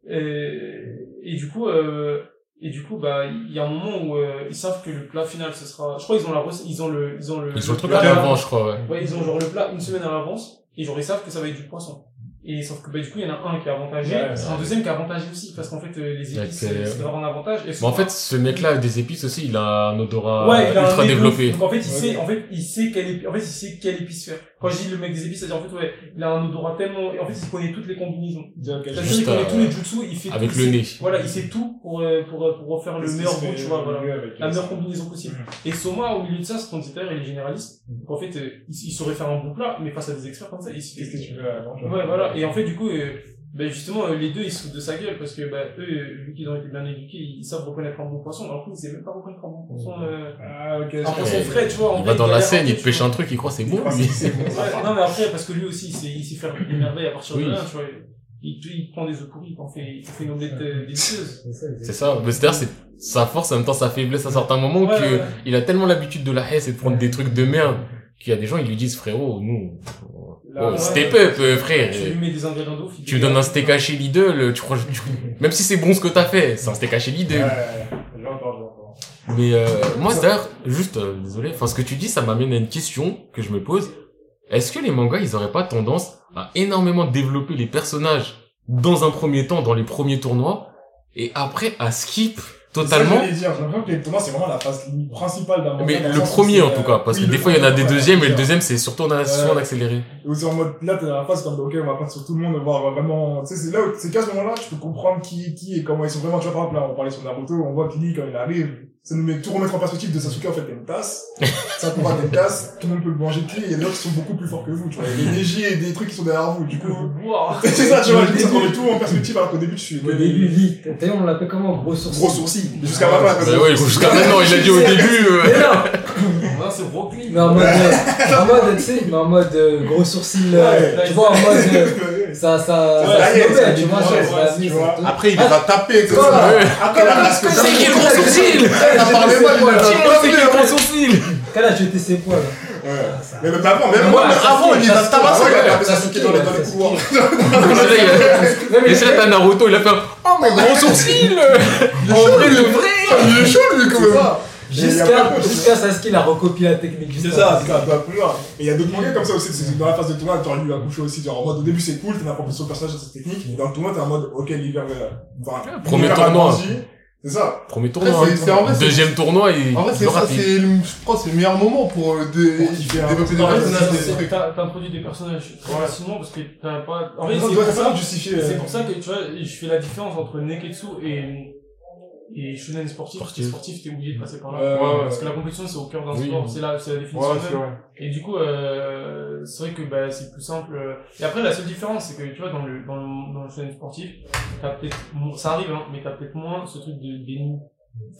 Et, et du coup, euh, et du coup, bah, il y a un moment où euh, ils savent que le plat final, ce sera, je crois, ils ont la ils ont le, ils ont le, Ils ont le truc à l'avant, je crois, ouais. Ouais, ils ont genre le plat une semaine à l'avance, et genre ils savent que ça va être du poisson. Et sauf que bah, du coup, il y en a un qui est avantagé, Ouais, et un deuxième qui est avantagé aussi, parce qu'en fait, euh, les épices, euh, c'est vraiment un avantage. Et Mais en fait, ce mec-là, des épices aussi, il a un odorat ouais, il a un ultra ouf. développé. Donc en fait, il Ouais. sait, en fait, il sait quelle épice, en fait, il sait quelle épice faire. Quand je dis le mec des épices, c'est-à-dire en fait, ouais, il a un odorat tellement, et en fait, il connaît toutes les combinaisons. C'est-à-dire Juste qu'il connaît tous les jutsu, il fait avec tout, le il nez. Voilà, il sait tout pour, euh, pour, euh, pour refaire le meilleur goût, tu vois, voilà. La meilleure combinaison possible. Et Soma, au milieu de ça, ce transitaire, il est généraliste. Donc en fait, il, il saurait faire un bon plat, mais face à des experts comme ça, il Qu'est-ce que tu veux avant Ouais, voilà. Et en fait, du coup, euh, ben justement, euh, les deux, ils se foutent de sa gueule parce que, ben, eux, euh, vu qu'ils ont été bien éduqués, ils savent reconnaître un bon poisson. Alors lui, il sait même pas reconnaître un bon poisson, euh, Ah, ok. un poisson frais, tu vois. en Il va dans la scène, il te pêche un truc, il croit c'est bon. lui. c'est bon. Ouais, non, mais après, parce que lui aussi, il sait, faire des merveilles à partir Oui. de rien, tu vois. Il, prend des œufs pourris, il t'en fait, il fait une omelette délicieuse. C'est ça, C'est ça. Mais c'est-à-dire, c'est sa force, en même temps sa faiblesse à certains moments Ouais, que ouais. il a tellement l'habitude de la haisse et de prendre des trucs de merde qu'il y a des gens, ils lui disent, frérot, nous, La- Oh, step up, euh, frère. Tu lui mets des ingrédients il Tu donnes un steak haché Lidl, tu crois, tu- même si c'est bon ce que t'as fait, c'est un steak haché Lidl. Mais euh, moi d'ailleurs, juste euh, désolé, enfin ce que tu dis, ça m'amène à une question que je me pose. Est-ce que les mangas, ils auraient pas tendance à énormément développer les personnages dans un premier temps, dans les premiers tournois, et après à skip totalement C'est ça que dire. C'est vraiment la phase principale d'un. Mais le premier en tout cas, parce oui, que des fois il y en a des deuxièmes, et le deuxième c'est surtout en, souvent en accéléré. Ou c'est en mode, là, t'es dans la phase comme, ok, on va pas sur tout le monde, voir vraiment, tu sais, c'est là où, c'est qu'à ce moment-là, tu peux comprendre qui est qui et comment ils sont vraiment, tu vois, par exemple, là, on parlait sur Naruto, on voit que Lee, quand il arrive, ça nous met tout remettre en perspective de Sasuke, en fait, une tasse, ça t'as une tasse, tout le monde peut manger de clé, il y a des gens qui sont beaucoup plus forts que vous, tu vois, il y a des Neji et des trucs qui sont derrière vous, du coup. peux boire. C'est ça, tu vois, du coup, ça remet tout en perspective, alors qu'au début, tu suis Au début, Lee, t'as on l'appelle comment? Gros sourcil. gros sourcils, jusqu'à maintenant, Bah ouais, jusqu'à maintenant, il a dit au début. Mais c'est en mode, euh, en mode, tu sais, mais en mode euh, gros sourcil, euh, tu vois, en mode, euh, ça, ça, Ouais, ça yeah, snobait, ça tu dit vois, ouais, ça, ouais, ça, tu ça, vois. ça, Après, il a. Ouais. Après, là, parce que C'est qui le gros sourcil T'as parlé il a c'est qui le gros sourcil là, jeté ses poils. Ouais. Mais même avant, même moi, avant, il les a tabassés. ouais, ouais, ça Sasuke, dans les couloirs. C'est là, t'as Naruto, il a fait un, Oh mon gros sourcil En vrai, le vrai Il est chaud, lui, quand même. Mais a Jusqu'à, pas que- jusqu'à Sasuke, il a recopié la technique. C'est ça, c'est ça, toi, plus loin. Et il y a d'autres mangas comme ça aussi, c'est dans la phase de tournoi, t'aurais lu accoucher aussi, genre en mode au début c'est cool, t'as une appropriation au personnage de cette technique, et dans le tournoi t'es en mode, ok, l'hiver, euh, enfin, Premier l'hiver a tournoi. C'est ça. Premier Après, tournoi. c'est- c'est en vrai, hein. Deuxième tournoi, et En vrai, c'est ça, c'est, le- je crois, que c'est le meilleur moment pour euh, développer des personnages. T'as t'as introduit des personnages très facilement parce que t'as pas. En vrai, c'est tu pour ça. pas justifier. euh, C'est pour ça que tu vois, je fais la différence entre Neketsu et et shonen sportif. Sportif. Sportif, t'es obligé de passer par là. Ouais, ouais, ouais. Parce que la compétition c'est au cœur d'un Oui. sport, c'est la c'est la définition Ouais, même. Et du coup, euh, c'est vrai que bah, c'est plus simple. euh. Et après, la seule différence, c'est que tu vois, dans le, dans le, dans le shonen sportif, t'as peut-être, ça arrive, hein, mais t'as peut-être moins ce truc de d'ennemi.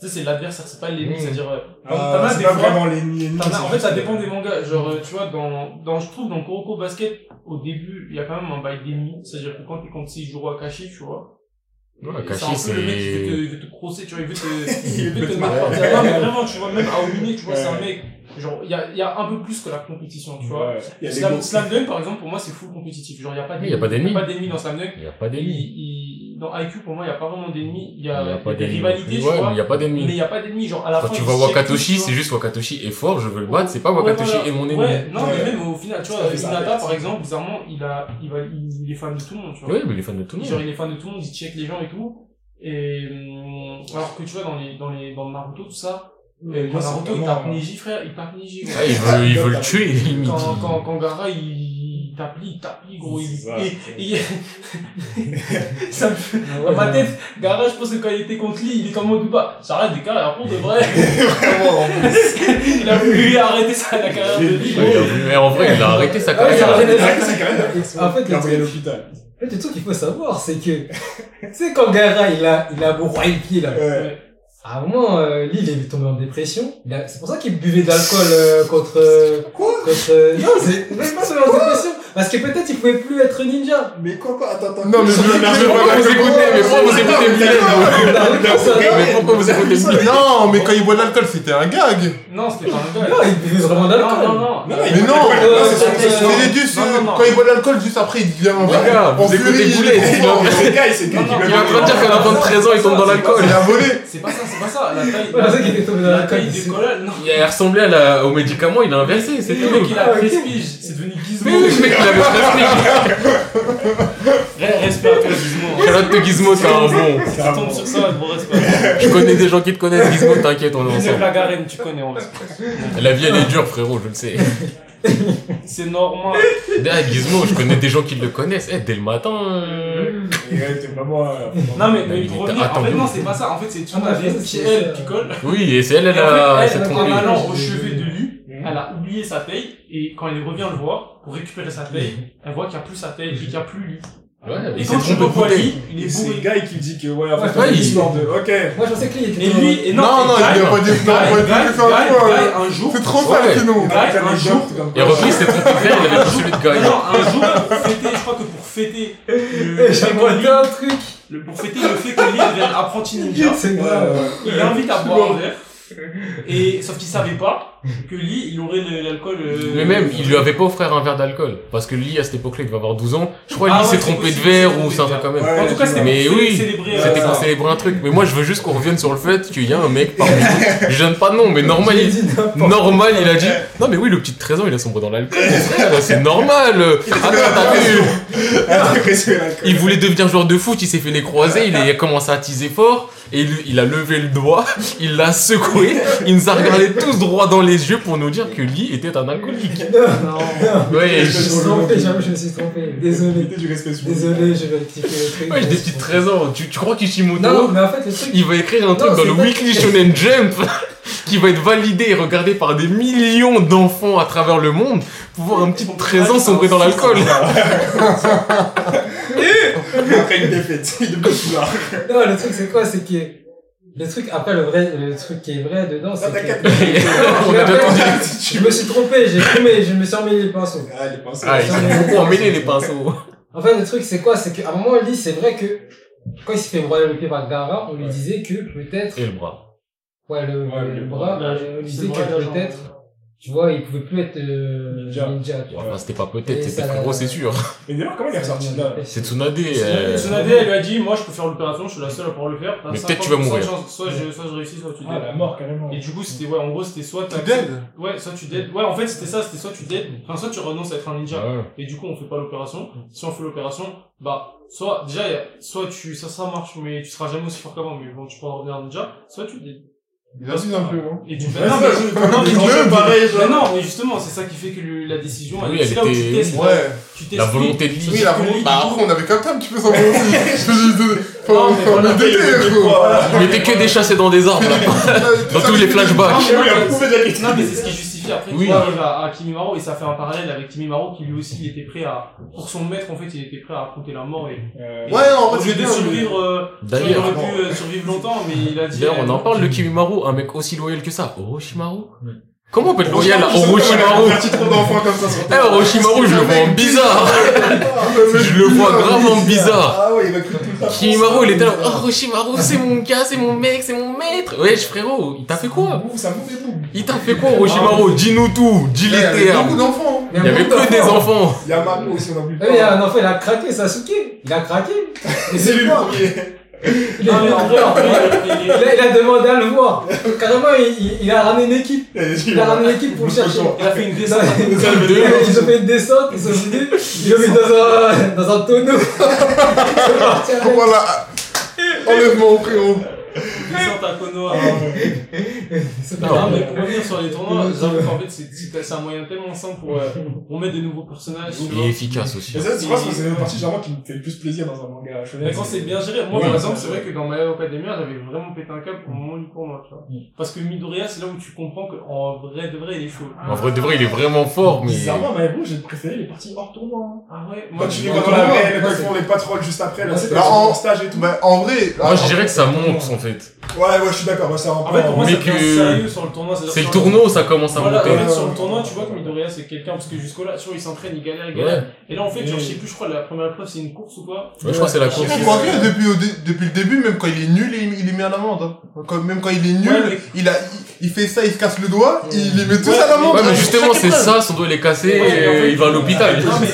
Tu sais, c'est l'adversaire, c'est pas l'ennemi, Mm. c'est-à-dire, euh, t'en- Ah, t'en as c'est des pas fois- vraiment l'ennemi. En fait, ça dépend des mangas. Genre, euh, tu vois, dans, dans, je trouve, dans Kuroko Basket, au début, il y a quand même un bail d'ennemi. C'est-à-dire que quand t'es contre Seijuro Akashi, tu vois. Ouais, c'est un peu le mec qui veut te, il veut te crosser, tu vois, il veut te, Il veut te te terre. Non, mais vraiment, tu vois, même Aomine, tu vois, c'est un Ouais. mec, genre, il y a, il y a un peu plus que la compétition, tu vois. Ouais. Il y a des Slam, Slam Dunk, par exemple, pour moi, c'est full compétitif. Genre, il y a pas il y a d'ennemis. Il y a pas d'ennemis dans Slam Dunk. Il y a pas d'ennemis. il- il- dans IQ, pour moi, il y a pas vraiment d'ennemis. Il y Il a, y a pas des d'ennemis. rivalités, tu Ouais, mais vois. il y a pas Mais il d'ennemis. y a pas d'ennemis. Genre, à la Quand fin, tu vois Wakatoshi, tu c'est juste Wakatoshi est fort, je veux le battre, c'est pas Ouais, Wakatoshi voilà. est mon ennemi. Ouais, non, Ouais. mais même au final, tu vois, ouais. par exemple, bizarrement, il a, il va, il est fan de tout le monde, tu vois. Oui, mais les fans de tout le Genre, monde. il est fan de tout le monde, il check les gens et tout. Et, hum, alors que tu vois, dans les, dans les, dans Naruto, tout ça, Moi, c'est Naruto, il tape Neji, frère, il tape Neji, gros. Ah, il veut, il veut le tuer, limite. Quand, quand, quand Gara, il tape lui, il tape lui, gros, il, ça, et, et- ça me fait, dans ma tête, Gara, je pense que quand il était contre lui, il est comme au Duba, j'arrête des carrières pour de vrai. il a voulu arrêter sa, la carrière de lui. Ouais, mais en vrai, il a arrêté sa Ouais, il a carrière. arrêté quand même. En fait, Il a envoyé à l'hôpital. en fait, le truc qu'il faut savoir, c'est que, tu sais, quand Gara, il a, il a broyé le pied, là. Ouais. À un moment, euh, lui, il est tombé en dépression. A- C'est pour ça qu'il buvait de l'alcool euh, contre... euh, Quoi contre... euh, Non, c'est même pas tombé en dépression. Parce que peut-être il pouvait plus être ninja. Mais quoi, quoi, attends, attends. Non, mais je Mais pourquoi vous écoutez, mais pourquoi vous écoutez Mylène Mais pourquoi vous écoutez Mylène Non, mais quand il boit de l'alcool, c'était un gag. Non, c'était pas un gars. Non, il buvait vraiment d'alcool. non, non. Non, Mais non, euh, c'est c'est- c'est C'est juste, non, quand il boit de l'alcool, juste après, il devient gars, vous en écoutez Boulet. C'est gars, c'est Non, non, Il est en train de dire qu'à la fin de 13 ans, il tombe dans l'alcool. Il a volé. C'est pas ça, c'est pas ça. La taille, Ouais, c'est ça qu'il était tombé dans la l'alcool. taille des non. Il a ressemblé à la, au médicament, il a inversé, c'est Le mec, il a Ah, ok. 13 piges, c'est devenu Gizmo. Mais oui, le mec, il avait presque. Re- Respect à toi, De Gizmo, c'est un bon. Si tu tombes sur ça, gros respect. Je connais des gens qui te connaissent, Gizmo, t'inquiète, on est ensemble. la Garenne, tu connais, on respecte. La vie, elle est dure, frérot, je le sais. C'est normal. Ah, Gizmo, je connais des gens qui le connaissent. Eh, dès le matin, euh, Non, mais, mais Il pour était revenir, en fait, non, c'est pas ça. En fait, c'est tu Ah, ouais, c'est elle qui colle. Oui, et c'est elle, elle a, fait, s'est elle, en trompée. allant au chevet de lui, Mhm. elle a oublié sa taille, et quand elle revient le voir, pour récupérer sa taille, elle voit qu'il n'y a plus sa taille, et qu'il n'y a plus lui. Ouais, Et il s'est quand tu trompé lui, il Et est c'est bourré. le gars qui dit que, ouais, en Ouais, fait, ouais, c'est il- l'histoire de, ok. Moi, je pensais que lui, il était Et lui, et non, Non, non, il a Guy- pas dit, pas c'est un jour, C'est trop sale, sinon. Guy, un jour, Et Rocky, il s'est trompé de il avait plus celui de Guy. non, un jour, pour fêter, je crois que pour fêter le, le J'ai un truc. le- pour fêter le fait que Lee devienne apprenti ninja, C'est grave. il l'invite à boire un verre, Et, sauf qu'il savait pas que Lee, il aurait le- l'alcool, euh, Mais même, il lui avait pas offert un verre d'alcool. Parce que Lee, à cette époque-là, il devait avoir 12 ans. Je crois Ah Lee s'est trompé de verre ou c'est un truc quand même. Ouais, En tout cas, c'était Mais oui, euh, C'était pour célébrer un truc. Mais moi, je veux juste qu'on revienne sur le fait qu'il y a un mec parmi nous. Je donne pas de nom, mais normal, il, normal, il a dit, non, mais oui, le petit de 13 ans, il a sombré dans l'alcool. C'est normal. Attends, t'as vu? Il voulait devenir joueur de foot, il s'est fait les croisés, il a commencé à teaser fort, et il, il a levé le doigt, il l'a secoué, il nous a regardé tous droit dans les yeux pour nous dire que Lee était un alcoolique. Non, Ouais, je me je- suis trompé, je me suis trompé. Désolé. Du respect Désolé, je vais rectifier le truc. ouais, j'ai des petits de 13 ans. Tu, tu crois qu'Ishimoto, Non, mais en fait, le truc. il va écrire un truc Non, dans le pas- Weekly Shonen Jump qui va être validé et regardé par des millions d'enfants à travers le monde pour voir un petit de 13 ans sombrer dans l'alcool. Après une défaite, il foulard. Non, le truc, c'est quoi? C'est que. Le truc, après, le vrai, le truc qui est vrai dedans, c'est t'inquiète. que. On a. Je me suis trompé, j'ai cru, je me suis emmêlé les pinceaux. Ah, il est pas Ah, ils ont beaucoup emmêlé les pinceaux. En fait, le truc, c'est quoi? C'est qu'à un moment, Lee, c'est vrai que. Quand il s'est fait broyer le pied par Gara, on lui disait que peut-être. Et le bras. Ouais, le, Ouais, le le bras, on lui disait que peut-être. Tu vois, il pouvait plus être euh, Ninja. ninja. tu vois. Enfin, c'était pas peut-être, Et c'était frérot, c'est sûr. Mais d'ailleurs, comment il est ressorti de là C'est Tsunade. euh, Tsunade, elle lui a dit, moi, je peux faire l'opération, je suis la seule à pouvoir le faire. Mais 50% peut-être tu vas mourir. chance, Soit je, soit je réussis, soit tu Ah, dead. la mort, carrément. Et du coup, c'était, ouais, en gros, c'était soit Tu t'as- dead Ouais, soit tu dead. Ouais, en fait, c'était ça, c'était soit tu dead, enfin, soit tu renonces à être un ninja. ouais. Et du coup, on fait pas l'opération. Si on fait l'opération, bah, soit, déjà, soit tu, ça, ça marche, mais tu seras jamais aussi fort qu'avant, mais bon, tu pourras revenir ninja, soit tu dead. Il abuse un peu, non Et du Ouais, non, c'est mais, je- non, mais mais non, mais justement, c'est ça qui fait que le- la décision, Oui, elle- c'est là où tu testes. Ouais. Tu La volonté de. Lee. Oui, la volonté. Bah, après, on avait capté un petit peu sa volonté. Non, mais mettait que des chassés dans des arbres, là. Dans tous les flashbacks. Non, mais Oui, il a non, mais- c'est ce qui justifie après Oui. qu'il arrive à, à Kimimaro et ça fait un parallèle avec Kimimaro qui lui aussi il était prêt à, pour son maître en fait, il était prêt à affronter la mort et, Euh, Ouais, non, en au fait, lieu c'est de bien. survivre, euh, tu il D'ailleurs, aurait pu euh, survivre longtemps mais il a dit. d'ailleurs, on en parle de Kimimaru, un mec aussi loyal que ça. Orochimaru Comment on peut être loyal à Orochimaru Un petit trop d'enfants comme ça sur Eh, Orochimaru, je le vois en bizarre. Je le vois grave en bizarre. Ah ouais, il recrute tout le temps. Kimimaru, il était là, oh, Orochimaru, c'est mon gars, c'est mon mec, c'est mon maître. Wesh, frérot, il t'a fait quoi? Ça. Il t'a fait quoi, Orochimaru Dis-nous tout, dis Il y les avait beaucoup termes. d'enfants. Il y avait que des enfants. Il y a Mako aussi, on a vu. Ah, Il y a un enfant, il a craqué, Sasuke. Il a craqué. Et C'est lui le premier. Il, a, il a demandé à le voir. Carrément, il, il, a ramené une équipe. Il a ramené une équipe pour le chercher. il a fait une descente. Ils ont fait une descente, ils sont venus, ils l'ont mis dans un, dans un tonneau. Voilà. Enlèvement, frérot. Descente à Konoha. C'est Non, mais pour revenir sur les tournois, j'avoue qu'en fait, c'est un moyen tellement simple pour, euh, pour mettre de nouveaux personnages. est efficace aussi. Et ça, tu vois, c'est la partie généralement qui me fait le plus plaisir dans un manga shonen. Mais quand c'est bien géré, moi par exemple, c'est vrai que dans My Hero Academia, j'avais vraiment pété un câble au moment du tournoi, tu vois. Parce que Midoriya, c'est là où tu comprends qu'en vrai de vrai, il est chaud. En vrai de vrai, il est vraiment fort, mais... Bizarrement, mais bon, j'ai préféré les parties hors tournoi. Ah ouais, Quand moi tu les vois dans la quand ils font les patrolles juste après, là, c'est en stage et tout. En vrai. Moi, je dirais que ça monte, en fait. Ouais, ouais, je suis d'accord, En fait, pour moi, Mais ça devient que- sérieux sur le tournoi. c'est-à-dire C'est le sur tournoi où ça commence à Voilà, monter. en fait, Ouais, sur le tournoi, tu vois que Midoriya, c'est quelqu'un, parce que jusqu'au là, tu vois, il s'entraîne, il galère, il galère. Ouais. Et là, en fait, genre, je sais plus, je crois, la première épreuve, c'est une course ou quoi. Ouais, je crois que c'est la course. Je crois que depuis, au dé- depuis le début, même quand il est nul, il, il est mis à l'amende. Hein. Quand- même quand il est nul, Ouais, mais- il, a, il, il fait ça, il se casse le doigt, il les met tous Ouais, à l'amende. Ouais, mais justement, c'est ça, son doigt il est cassé Ouais, mais en et fait, il va à l'hôpital. Non, mais.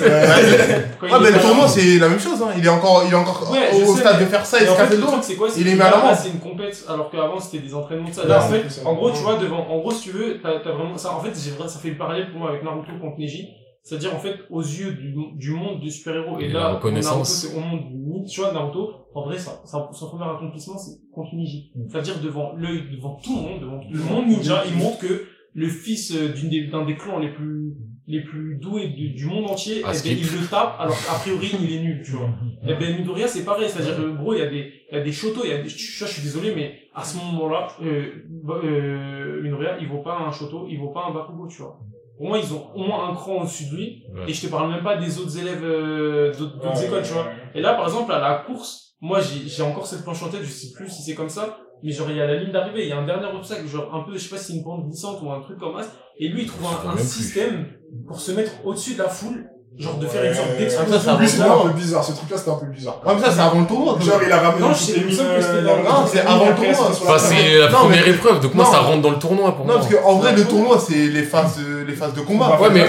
quand Ah, il mais le tournoi, c'est la même chose. Hein. Il est encore, il est encore Ouais, au, je au sais, stade mais- de faire ça et Et se en fait, casser le le doigt. truc, c'est quoi c'est Il que est mis à là, l'amende. c'est une compète, alors qu'avant, c'était des entraînements de ça. Là, en fait, ça. en gros, tu vois, devant, en gros, si tu veux, t'as, t'as vraiment, ça, en fait, ça fait le parallèle pour moi avec Naruto contre Neji. C'est-à-dire, en fait, aux yeux du, du monde des super-héros. Et Et là, reconnaissance. Naruto, au monde du mythe. Tu vois, Naruto, en vrai, ça, ça, son premier accomplissement, c'est contre Neji. C'est-à-dire, devant l'œil, devant tout le monde, devant le monde ninja, il montre que le fils euh, d'une des, d'un des clans les plus, les plus doués du, du monde entier, Ah, eh ben, skip. il le tape, alors qu'a priori, il est nul, tu vois. Et ben, Midoriya, c'est pareil. C'est-à-dire, que, gros, il y a des, il y a des shotos, il y a des, je, je suis désolé, mais à ce moment-là, euh, bah, euh, Midoriya, il vaut pas un shoto, il vaut pas un Bakugo, tu vois. Pour moi, ils ont au moins un cran au-dessus de lui. Ouais. Et je te parle même pas des autres élèves euh, d'autres d'autres Ouais, écoles, tu vois. Et là, par exemple, à la course, moi, j'ai j'ai encore cette planche en tête, je sais plus si c'est comme ça, mais genre, il y a la ligne d'arrivée, il y a un dernier obstacle, genre, un peu, je sais pas si c'est une pente glissante ou un truc comme ça, et lui, il trouve un, un système pour se mettre au-dessus de la foule, genre de faire une sorte ah, d'explosion. C'est un peu bizarre. Ce truc-là, c'était un peu bizarre. Ah, comme ça, c'est avant le tournoi. Genre, il a ramené. Non, euh, ah, c'est avant le tournoi. Enfin, bah, c'est la première épreuve. Donc, moi, ça rentre dans le tournoi pour moi. Non, parce qu'en vrai, le tournoi, c'est les phases, euh, les phases de combat. Ouais, mais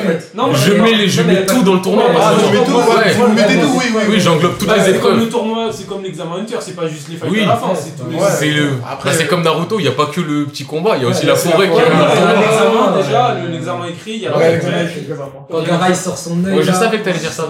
je mets, je mets tout dans le tournoi. Je mets tout, ouais. Tout, oui, oui. Oui, j'englobe toutes les épreuves. Le tournoi, c'est comme l'examen Hunter, c'est pas juste les fights oui. à la fin. C'est ouais, ouais, le... Après, bah, c'est comme Naruto, il n'y a pas que le petit combat, il y a aussi la forêt qui L'examen déjà, l'examen écrit, il y a la forêt. Quand Gara il sort son œil. Je savais que t'allais dire ça.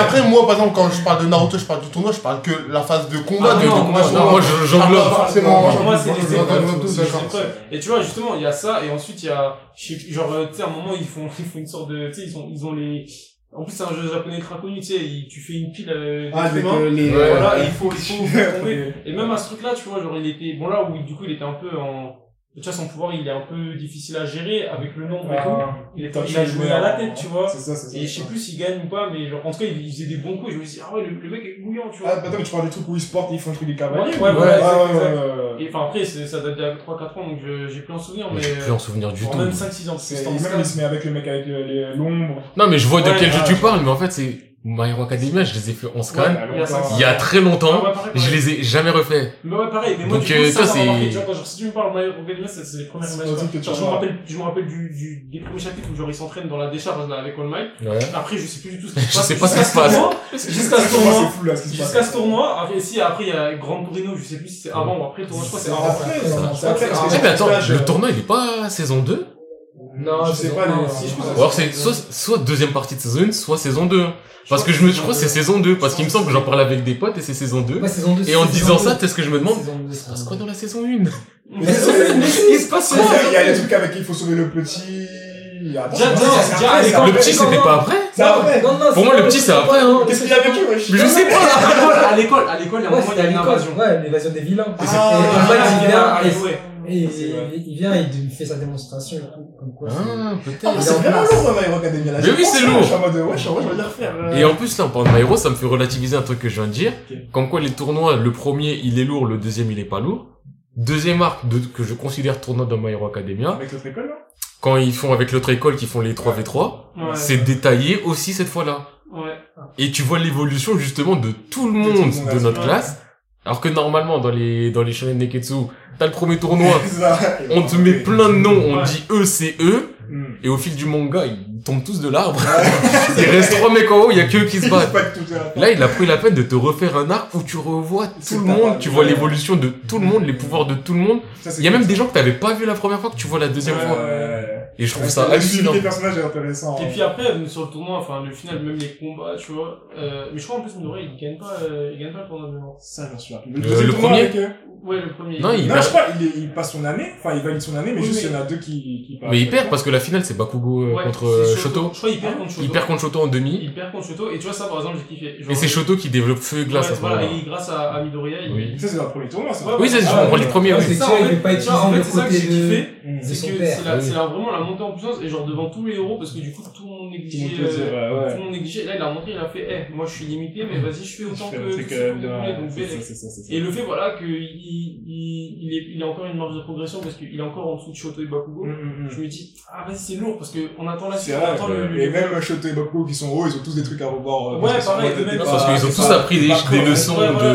Après, moi par exemple, quand je parle de Naruto, je parle du tournoi, je parle que la phase de combat. Ah, moi j'englobe ah, forcément. Moi c'est les. Et tu vois, justement, il y a ça, et ensuite il y a. Genre, tu sais, à un moment, ils font une sorte de. Tu sais, ils ont les en plus, c'est un jeu japonais très connu, tu sais, tu fais une pile euh, ah, avec euh. Hein. Voilà, ouais, il faut, il faut, faut tomber. Et même à ce truc-là, tu vois, genre, il était... Bon, là, où, du coup, il était un peu en Déjà, son pouvoir, il est un peu difficile à gérer avec le nombre et ah, tout. Il, est a joué à la tête, tu vois. Ça, ça, et je sais plus s'il gagne ou pas, mais genre, en tout cas, il faisait des bons coups. Je me dis, ah ouais, le, mec est bouillant, tu vois. Ah, bah, attends, mais tu parles des trucs où ils se et ils font le truc des cavaliers. Ouais, ouais, ouais, ouais, Et enfin, après, ça date d'il y a 3-4 ans, donc je j'ai plus en souvenir. Mais, mais j'ai plus un souvenir du tout. Même 5-6 ans. Même il se met avec le mec avec l'ombre. Non, mais je vois de quel jeu tu parles, mais en fait, c'est My Hero Academia, je les ai fait en scan bah, il, y a très longtemps, ah, bah, je les ai jamais refaits. Mais ouais, pareil, mais moi, Donc, euh, ça, c'est. Genre, si tu me parles My Hero Academia, c'est les premières images. Je me rappelle, je me rappelle du, du, des premiers chapitres où genre ils s'entraînent dans la décharge là, avec All Might. Après, je sais plus du tout ce qui se passe. je sais pas ce qui se passe. Jusqu'à ce tournoi. Jusqu'à ce tournoi. Après, si, après, il y a Grand Torino, je sais plus si c'est avant ou après le tournoi, je crois que c'est avant. Après, eh, mais attends, le tournoi, il est pas saison 2? Non, je sais pas non, si je les 6, alors c'est soit, soit deuxième partie de saison 1, soit saison 2. Parce que je me, je crois que c'est saison 2, parce qu'il me semble que j'en parle avec des potes et c'est saison 2. Et en disant ça, peut-être que je me demande, il se passe quoi dans la saison 1? Il se passe quoi? Il y a les trucs avec qui il faut sauver le petit. Le petit, c'était pas après? C'est après. Pour moi, le petit, c'est après, hein. Qu'est-ce qu'il y a vécu, wesh? Je sais pas! À l'école, à l'école, il y a un moment, il y a une invasion. Ouais, l'évasion des vilains. Ah, les vilains, et, il, vient il fait sa démonstration comme quoi. Ah, peut-être. Ah, c'est vraiment lourd, My Hero Academia. Là, mais oui, c'est lourd. Je suis en mode, ouais, je vais refaire. Euh. Et en plus, là, en parlant de My Hero, ça me fait relativiser un truc que je viens de dire. Okay. Comme quoi, les tournois, le premier, il est lourd, le deuxième, il est pas lourd. Deuxième arc que je considère tournoi dans My Hero Academia. Avec l'autre école, là? Quand ils font avec l'autre école, qui font les 3v3, c'est détaillé aussi cette fois-là. Ouais. Et tu vois l'évolution, justement, de, tout le monde de notre classe alors que normalement, dans les, dans les shonen Neketsu, t'as le premier tournoi, on te met plein de noms, on dit eux, c'est eux, et au fil du manga, ils tombent tous de l'arbre. il reste trois mecs en haut, il y a que eux qui se battent. Là, il a pris la peine de te refaire un arc où tu revois tout le monde, tu vois l'évolution de tout le monde, les pouvoirs de tout le monde. Il y a même des gens que t'avais pas vu la première fois que tu vois la deuxième fois. Et je trouve ça hallucinant. Le personnage est intéressant. Et hein. puis après, sur le tournoi, enfin, le final, même les combats, tu vois. Euh, mais je crois en plus, Minoret, il gagne pas, euh, il gagne pas le tournoi de Ça, j'en suis euh, là. Le, premier avec, euh, Ouais, le premier. Non, il non, je sais pas, il, il, passe son année, enfin, il valide son année, mais juste, mais... il y en a deux qui, qui. Mais il perd parce que la finale, c'est Bakugo euh, contre Shoto. Je crois qu'il perd contre Shoto. Il perd contre Shoto en demi. Il perd contre Shoto, et tu vois, ça, par exemple, j'ai kiffé. Genre, et c'est Shoto qui développe feu et glace à ce moment-là. grâce à Midoriya, il. Ça, c'est dans le premier tournoi, ça. Ah, oui, c'est le premier. C'est ça, il pas être en fait, c'est ça que j'ai kiffé. C'est ah vraiment la monter en puissance et genre devant tous les héros parce que du coup tout négliger. Tout le monde, euh, ouais. tout le monde négliger. Là, il a montré, il a fait, eh, moi je suis limité, mais vas-y, je fais autant je que, que euh, vous voulez. Donc. Et le fait, voilà, qu'il il, il, il a encore une marge de progression parce qu'il est encore en dessous de Shoto et Bakugo. Mm -hmm. Je me dis, ah, vas-y, c'est lourd parce qu'on attend la suite. Attend le, le, et même Shoto et Bakugo qui sont hauts, ils ont tous des trucs à revoir. Euh, ouais, pareil, même parce qu'ils ont tous appris des leçons de.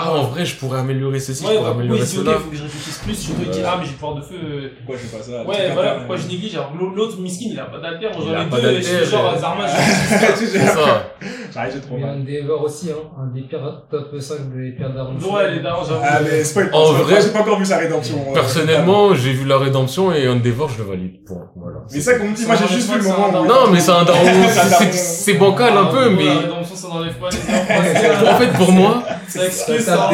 Ah, en vrai, je pourrais améliorer ceci, je pourrais améliorer cela. Il faut que je réfléchisse plus. Shoto, il dit, ah, mais j'ai pouvoir de feu. Pourquoi je fais pas ça? Ouais, voilà, pourquoi je néglige. Alors, l'autre, miskin, il a pas d'alter. J'en ai deux la je suis genre euh, Zarma, j'ai trop aussi, hein. Un des pirates top 5 des pirates d'Arons. Ouais, les darons, j'avoue. Ah, en vrai. J'ai pas encore vu sa rédemption. Euh, personnellement, j'ai vu la rédemption et Endeavor, je le valide. Bon, voilà. Mais ça qu'on me dit, moi j'ai juste vu le moment. Non, mais c'est un. C'est bancal un ah, peu, mais pas les en fait, pour moi, ça.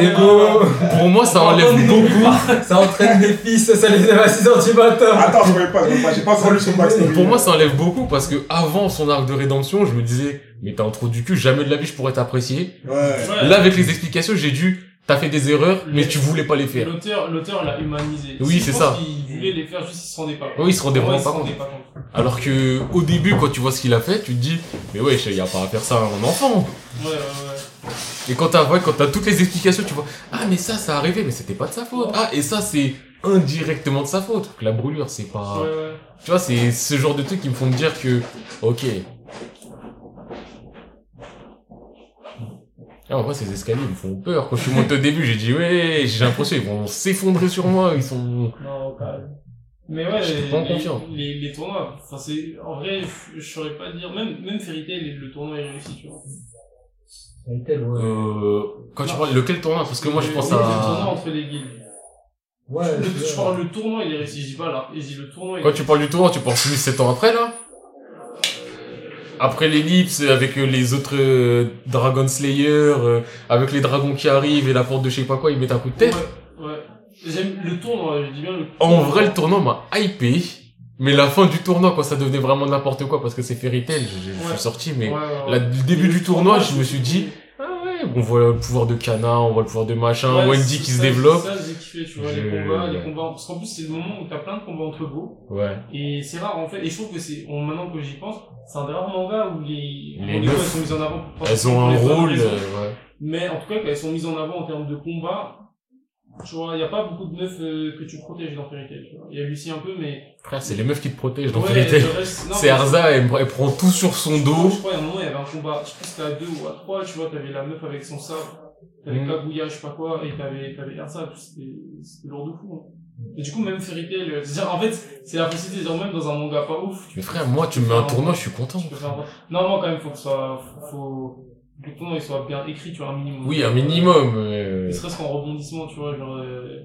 Pour moi, ça enlève beaucoup. Ça entraîne des fils, ça les élève à 6 h du matin. Attends, je voyais pas, j'ai pas entendu son max. Pour moi, ça enlève beaucoup parce que avant son arc de rédemption, je me disais, mais t'es un trou du cul, jamais de la vie je pourrais t'apprécier. Là, avec les explications, j'ai dû t'as fait des erreurs, mais tu voulais pas les faire. L'auteur, l'auteur l'a humanisé. Oui, c'est ça. Il voulait les faire, juste il se rendait pas compte. Oui, il se rendait vraiment pas, compte. Alors que, au début, quand tu vois ce qu'il a fait, tu te dis, mais ouais, il y a pas à faire ça à un enfant. Ouais, ouais, ouais. Et quand t'as, ouais, quand t'as toutes les explications, tu vois, ah, mais ça, ça arrivait, mais c'était pas de sa faute. Ah, et ça, c'est indirectement de sa faute. La brûlure, c'est pas, tu vois, c'est ce genre de trucs qui me font dire que, ok, Et en vrai, ces escaliers, ils me font peur. Quand je suis monté au début, j'ai dit, ouais, j'ai l'impression qu'ils vont s'effondrer sur moi, ils sont... Non, quand même. Mais ouais, Je suis les, pas les, confiant. les, les tournois, enfin c'est, en vrai, je je saurais pas dire, même, même Fairy Tail, le tournoi est réussi, tu vois. Intel, ouais. Euh, quand tu parles, lequel tournoi? Parce que moi, je Le- pense oui, Le tournoi à... entre les guildes? Ouais, Le- je- je parle, le tournoi, il est réussi, je dis pas là, je dis le tournoi, Quand est tu parles du tournoi, tu penses 7 ans après, là? Après l'ellipse, avec euh, les autres euh, Dragon Slayer, euh, avec les dragons qui arrivent et la porte de je sais pas quoi, ils mettent un coup de tête. Ouais, ouais. J'aime le tournoi, je dis bien le En tournoi. vrai, le tournoi m'a hypé. Mais la fin du tournoi, quand ça devenait vraiment n'importe quoi, parce que c'est Fairy Tail, je, je Ouais. suis sorti, mais Ouais, ouais, le début du tournoi, je me suis dit, on voit le pouvoir de Kana, on voit le pouvoir de machin, Ouais, Wendy qui se développe. C'est ça, j'ai kiffé, tu vois, Je- les combats, les combats. Parce qu'en plus, c'est le moment où t'as plein de combats entre beaux. Ouais. Et c'est rare, en fait. Et je trouve que c'est, maintenant que j'y pense, c'est un des rares mangas où les, Les meufs, sont mises en avant. pour- Elles ont un rôle, euh, ouais. Mais en tout cas, quand elles sont mises en avant en termes de combat, tu vois, il y a pas beaucoup de meufs euh, que tu protèges dans Fairy Tail, tu vois. Il y a Lucie un peu, mais... Frère, c'est les meufs qui te protègent dans Ouais, Fairy Tail. C'est Arza, elle, elle prend tout sur son Je dos. crois, il y a un moment, il y avait un combat, je crois que c'était à deux ou à trois, tu vois, t'avais la meuf avec son sabre, t'avais Mm. Kaguya, je sais pas quoi, et t'avais, t'avais Erza, c'était, c'était lourd de fou, hein. Et du coup, même Fairy Tail, euh, c'est-à-dire, en fait, c'est la facilité, genre, même dans un manga pas ouf, Mais frère, moi, tu me mets un tournoi, je suis content. Non, moi, quand même, faut que soit, faut, le tournoi, il soit bien écrit, tu vois, un minimum. Oui, un minimum. euh, Ne serait-ce qu'en rebondissement, tu vois, genre, euh,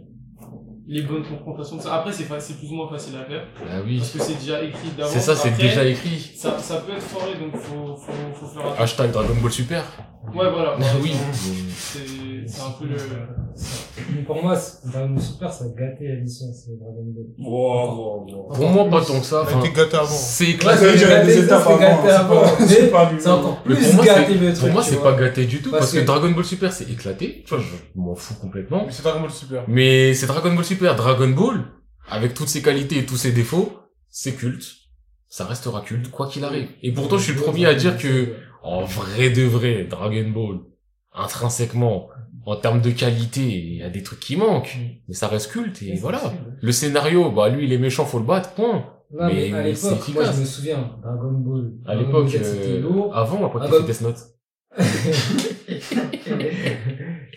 les bonnes confrontations, ça. Après, c'est plus ou moins facile à faire, Ah oui. parce que c'est déjà écrit d'avance. C'est ça, c'est déjà écrit. Ça, ça peut être foré, donc faut, faut, faut faire attention. Hashtag Dragon Ball Super. Ouais, voilà. Oui. C'est, c'est un peu le... Mais pour moi, c'est- Dragon Ball Super, ça a gâté la licence euh, Dragon Ball. Wow, wow, wow. Pour moi, pas tant que ça. Elle Enfin, était gâtée avant. c'est Ouais, éclaté. A gâté, c'est gâté avant, c'est pas- c'est pas du- C'est encore Mais plus pour moi, gâté c'est- le truc. Pour moi, c'est pas gâté du tout, parce, Parce que, que- Dragon Ball Super, c'est éclaté. Tu vois, je m'en fous complètement. Mais c'est Dragon Ball Super. Mais c'est Dragon Ball Super. Dragon Ball, avec toutes ses qualités et tous ses défauts, c'est culte. Ça restera culte, quoi qu'il arrive. Et pourtant, je suis le premier à dire que, en vrai de vrai, Dragon Ball, intrinsèquement, en termes de qualité, il y a des trucs qui manquent. Mais ça reste culte, et voilà. Le scénario, bah, lui, il est méchant, faut le battre, point. Mais, Mais- à l'époque, moi, je me souviens, Dragon Ball. À Dragon l'époque, euh, lourd. avant, après, fait Death Note.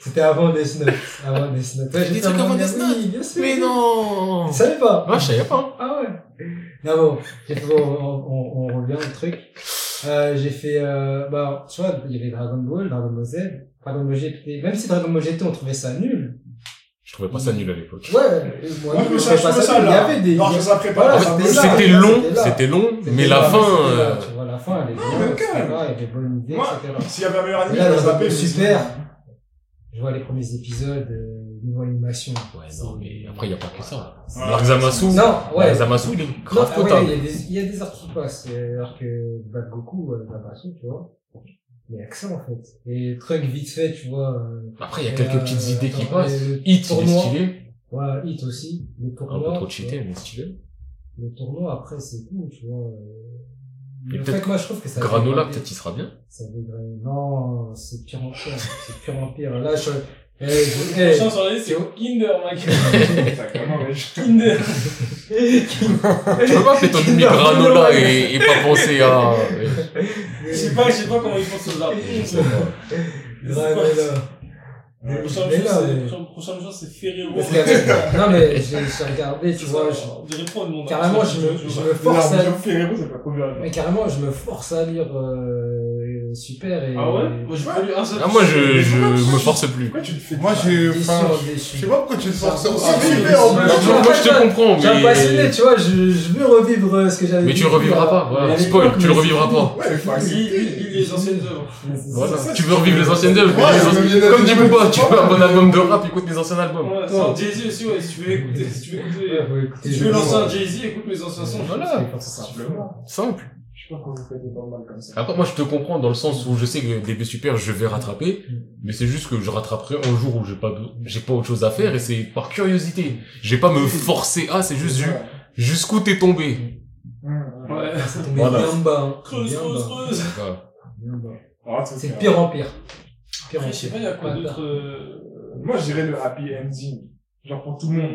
C'était avant Death Note. Avant Death Note. Ouais, Des trucs avant Death Note Oui, bien sûr. Mais non! Tu savais pas? Ah, je savais pas. Ah ouais. Non bon, on, on, on revient au truc. Euh, j'ai fait, euh, bah, tu vois, il y avait Dragon Ball, Dragon Ball Z, Dragon Ball GT. Même si Dragon Ball GT, on trouvait ça nul. Je trouvais pas ça nul à l'époque. Ouais, moi, je me trouvais ça, je me ça nul. Il y là. avait des, Non, il y je a- ça ça c'était long, c'était long, mais là, la fin, euh, tu vois, la fin, elle est bien, mais etc. quand même. Il y avait bonne idée, etc. S'il y avait un meilleur anime, zappé. Mais Super. Je vois les premiers épisodes, euh, niveau animation. Ouais, non, mais après, il y a pas que ça. Ouais. L'arc Zamasu, Non, ouais. l'arc Zamasu, il est Non, grave ah ouais, il y a des, il y a des arcs qui passent, euh, alors que Bad Goku, euh, Bad Goku, tu vois. Mais il y a que ça, en fait. Et truc vite fait, tu vois. euh, Après, il y a quelques euh, petites idées qui passent. le Hit, il est tournoi. stylé. Ouais, Hit aussi. Le Un tournoi. peu trop cheaté, mais stylé. Le tournoi, après, c'est tout, tu vois. euh. Et Mais en peut-être fait, moi, je trouve que ça. Granola, peut-être, il sera bien. Ça dégradé. Non, c'est pire en pire. c'est pire en pire. Là, je, eh, je, eh, Prochain sur la liste, c'est Kinder, mec. Exactement, ouais. Kinder. Tu peux pas appeler ton ennemi Granola et, et pas penser à... Je sais pas, je sais pas comment ils pensent aux arbres. Granola. Le prochain là, c'est- mais- le prochain- prochain jour, c'est Ferrero. Qu'avec- non, mais j'ai regardé, tu vois, monde. carrément, je me, je me force à, bien. mais carrément, je me force à lire, euh, super et, Ah ouais Moi, pas lu un seul. Ah, moi, je, je me force plus. Pourquoi tu te fais Moi, j'ai, enfin, je sais pas pourquoi tu te forces Ah, aussi ah, super en plus. Moi, je te comprends, J'ai un passionné, mais... tu vois, je, je veux revivre ce que j'avais Mais tu vécu, revivras pas, voilà. Spoil, tu le revivras pas. Il les anciennes œuvres. Tu veux revivre les anciennes œuvres, je Comme dit Booba, tu veux un bon album de rap, écoute mes anciens albums. Ouais, Jay-Z aussi, ouais, si tu veux écouter, si tu veux écouter. Si tu veux le- lancer un Jay-Z, écoute mes anciens sons. Voilà. Simplement. Simple. Sais pas comment vous faites autant de mal comme ça. Après, moi, je te comprends dans le sens où je sais que DB Super, je vais rattraper, mais c'est juste que je rattraperai un jour où j'ai pas, j'ai pas autre chose à faire et c'est par curiosité. Je vais pas me forcer à, c'est juste ju- jusqu'où t'es tombé. Hum. Ouais. C'est tombé Voilà. bien bas, hein. Creuse, Bien creuse, bas. creuse. Voilà. Bien bas. Ah, c'est de pire en pire. Pire en Après, je sais pire. pas, y a quoi Ouais, d'autre, euh, Moi, je dirais le happy ending. Genre pour tout le monde.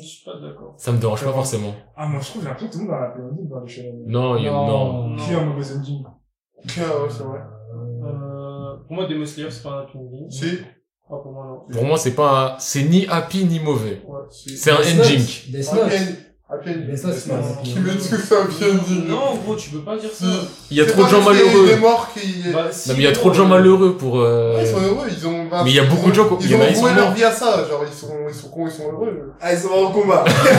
Je suis pas d'accord. Ça me dérange pas forcément. Ah, moi, je trouve, j'ai l'impression que tout le monde a un happy ending dans les shonen. Non, il y a, non. Non. Qui a un mauvais ending Tiens, ouais, c'est vrai. Euh, pour moi, Demon Slayer, c'est pas un happy ending. Si. Ah, pour moi, non. Pour moi, c'est pas un- c'est ni happy ni mauvais. Ouais. C'est un Death Note. ending. Happy. Death Note, c'est un happy Qui ending. met tout ça happy ending. Non, gros, tu peux pas dire ça. Il y a trop de gens malheureux. Des morts qui... Bah, si, Non, mais il y a trop de gens euh, malheureux pour, euh... Ouais, ils sont heureux, ils ont... bah, Mais il y a ils beaucoup ont- de gens qui- il Ils y en ont a, ils sont voué leur morts. vie à ça, genre ils sont, ils sont cons, ils sont heureux. Ah, ils sont en combat.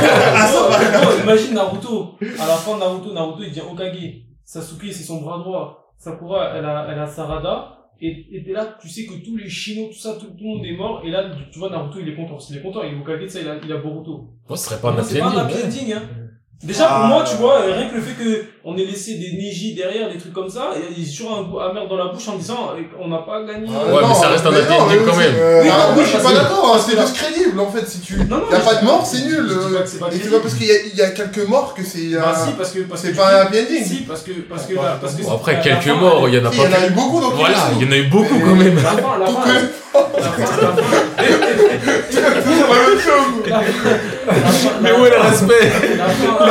Gros, imagine Naruto. À la fin de Naruto, Naruto, il devient Okage. Sasuke, c'est son bras droit. Sakura, elle a, elle a Sarada. Et, et t'es là, tu sais que tous les Shino, tout ça, tout, tout le monde est mort. Et là, tu vois, Naruto, il est content. Il est content, il est Okage, ça, il a, il a Boruto. Moi, ce serait pas un happy c'est pas un ending. happy ending, hein. Déjà, pour Ah. moi, tu vois, euh, rien que le fait que on ait laissé des Neji derrière, des trucs comme ça, il y a toujours un goût amer dans la bouche en disant, euh, on n'a pas gagné. Ah, Ouais, mais ça reste un non, mais quand même. euh, Oui, non, oui, je suis pas d'accord, hein, c'est juste crédible en fait, si tu... Non, non, y a je pas de mort, pas- c'est nul. je dis euh, pas que c'est pas Et c'est crédible. pas parce qu'il y, y a quelques morts que c'est... Bah, un- si, parce que, parce que C'est pas un ending. Si, parce que, parce que là, parce que Bon, après, quelques morts, il y en a Il y en pas a eu beaucoup dans Voilà, il y en a eu beaucoup quand même. La fin, la fin, la fin, la fin, Mais où est le respect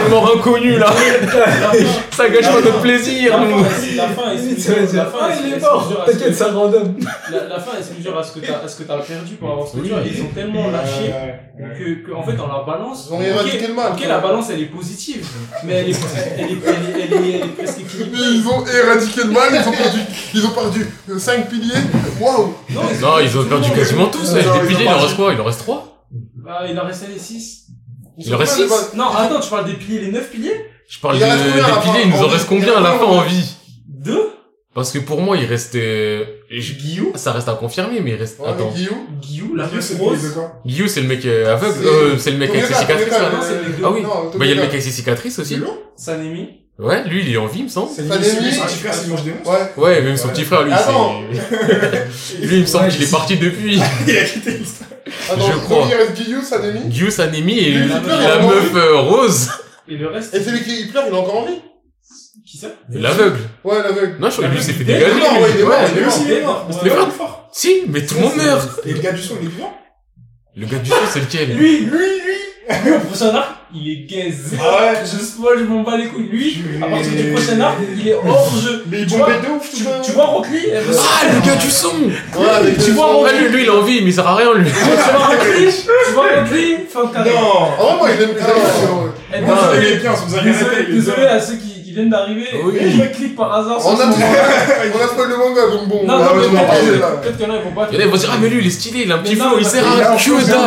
Les morts inconnus, là Ça gâche pas notre plaisir, la nous fin, la fin est mort. T'inquiète, que- ça random. la, la fin est exclusive à ce que t'as, à ce que t'as perdu pour avoir ce que tu as. Ils ont tellement lâché que, que, en fait, dans la balance, Ils ont éradiqué ok, le mal. ok, la balance, elle est positive, mais elle est, elle est, elle est, elle est, elle est presque équilibrée. Ils ont éradiqué le mal, ils ont perdu, ils ont perdu 5 piliers. Waouh! Non, Non, ils ont perdu quasiment tous. Les piliers, il en reste quoi? Il en reste 3 Bah, il en restait les 6. Il en reste Ouais, 6 Non, attends, tu parles des piliers, les 9 piliers? Je parle de- des piliers, il nous En reste combien à la fin en vie 2 Parce que pour moi, il reste... euh, je- Guillaume Ça reste à confirmer, mais il reste... Ouais, Attends. Guillaume. Guillaume, la meuf c'est rose. Guillaume, c'est le mec euh, aveugle C'est- euh, C'est le mec avec ses cicatrices, là non, c'est le mec de- Ah oui Bah, il y a le mec avec ses cicatrices aussi. Sanemi. Ouais, lui, il est en vie, il me semble. C'est son petit frère, s'il mange des monstres. Ouais. Ouais, même son Ouais. petit frère, lui, Attends. c'est... Lui, il me semble Ouais, qu'il est parti depuis. Il a quitté l'histoire. Attends, Je crois. il reste Guillaume, Sanemi. Guillaume, Sanemi et Lui, la, meuf euh, rose. Et le reste Et celui qui il pleure, il est encore en vie? Qui ça L'aveugle. Ouais, l'aveugle. Non, je crois que lui, il s'est fait dégager. lui. ouais, il est mort, Ouais. il est Lui aussi, il est mort. Si, mais tout le monde meurt. Et le gars du son, il est vivant Le gars du son, c'est lequel? Lui, lui, lui Lui, au prochain arc, il est gaze. Ah ouais Je spoil, je m'en bats les couilles. Lui, à partir du prochain arc, il est hors jeu. Mais il Tu bombait vois- de ouf, Tu, tout tu vois Rock Lee elle veut Ah, le gars du son Ouais, Tu vois. Ouais, lui, il a envie, mais il sert à rien, lui. Tu vois Rock Lee Tu vois Rock Lee Fin de carrière. Non ouais, moi, il aime bien. il est bien, Désolé, à ceux qui, qui viennent d'arriver. Oui. Je clique par hasard sur On ce a, moment. on a spoil le manga, donc bon. Non, on non, va mais peut-être qu'il y en a, ils vont pas. Il y en a, ils vont dire, ah, mais lui, il est stylé, il a un petit flow, il sert à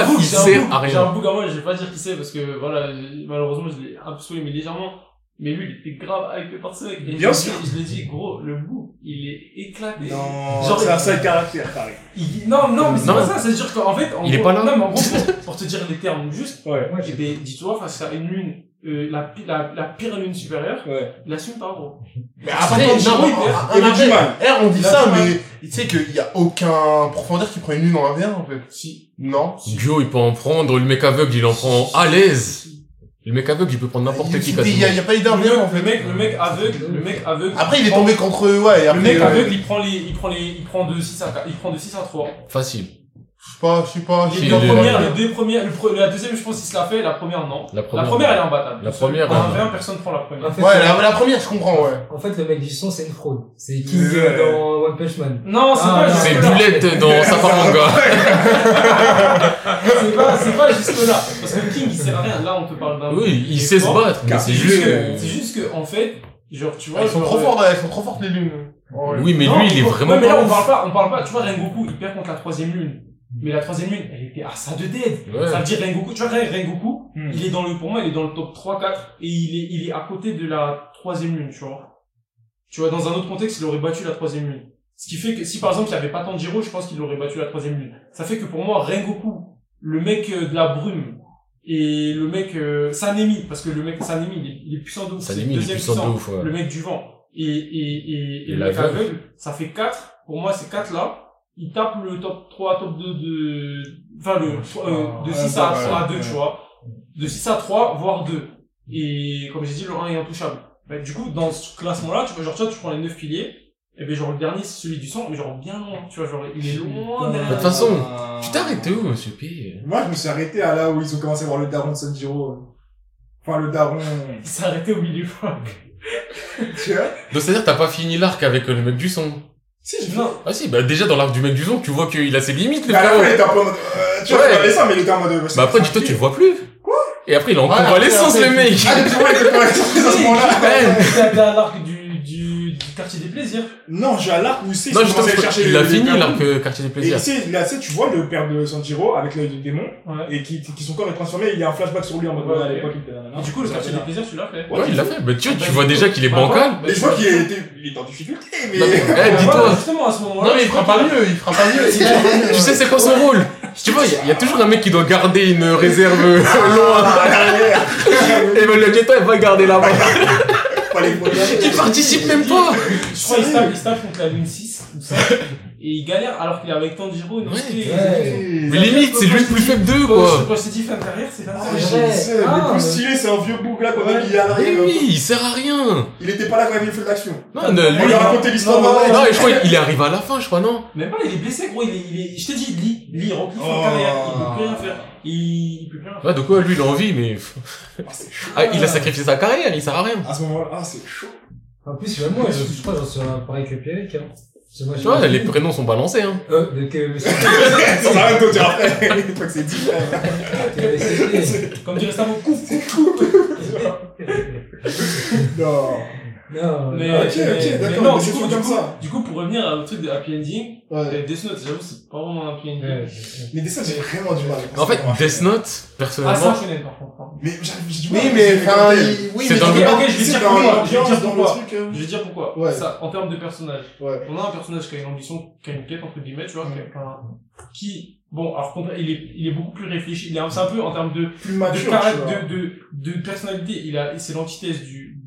bouc, il sert à J'ai un rien. bouc à moi, je vais pas dire qui c'est parce que voilà, malheureusement je l'ai mais légèrement. Mais lui, il était grave hypé par ce mec. Et Bien je sûr. Je l'ai dit, gros, le bout, il est éclaté. Non, Genre, c'est un seul caractère, pareil. Il- Non, non, mais c'est pas ça, c'est-à-dire qu'en fait, en Il est gros- pas là. Non, mais en gros, pour, pour te dire les termes juste, Ouais. eh ben, dis-toi, face à une lune, euh, la, pi- la, la pire lune supérieure, Ouais. il assume pas, gros. Mais après, après, non, non, il perd. Il y avait du mal. on dit ça, mais tu sais qu'il y a aucun profondeur qui prend une lune en 1v1, en fait. Si. Non. Guillaume, il peut en prendre, le mec aveugle, il en prend à l'aise. Le mec aveugle, il peut prendre n'importe qui, Il y a, y a pas eu Le d'un mec, en fait. le mec, le mec aveugle, le mec aveugle. Après, il est prend- tombé contre, ouais, et Le mec euh, aveugle, il prend les, il prend les, il prend de 6 à 4, il prend de 6 à 3. Facile. Je sais pas, je sais pas. je sais Les deux premières, les deux premières, le pre- la deuxième, je pense qu'il se l'a fait, la première, non. La La première. elle est imbattable. La première, En ouais. 20, personne prend la première. En fait, Ouais, la, la première, je comprends, ouais. en fait, le mec du son, c'est une fraude. C'est King Ouais. euh, dans One Punch Man. Non, c'est Ah, pas non. C'est jusque là. Bulette dans Saparanga. C'est pas, c'est pas jusque là. Parce que King, sert à rien. Là, on te parle d'un. Oui, il sait se battre, mais c'est juste que, c'est juste que, en fait, genre, tu vois. Elles sont genre, trop euh, fortes, elles sont trop fortes, les lunes. Oui, mais lui, il est vraiment mais là, on parle pas, on parle pas, tu vois, Rengoku, il perd contre la troisième lune. Mais la troisième lune, elle était à ça de dead. Ouais. Ça veut dire Rengoku, tu vois, Rengoku, Hmm. il est dans le, pour moi, il est dans le top 3-4 et il est, il est à côté de la troisième lune, tu vois. Tu vois, dans un autre contexte, il aurait battu la troisième lune. Ce qui fait que si par exemple il n'y avait pas Tanjiro, je pense qu'il aurait battu la troisième lune. Ça fait que pour moi, Rengoku, le mec euh, de la brume, et le mec euh, Sanemi, parce que le mec Sanemi, il est, il est puissant de ouf. Sanemi, le il est deuxième puissant de ouf, ouais. Le mec du vent. Et, et, et, et Et le mec aveugle, ça fait 4. Pour moi, ces 4 là, ils tapent le top 3, top 2 de, enfin le, euh, de Ouais, 6 à, ouais, à 2, ouais. tu vois. De 6 à 3, voire 2. Et comme j'ai dit, le 1 est intouchable. Bah, du coup, dans ce classement-là, tu vois, genre, tu vois, tu prends les 9 piliers, et ben genre le dernier c'est celui du sang, mais genre bien loin, tu vois, genre il est loin De derrière. toute façon, tu t'es arrêté où, monsieur P? Moi, je me suis arrêté à là où ils ont commencé à voir le daron de Sanjiro. Enfin, le daron. Il s'est arrêté au milieu. Tu vois? Donc c'est-à-dire que t'as pas fini l'arc avec euh, le mec du son? Si, vu. Non. Ah si, bah déjà dans l'arc du mec du son, tu vois qu'il a ses limites, le frérot. fin, il était un peu en mode, euh, tu vois, Ouais. il ça, mais il était en mode, euh, Bah après, dis-toi, tu le vois plus. Quoi? Et après, il est en Ouais, convalescence, après, le après, mec. Ah, tu vois, il était pas à ce moment-là. Ouais. T'as t'as l'arc du, du, du quartier des plaisirs. Non, j'ai à l'arc où c'est, Non, justement, chercher il a fini l'arc euh, quartier des plaisirs. là, tu vois le père de Sanjiro avec l'œil du démon, Ouais. et qui, qui son corps est transformé, il y a un flashback sur lui en mode, Ouais, ouais, du coup, le quartier des plaisirs, tu l'as fait. Ouais, il l'a fait. Bah tu vois, Bah, tu vois déjà qu'il est bancal. Mais je vois qu'il était, il est en difficulté, mais... Mais, eh, dis-toi. Justement, à ce moment-là. Non, mais il fera pas mieux, il fera pas mieux. il fera pas mieux. Tu sais c'est quoi son rôle? Tu vois, il y a- il y, a toujours un mec qui doit garder une réserve loin. Et ben le Jetta, il va garder là-bas. Pas les moyens. Il participe même pas. Je crois qu'il se contre la lune 6, ou 5, et il galère alors qu'il est avec Tanjiro, Inosuke, Ouais. et- Ouais. Mais limite, c'est lui le plus faible d'eux, Quand quoi. quand je t'ai dit fin de carrière, c'est de Ah, sais, Ah, le plus stylé, c'est un vieux bouc là qu'on a Ouais. mis à Mais oui, il sert à rien. Il était pas là quand il le feu d'action. Non, On ne- lui, lui a raconté l'histoire Non, non, non, et je crois qu'il est arrivé à la fin, je crois, non Même pas, il est blessé, gros, il est, il est, je t'ai dit, lit, lit, rempli fin de Oh. carrière, il peut plus rien faire. Il, il peut plus rien faire. Ouais, donc ouais, lui, il a envie, mais... Ah, c'est chaud. Ah, il a sacrifié sa carrière, il sert à rien. À ce moment-là, ah, c'est chaud. En plus, moi, je, je crois que j'en suis pareil que Pierrick, hein. Tu vois, les prénoms sont balancés, hein. Euh, de que, mais c'est- Ça va rien dire après. Une fois que c'est dit, Comme dirait Stavo, coupe, coupe, coupe. Non. Non, Mais, non, ok, mais- ok, mais d'accord, non, mais du c'est coup, toujours du comme coup, ça. du coup, pour revenir au truc de Happy Ending, Ouais. Death Note, j'avoue, c'est pas vraiment un Happy Ending. Ouais. Mais des dessins, j'ai vraiment du mal. En fait, Death Note, Ah, personnellement, shonen par contre. hein. Mais j'ai du mal. Oui, à mais enfin, oui, C'est mais dans le- Ok, je vais dire pourquoi. Je vais dire pourquoi. euh. Je vais dire pourquoi. Ouais. Ça, en termes de personnage. Ouais. On a un personnage qui a une ambition, qui a une quête, entre guillemets, tu vois, Mm. qui, bon, alors, contre- il est, il est beaucoup plus réfléchi. Il est un, c'est un peu en termes de, Plus de, mature, de, de, de personnalité, il a, c'est l'antithèse du,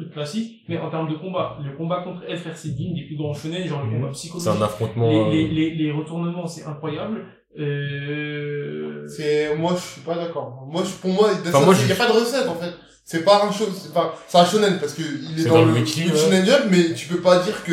du truc classique, mais en termes de combat, le combat contre El Fersidine, des plus grands shonen, genre le Mhm. combat c'est psychologique, un affrontement... les, euh, les, les, les retournements, c'est incroyable. Euh... C'est, moi, je suis pas d'accord. Moi, je, pour moi, Enfin, il y a je- pas de recette, en fait. C'est pas un show, c'est pas, c'est un shonen parce que il est C'est dans, dans le, le wiki, le shonen jump, mais tu peux pas dire que,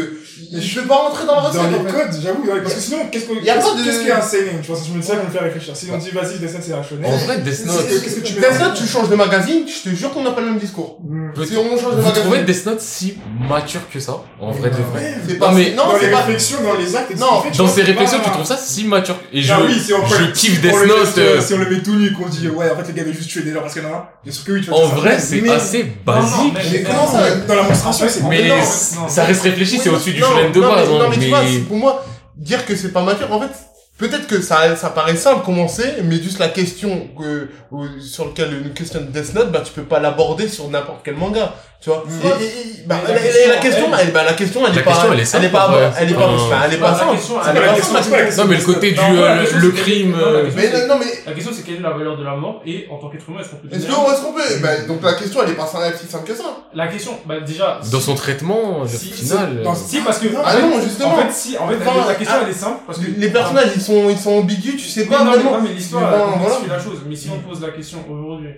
je peux pas rentrer dans la recette, Dans les en fait. codes, j'avoue, ouais, parce que sinon, qu'est-ce que, Y a qu'est-ce qu'est-ce qu'est un seinen, tu vois, je me dis ça pour me faire réfléchir. Si on dit, vas-y, Death Note, c'est un shonen. En vrai, Death Note... Qu'est-ce que tu mets Death Note, tu changes de magazine, je te jure qu'on n'a pas le même discours. Peut- Si on change de Vous magazine. trouvez Death Note si mature que ça En vrai de vrai C'est pas, Non, mais non, dans c'est les réflexions, dans les actes, Non, Dans ces réflexions, tu trouves ça si mature Et je, Ah on je kiffe Death le Note. euh, Si on le met tout nu, qu'on dit, ouais, en fait, les gars avaient juste tué des gens parce qu'il y en a un. Bien sûr que oui, tu. En vrai, c'est mais- assez Non, non, basique. Mais comment ça Dans la monstration, c'est Mais non, non, ça reste réfléchi, c'est au-dessus du non, shonen de non, base. mais, hein, non, mais, tu vois, pour moi, dire que c'est pas mature, en fait, peut-être que ça, ça paraît simple commencer, mais juste la question que, ou- sur laquelle une question de Death Note, bah, tu peux pas l'aborder sur n'importe quel manga, tu vois. Et- et- et- bah, la, la question, la question, elle- bah, la question, elle La est pas, question, elle est simple, elle est pas, elle est pas, Euh, enfin, elle est bah, pas la simple. question, Elle c'est est pas la pas question, simple, c'est pas la question. Non, mais le côté du euh, le crime. euh, question, Mais c'est- non, mais, La question c'est quelle est la valeur de la mort et en tant qu'être humain est-ce qu'on peut est-ce qu'on, est-ce qu'on peut, bah, donc la question, elle est pas simple, si simple que ça. La question, bah déjà. Dans son traitement, final. euh, Si parce que. Ah non, justement. En fait, si, en fait, la question elle est simple parce que. Les personnages, ils sont, ils sont ambigus, tu sais pas non, mais, vraiment. non, mais l'histoire, Ben, voilà. la chose. Mais si on pose la question aujourd'hui,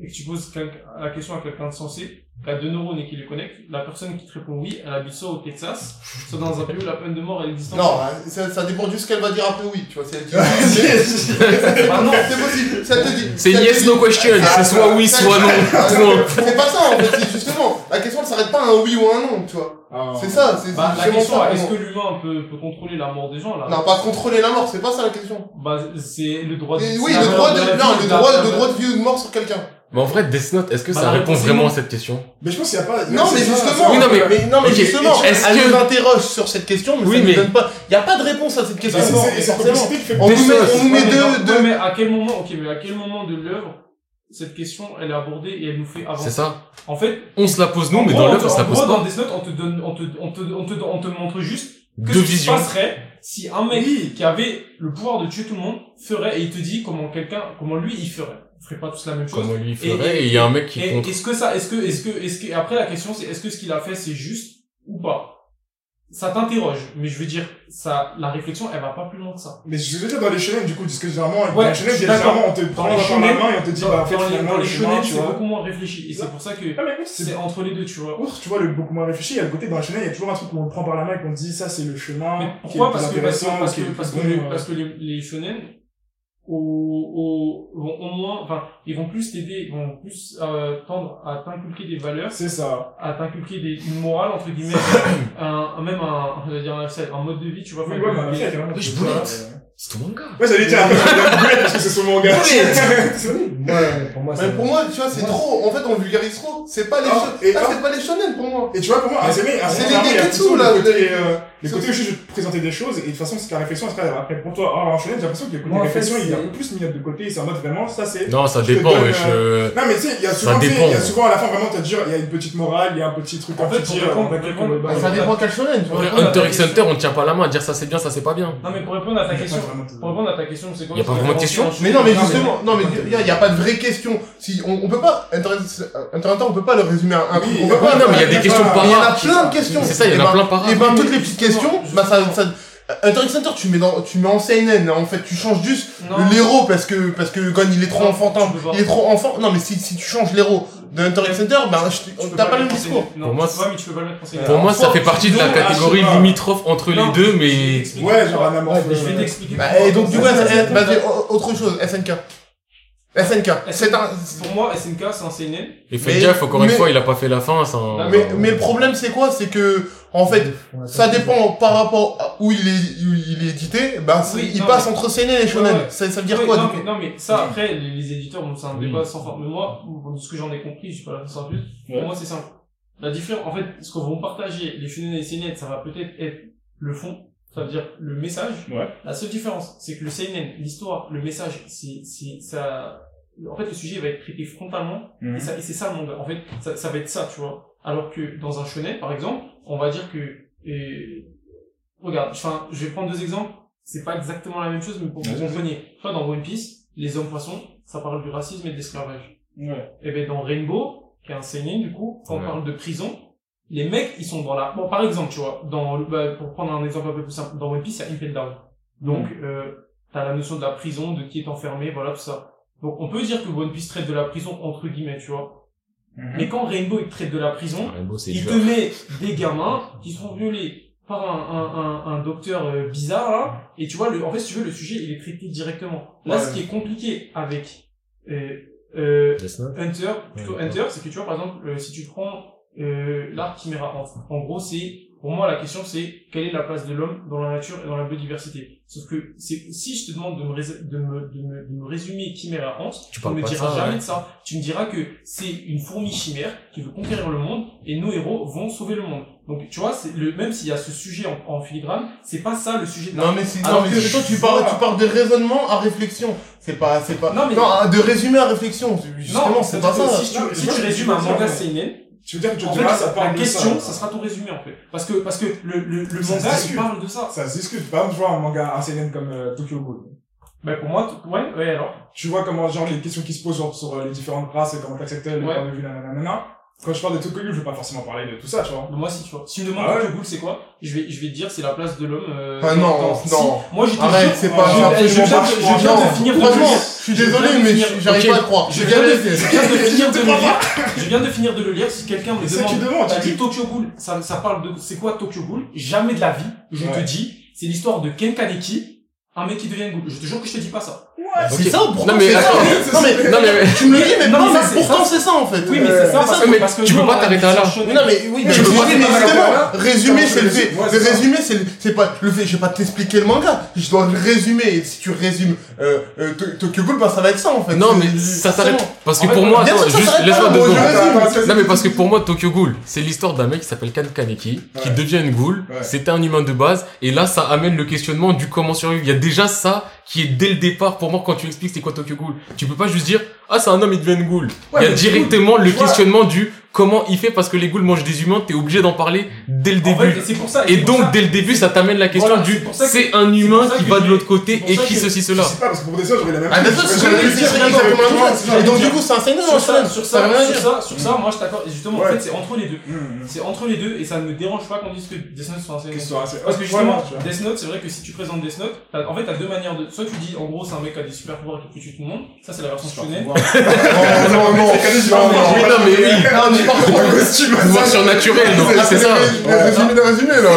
et que tu poses la question à quelqu'un de sensé, qui a deux neurones et qui les connecte, la personne qui te répond oui, elle habite soit au Texas, soit dans un pays où la peine de mort elle existe Non, hein, ça, ça dépend de ce qu'elle va dire après oui, tu vois, si elle dit Ah non. c'est possible, ça te dit. C'est yes, dit- no question. C'est soit oui, soit non. C'est pas ça en fait, c'est justement, la question elle s'arrête pas à un oui ou un non, tu vois. Ah. C'est ça, c'est Bah, c'est la question, ça. est-ce que l'humain peut, peut contrôler la mort des gens, là? Non, pas contrôler la mort, c'est pas ça la question. Bah, c'est le droit de oui, la le droit de, la non, vie, le droit, le droit de vie ou de mort sur quelqu'un. Mais en vrai, Death Note, est-ce que Bah, ça répond est vraiment à cette question? Mais je pense qu'il y a pas. Non, mais c'est ça, justement, Oui, non, mais- non, mais ok, justement, est-ce elle que- nous interroge sur cette question, mais Oui, ça mais- nous donne pas, y a pas de réponse à cette question. Forcément. On nous met, on mais non, deux, ouais, deux, mais à quel moment, ok, mais à quel moment de l'œuvre, cette question, elle est abordée et elle nous fait avancer? C'est ça. En fait, On se la pose nous, mais dans l'œuvre, on se la en pose gros, dans pas. Death Note, on te donne, on te, on te, on te, on te montre juste que Deux ce qui se passerait si un mec qui avait le pouvoir de tuer tout le monde ferait, et il te dit comment quelqu'un, comment lui, il ferait. Ferait pas tous la même chose. Comment lui Et- ferait, et il y a un mec qui Et contre. est-ce que ça, est-ce que, est-ce que, est-ce que, après la question c'est, est-ce que ce qu'il a fait c'est juste ou pas? Ça t'interroge, mais je veux dire, ça, la réflexion, elle va pas plus loin que ça. Mais je veux dire dans les shonen, du coup, parce que généralement, Ouais, dans les shonen, généralement, on te Dans prend les la par la shonen, main et on te dit, Dans, bah, en fait, les, finalement, dans le les shonen, c'est beaucoup moins réfléchi. Et c'est pour ça que Ah, c'est entre les deux, tu vois. Outre, tu vois, le beaucoup moins réfléchi, il y a le côté dans la shonen, il y a toujours un truc où on le prend par la main et qu'on te dit, ça, c'est le chemin. Mais qui est pourquoi? parce que, parce que, parce que, parce que, les, bon, parce que les, les shonen, au, au, vont au moins, enfin, ils vont plus t'aider, ils vont plus euh, tendre à t'inculquer des valeurs, C'est ça. à t'inculquer des, une morale entre guillemets, un, un- même un, je veux dire un, un mode de vie, tu vois. Oui, ouais, bah, Oui, je c'est boulette. C'est ton manga. Ouais, j'allais dire, Boulette parce que c'est son manga. Ouais, pour moi, Mais c'est... pour moi, tu vois, c'est Ouais. trop. En fait, on vulgarise trop. C'est pas les Ah, Ah, ah. c'est pas les shonen pour moi. Et tu vois, pour moi, un c'est Geketsu, plutôt là, le côté, les- euh, les côtés où je vais te présenter des choses, et de toute façon, c'est la réflexion, après, après, pour toi, ah, en shonen, j'ai l'impression que le côté Moi, en fait, réflexion, il est un c'est- peu plus mis de côté, c'est en mode vraiment, ça c'est, Non, ça Je dépend, donne, wesh. euh, non, mais tu sais, il y a souvent, il y a souvent à la fin, vraiment, t'as dire, il y a une petite morale, il y a un petit truc En à fait, dire, Ça dépend quel shonen, tu vois. Hunter x Hunter, on ne tient pas la main à dire ça c'est bien, ça c'est pas bien. Non mais pour répondre à ta question, pour répondre à ta question, c'est quoi Y a pas vraiment de question Mais non, mais justement, non, mais il y, a- y a pas de vraie question. Si, on, peut pas, Hunter x Hunter, on peut pas le résumer à un pas- non, mais il y a des questions par Il y en a plein de questions. C'est ça, il y en Et a ben- plein par Et ben, rapport. toutes les petites questions, bah, ça, ça, Hunter x Hunter, tu mets dans, tu mets en CNN, en fait, tu changes juste l'héros parce que, parce que Gon, il est trop Non, enfantin. Il est trop enfant. Non, mais si, si tu changes l'héros de Hunter x Hunter, ben, je- t'as pas le même discours. Non, Pour moi, pas, mais tu peux pas le mettre en scène. Pour moi, ça fait partie de la catégorie ah, limitrophe entre les deux, mais. Ouais, genre un Je vais t'expliquer. Bah, et donc, du coup, autre chose, SNK. SNK. C'est un, Pour moi, SNK, c'est un CNN. et faites Mais- gaffe, encore une mais- fois, il a pas fait la fin, c'est un... mais, mais le problème, c'est quoi? C'est que, en fait, ça dépend par rapport à où il est, où il est édité, bah, Oui, il non, passe mais- entre CNN et Shonen. Ouais, ouais. Ça, ça veut dire Ouais, quoi, non, du coup? mais, non, mais ça, après, les, les éditeurs, bon, c'est un Oui. débat sans forme. Mais moi, de ce que j'en ai compris, je suis pas là pour ça en plus. Ouais. Pour moi, c'est simple. La différence, en fait, ce qu'on vont partager, les shonen et les seinen, ça va peut-être être le fond. Ça veut dire le message. Ouais. La seule différence, c'est que le seinen, l'histoire, le message, c'est, c'est, ça, en fait, le sujet va être traité frontalement. Mhm. Et, ça, et c'est ça le manga. En fait, ça, ça va être ça, tu vois. Alors que dans un shonen, par exemple, on va dire que, euh, regarde, enfin, je vais prendre deux exemples. C'est pas exactement la même chose, mais pour que vous compreniez. Toi, dans One Piece, les hommes poissons, ça parle du racisme et de l'esclavage. Ouais. Et ben dans Rainbow, qui est un seinen du coup, quand Ouais. on parle de prison, les mecs, ils sont dans la... Bon, par exemple, tu vois, dans, bah, pour prendre un exemple un peu plus simple, dans One Piece, il y a Impel Down. Donc, euh, t'as la notion de la prison, de qui est enfermé, voilà, tout ça. Donc, on peut dire que One Piece traite de la prison, entre guillemets, tu vois. Mhm. Mais quand Rainbow, il traite de la prison, Rainbow, il te met des gamins qui sont violés par un, un, un, un docteur euh, bizarre, là, et tu vois, le, en fait, si tu veux, le sujet, il est traité directement. Là, Ouais. ce qui est compliqué avec euh, euh, Hunter, plutôt Ouais, Hunter, c'est que tu vois, par exemple, euh, si tu prends euh, l'arc Chimera Ant, en gros, c'est, pour moi, la question, c'est quelle est la place de l'homme dans la nature et dans la biodiversité? Sauf que si je te demande de me, de me, de me, de me résumer Chimera Ant, Tu tu ne me diras ça, jamais ouais. de ça. Tu me diras que c'est une fourmi chimère qui veut conquérir le monde et nos héros vont sauver le monde. Donc, tu vois, le, même s'il y a ce sujet en, en filigrane, c'est pas ça le sujet de Non mais c'est non mais que- toi tu parles tu parles de raisonnement à réflexion. C'est pas c'est pas Non, mais- non de résumé à réflexion. Justement non, c'est pas ça. Si tu, si tu résumes un manga seinen, Tu veux dire que tu En fait, ça la parle de question, ça. ça sera ton résumé en fait. Parce que parce que le le, le manga il parle de ça. Ça se discute. Par exemple, je vois un manga, un seinen comme euh, Tokyo Ghoul. Bah pour moi, ouais, ouais alors. Tu vois comment, genre, les questions qui se posent genre, sur euh, les différentes races et comment t'acceptes le Ouais. point de vue, nanana. Quand je parle de Tokyo Ghoul, je veux pas forcément parler de tout ça, tu vois. Bah, moi si tu vois. Si tu me demandes Ah ouais. Tokyo Ghoul c'est quoi, je vais je vais te dire c'est la place de l'homme. Euh, Ah dans- non si- non. Moi je te Arrête, jure, c'est pas je- viens je viens non. de finir de Franchement, lire. je suis désolé mais j'arrive pas à croire. Je viens de, finir de le lire. Je viens de finir de le lire. Si quelqu'un me que tu demande, demandes, t'as tu dit dis- Tokyo Ghoul, ça, ça parle de, c'est quoi Tokyo Ghoul? Jamais de la vie, je te dis, c'est l'histoire de Ken Kaneki, un mec qui devient ghoul. Je te jure que je te dis pas ça. C'est ça pourtant Non, mais c'est ça. attends. Non mais Non, mais- tu me le dis mais Non, non, mais pourtant ça, c'est ça en fait. Oui, mais c'est ça, parce que, mais parce que tu peux pas t'arrêter là. Non mais oui mais peux pas résumer Comment c'est le fait le c'est c'est le- c'est pas le fait je vais pas t'expliquer le manga je dois le résumer et si tu résumes euh, euh, To- Tokyo Ghoul bah ça va être ça en fait Non, mais ça s'arrête. Parce que pour moi, juste laisse-moi deux secondes. Non, mais parce que pour moi, Tokyo Ghoul, c'est l'histoire d'un mec qui s'appelle Kan Kaneki, qui devient une ghoul. C'était un humain de base. Et là, ça amène le questionnement du comment survivre. Il y a déjà ça qui est dès le départ, pour moi, quand tu expliques c'est quoi Tokyo Ghoul. Tu peux pas juste dire, ah, c'est un homme, il devient une ghoul. Ouais, il y a directement le questionnement du comment il fait parce que les ghouls mangent des humains, t'es obligé d'en parler dès le En début. fait, c'est pour ça. Et donc, ça- dès le début, ça t'amène la question Voilà, du, c'est un humain qui va de l'autre côté et qui ceci, Je cela. sais pas, parce que pour des j'aurais la même Ah, chose. Je je même. Et donc, du coup, c'est un un sur ça, sur Ça ça, moi je t'accorde. Et justement, en fait, c'est entre les deux. Hum, C'est entre les deux et ça ne me dérange pas qu'on dise que Death Note soit un racontes Parce que justement. Death Note, c'est vrai que si tu présentes Death Note, en fait, t'as deux manières de, soit tu dis, en gros, c'est un mec qui a des super pouvoirs et qui tuer tout le monde. Ça, c'est la version shonen. Non, non, non. Mais Pouvoir surnaturel, donc c'est ça. Résumé résumé, là.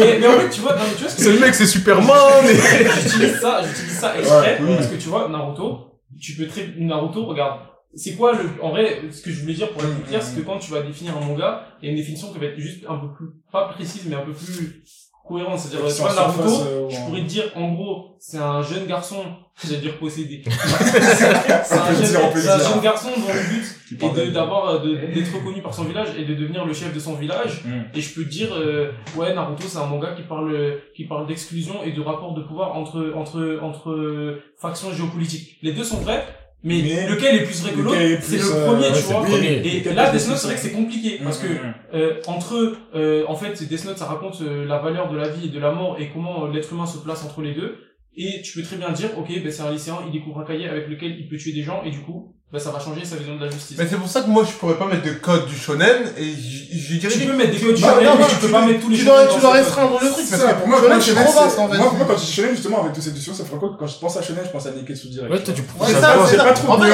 mais, mais en fait, tu vois, non, mais tu vois ce que C'est le mec, c'est Superman. j'utilise ça, j'utilise ça exprès, parce que tu vois, Naruto, tu peux très, Naruto, regarde. C'est quoi le, en vrai, ce que je voulais dire pour être plus clair, c'est que quand tu vas définir un manga, il y a une définition qui va être juste un peu plus, pas précise, mais un peu plus cohérente. C'est-à-dire, tu vois, Naruto, je pourrais te dire, en gros, c'est un jeune garçon, j'allais dire possédé. c'est un, jeune, un garçon dont le but est d'avoir, euh, d'être reconnu par son village et de devenir le chef de son village. Mm. Et je peux te dire, euh, ouais, Naruto, c'est un manga qui parle, qui parle d'exclusion et de rapport de pouvoir entre, entre, entre euh, factions géopolitiques. Les deux sont vrais, mais, Mais lequel est plus vrai que l'autre, lequel est c'est le euh, premier, tu vois. premier. Et là, Death Note, c'est vrai que c'est compliqué, parce que, Mm, euh, entre eux, euh, en fait, Death Note, ça raconte euh, la valeur de la vie et de la mort et comment euh, l'être humain se place entre les deux. Et tu peux très bien dire, ok, ben c'est un lycéen, il découvre un cahier avec lequel il peut tuer des gens, et du coup, ben ça va changer sa vision de la justice. Mais c'est pour ça que moi, je pourrais pas mettre de code du shonen, et je dirais tu peux mettre des codes Bah, shonen, non, mais tu peux pas mettre tous les tu shonen dois, restreindre le truc, parce Ça, que pour moi, shonen, c'est shonen, trop vaste, en fait. Moi, quand je dis shonen, justement, avec toutes ces discussions, ça fait quoi Quand je pense à shonen, je pense à Neketsu direct. Ouais, toi, tu ça. pas trop En fait,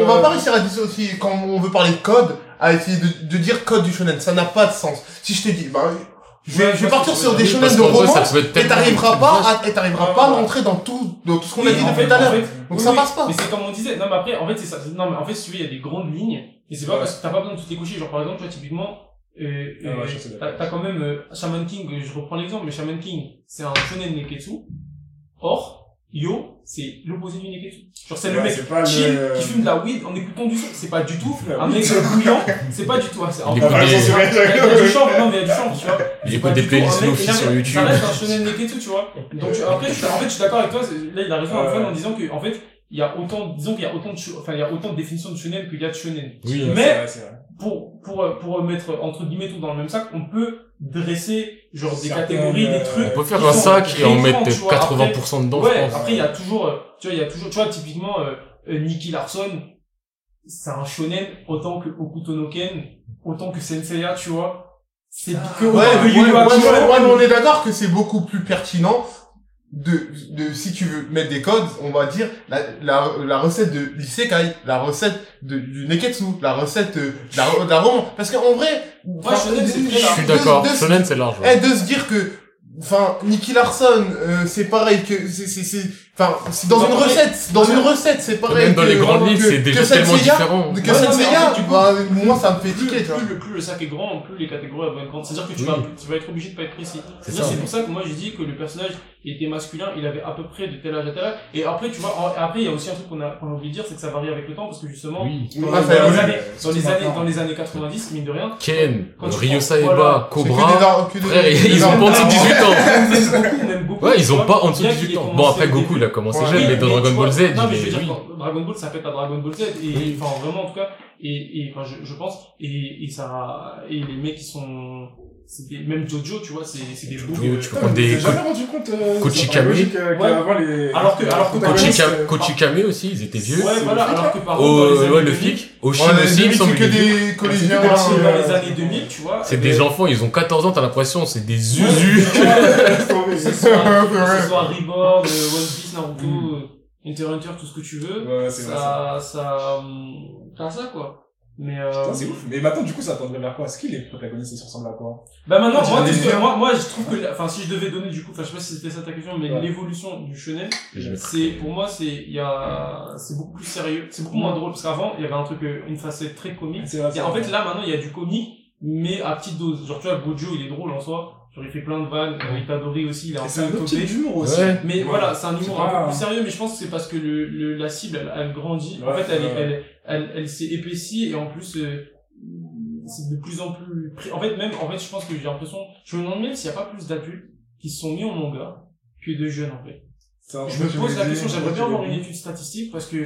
on, va pas réussir à dissocier quand on veut parler de code, à essayer de, de dire code du shonen. Ça n'a pas de sens. Si je te dis, bah, je vais, Ouais, je vais partir sur des shonen de romance, et t'arriveras pas à, et t'arriveras Ouais, pas à rentrer dans tout, dans tout ce qu'on a dit depuis tout à l'heure. Donc oui, ça passe pas. Mais c'est comme on disait. Non, mais après, en fait, c'est ça. Non, mais en fait, si tu veux, il y a des grandes lignes. Et c'est pas Ouais. parce que t'as pas besoin de toutes les coucher. Genre, par exemple, tu vois, typiquement, euh, Ah euh, ouais, t'as, quand même, euh, Shaman King, je reprends l'exemple, mais Shaman King, c'est un shonen neketsu. Or, Yo, c'est l'opposé du neketsu. Genre, c'est le mec c'est pas chill, le- qui fume de la weed en écoutant du son. C'est pas du tout un mec bouillant. C'est pas du tout, c'est Il en écoute fait, des- il y a- il y a du chanvre, non, mais il y a du chanvre, tu vois. Il écoute pas des playlists Lofi sur YouTube. Ça reste un shonen neketsu, tu vois. Donc, tu- après, je suis, en fait, je suis d'accord avec toi, là, il a raison, en disant que, en fait, il y a autant, disons qu'il y a autant de, enfin, il y a autant de définitions de shonen qu'il y a de shonen. Oui. Mais- vrai, vrai. Pour, pour, pour mettre, entre guillemets, tout dans le même sac, on peut dresser, genre, des catégories, des euh, trucs. On peut faire un sac et en mettre tu vois. 80% dedans, je Ouais, pense. après, il y a toujours, tu vois, il y a toujours, tu vois, typiquement, euh, euh, Nicky Larson, c'est un shonen autant que Okuto no Ken, autant que Senseiya, tu vois. C'est que Ouais, que ouais, ouais, ouais, on est d'accord que c'est beaucoup plus pertinent de, de, si tu veux mettre des codes, on va dire, la, la, la recette de l'isekai, la recette de, du neketsu, la recette euh, de la, de la roman. Parce qu'en vrai, Je large. suis de- d'accord. de- Shonen, c'est large. ouais. Eh, de se dire que, enfin, Nicky Larson, euh, c'est pareil que, c'est, c'est, c'est, enfin, c'est dans Non, une recette, dans une recette, c'est pareil Même dans que- les grandes lignes, c'est que déjà tellement différent. Que Ouais, coup, bah, moi, ça me fait tiquer, tu vois. plus, le, plus le sac est grand, plus les catégories vont être grandes. C'est-à-dire que tu, Oui. vas, tu vas être obligé de pas être précis. C'est c'est pour ça que moi j'ai dit que le personnage était masculin, il avait à peu près de tel âge à tel âge. Et après, tu vois, en- après il y a aussi un truc qu'on a, qu'on a oublié de dire, c'est que ça varie avec le temps parce que justement, Oui. dans, les- dans années, dans les années, maintenant. dans les années 90, mine de rien, Ken, Quand tu Ryo prends- Saeba, voilà. C'est que des Cobra. Frère, ils ont armes. 18 ans. Ouais, ils ont pas en dessous de bien qu'il 18 ait ans. Bon, après, Goku, il a commencé jeune, mais dans Dragon Ball Z, non, il est, Dragon Ball s'appelle à Dragon Ball Z, et, enfin, vraiment, en tout cas, et, et, enfin, je, je pense, et, et ça, et les mecs qui sont, même Jojo, tu vois, c'est, c'est des. Jojo, tu peux prendre des j'ai jamais rendu compte, euh, Kochikame. euh, avant les... Alors que- alors que Kochikame, euh, Kochikame aussi, ils étaient vieux. Ouais, voilà, alors que par contre, Oh, ouais, le 2000, flic. Oshin Ouais, les aussi, il me demi, semble. c'est que des collégiens. Dans les années 2000, tu vois. C'est des enfants, ils ont 14 ans, t'as l'impression, c'est des ouais, usus. C'est soit Reborn, One Piece, Naruto, Hunter Hunter, tout ce que tu veux. Ouais, c'est vrai, ça. ça, hum, ça, ça, quoi. Mais, euh, Putain, c'est ouf. Mais maintenant, du coup, ça tendrait vers quoi? Est-ce que les protagonistes, ils se ressemblent à quoi? Bah maintenant, moi, moi, moi, je trouve que, enfin, si je devais donner du coup, enfin, je sais pas si c'était ça ta question, mais Ouais. l'évolution du vais- c'est, pour moi, c'est, il y a, c'est beaucoup plus sérieux, c'est beaucoup moins drôle, parce qu'avant, il y avait un truc, euh, une facette très comique. C'est vrai, Et en fait, là, maintenant, il y a du comique, mais à petite dose. Genre, tu vois, Gojo, il est drôle en soi. Genre, il fait plein de vannes. Euh, Itadori aussi, il est un Et peu c'est un d'humour aussi. Ouais. Mais Ouais. voilà, c'est un humour un peu plus sérieux, mais je pense que c'est parce que le, le, la cible, elle, elle grandit. en fait, elle, est- ouais. elle, elle, elle, s'est épaissie et en plus, euh, c'est de plus en plus... En fait, même, en fait, je pense que j'ai l'impression... Je me demande même s'il n'y a pas plus d'adultes qui se sont mis au manga que de jeunes, en fait. Je me pose la question, j'aimerais bien avoir une étude statistique parce que,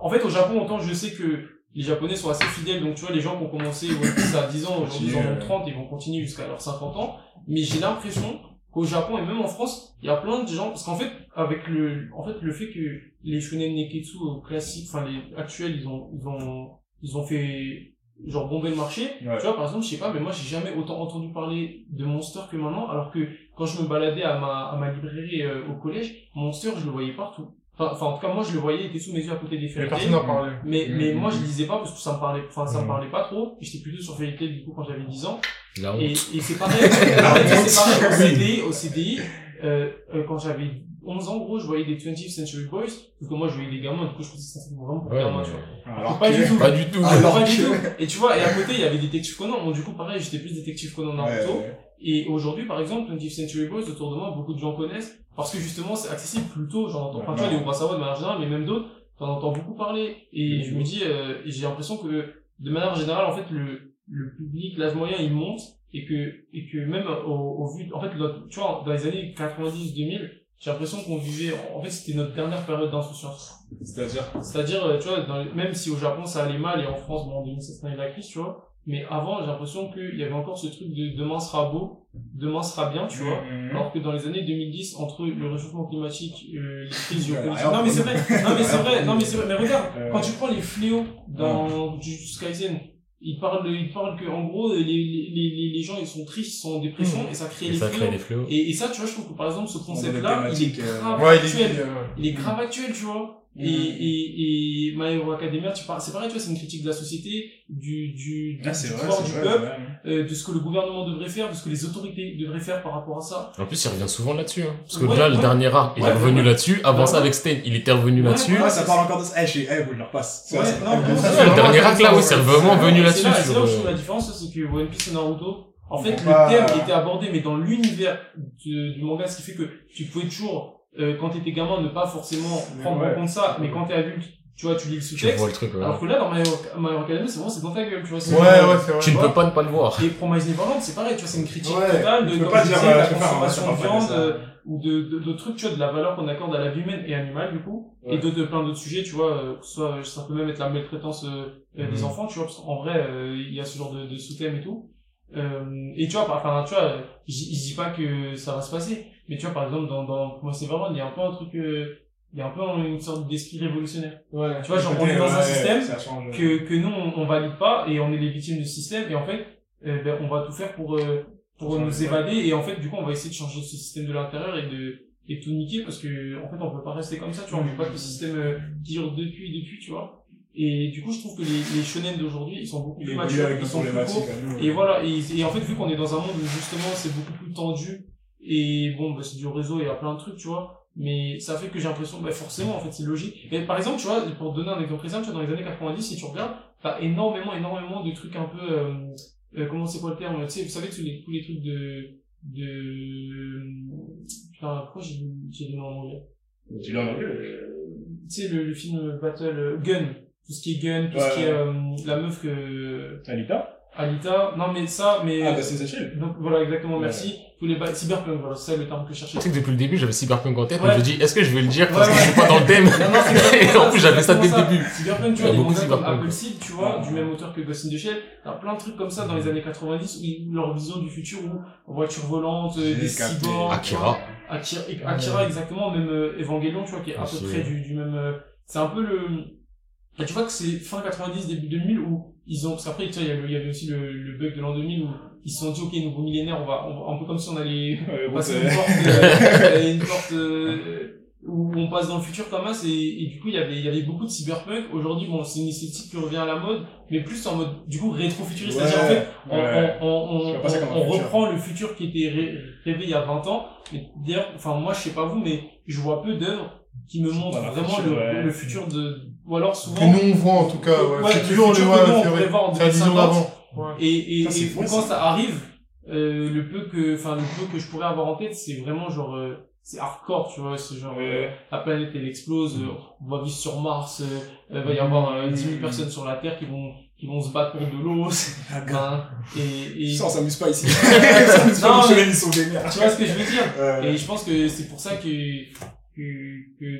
en fait, au Japon, autant je sais que les Japonais sont assez fidèles, donc tu vois, les gens qui ont commencé Piece à 10 ans, aujourd'hui ils en ont 30, ils vont continuer jusqu'à leurs 50 ans, mais j'ai l'impression qu'au Japon et même en France, il y a plein de gens, parce qu'en fait, avec le, en fait, le fait que les shonen neketsu euh, classiques, enfin les actuels, ils ont, ils ont, ils ont fait genre bomber le marché. Ouais. Tu vois, par exemple, je sais pas, mais moi j'ai jamais autant entendu parler de Monster que maintenant, alors que quand je me baladais à ma, à ma librairie euh, au collège, Monster, je le voyais partout. enfin, en tout cas, moi, je le voyais, il était sous mes yeux à côté des Mais fairy parlé. Mais, Mm, mais mm, moi, je lisais pas parce que ça me parlait, enfin, ça me Mm. parlait pas trop. Et j'étais plutôt sur fairy du coup, quand j'avais 10 ans. La honte. Et, et c'est pareil, c'est pareil au CDI, au CDI, euh, euh, quand j'avais 11 ans, gros, je voyais des 20th Century Boys, parce que moi, je voyais des gamins, du coup, je pensais que c'était vraiment pour Ouais, gamins, tu vois. Alors pas que- du tout. Pas du tout. Alors pas du que- tout. Et tu vois, et à côté, il y avait Détective Conan. Bon, du coup, pareil, j'étais plus Détective Conan Naruto. Ouais, ouais. Et aujourd'hui, par exemple, 20th Century Boys, autour de moi, beaucoup de gens connaissent, parce que justement, c'est accessible plus tôt, j'en entends, enfin, tu vois, les Urasawa de manière générale, mais même d'autres, j'en entends beaucoup parler. Et je me dis, euh, j'ai l'impression que, de manière générale, en fait, le, le public, l'âge moyen, il monte, et que, et que même au, au vu, en fait, notre- tu vois, dans les années 90-2000, j'ai l'impression qu'on vivait, en fait, c'était notre dernière période d'insouciance. C'est-à-dire? C'est-à-dire, euh, tu vois, dans même si au Japon ça allait mal et en France, bon, en 2016 on a eu la crise, tu vois, mais avant, j'ai l'impression qu'il y avait encore ce truc de demain sera beau, demain sera bien, tu vois. Mhm. Alors que dans les années 2010, entre le réchauffement climatique, euh, les crises géopolitiques. Non, mais c'est vrai, non, mais c'est vrai, non, mais c'est vrai, mais regarde, Euh, quand tu prends les fléaux dans Jujutsu Kaisen, ils parlent, ils parlent que, en gros, les, les, les, les gens, ils sont tristes, ils sont en dépression, et ça crée Et les ça fléaux. crée des fléaux. Et, et ça, tu vois, je trouve que par exemple, ce des concept-là, il est euh, grave Ouais, il actuel est, euh, il est grave actuel, tu vois. Et, et, et My Hero Academia, tu parles, c'est pareil, tu vois, c'est une critique de la société, du, du, du, Ah, du vrai, pouvoir du vrai, peuple, vrai. euh, de ce que le gouvernement devrait faire, de ce que les autorités devraient faire par rapport à ça. En plus, il revient souvent là-dessus, hein. Parce que Ouais, le ouais. dernier arc, il Ouais, est revenu ouais. là-dessus. Avant Ouais, ça, ouais. avec Stain, il était revenu Ouais, là-dessus. Ouais, ça parle encore de ça. Eh, sais, eh, vous, je leur passe. Ouais, Ça, ça- non, ça- non, ça- non, le dernier arc, là, non, ouais, c'est vraiment venu c'est là-dessus là- C'est là où je trouve la différence, c'est que One Piece et Naruto, en fait, le thème était abordé, mais dans l'univers du, du manga, ce qui fait que tu pouvais toujours, euh, quand t'étais gamin, ne pas forcément prendre ouais. en compte ça, mais quand t'es adulte, tu vois, tu lis le Tu sous-texte. vois le truc, ouais. Alors que là, dans My Hero, My Hero Academia, c'est vraiment, c'est dans ta gueule, tu vois. Ouais, ouais, c'est vrai. Tu ne peux pas ne pas le voir. Et Promise Neverland, c'est pareil, tu vois, c'est une critique Ouais, totale de, comme pas je dire, disais, euh, la un consommation de viande, euh, ou de, de, de trucs, tu vois, de la valeur qu'on accorde à la vie humaine et animale, du coup, Ouais. et de, de plein d'autres sujets, tu vois, euh, que ce soit, ça peut même être la maltraitance euh, euh, des Mhm. enfants, tu vois, parce qu'en vrai, euh, il y a ce genre de, de sous-thème et tout. Euh, et tu vois, par- enfin, tu vois, je dis pas que ça va se passer, mais tu vois, par exemple, dans, dans Promise Neverland, il y a un peu un truc, euh, il y a un peu une sorte d'esprit révolutionnaire. Ouais. Tu vois, genre, on est dans un système que, que nous on, on valide pas et on est les victimes du système et en fait euh, ben, on va tout faire pour euh, pour nous évader et en fait du coup on va essayer de changer ce système de l'intérieur et de et tout niquer parce que en fait on peut pas rester comme ça tu vois on veut pas que le système qui dure depuis depuis tu vois et du coup je trouve que les, les shonen d'aujourd'hui ils sont beaucoup plus matures ils des sont plus courts. nous. et voilà et, et en fait vu qu'on est dans un monde où justement c'est beaucoup plus tendu et bon bah, c'est du réseau il y a plein de trucs tu vois mais ça fait que j'ai l'impression bah forcément en fait c'est logique. Et par exemple tu vois pour donner un exemple simple tu vois dans les années 90 si tu regardes t'as énormément énormément de trucs un peu euh, euh, comment c'est quoi le terme tu sais vous savez tous les tous les trucs de de putain pourquoi j'ai j'ai nom en anglais? Tu l'as en anglais Euh, tu sais le, le film Battle euh, Gun tout ce qui est Gun tout Ouais, ce qui est euh, la meuf que Alita Alita non mais ça mais Ah, bah, c'est donc voilà exactement Ouais. merci tous les ba- cyberpunk voilà c'est ça le terme que je cherchais Tu sais que depuis le début, j'avais Cyberpunk en tête, Ouais. mais je me dis, est-ce que je vais le dire Ouais, parce que je suis pas dans le thème Non, non, Et en plus, j'avais ça dès le début. Cyberpunk, tu Il y vois, a des mangas comme. Apple Seed, tu vois, Ouais. du même auteur que Ghost in the Shell. T'as plein de trucs comme ça dans les années 90 où leur vision du futur où voiture volante, euh, des capté. cyborgs. Akira. Akira, Akira exactement, même euh, Evangelion, tu vois, qui est à peu près du même. euh, c'est un peu le. Et tu vois que c'est fin 90, début 2000 où ils ont. Parce qu'après, tu vois, il y, avait aussi le, le bug de l'an 2000 où ils se sont dit, ok, nouveau millénaire, on va, on. Un peu comme si on allait Ouais, bon, passer une porte, euh, une porte euh, où on passe dans le futur comme ça, et, et du coup, il y avait, il y avait beaucoup de cyberpunk. Aujourd'hui, bon, c'est une esthétique qui revient à la mode, mais plus en mode, du coup, rétro-futuriste. C'est-à-dire, en fait, on, ouais. on, on, on, reprend le futur qui était ré- rêvé il y a 20 ans. Mais d'ailleurs, enfin, moi, je sais pas vous, mais je vois peu d'œuvres qui me montrent vraiment le, le futur de, ou alors Que souvent, nous on voit en tout cas, ouais. Ouais, c'est toujours le, ouais, que nous, on pourrait voir en C'est la vision 2050. d'avant. et, et, c'est et fou, quand ça. ça arrive, euh, le peu que, enfin, le peu que je pourrais avoir en tête, c'est vraiment genre, euh, c'est hardcore, tu vois, c'est genre, Ouais. euh, la planète elle explose, euh, on va vivre sur Mars, euh, euh, va y avoir euh, 10 000 Mm. personnes sur la Terre qui vont, qui vont se battre pour de l'eau, hein, et, et, Ça, on s'amuse pas ici. Ça Non, mais- chevaliers sont tu vois ce que je veux dire? Ouais. Et je pense que c'est pour ça que, que, que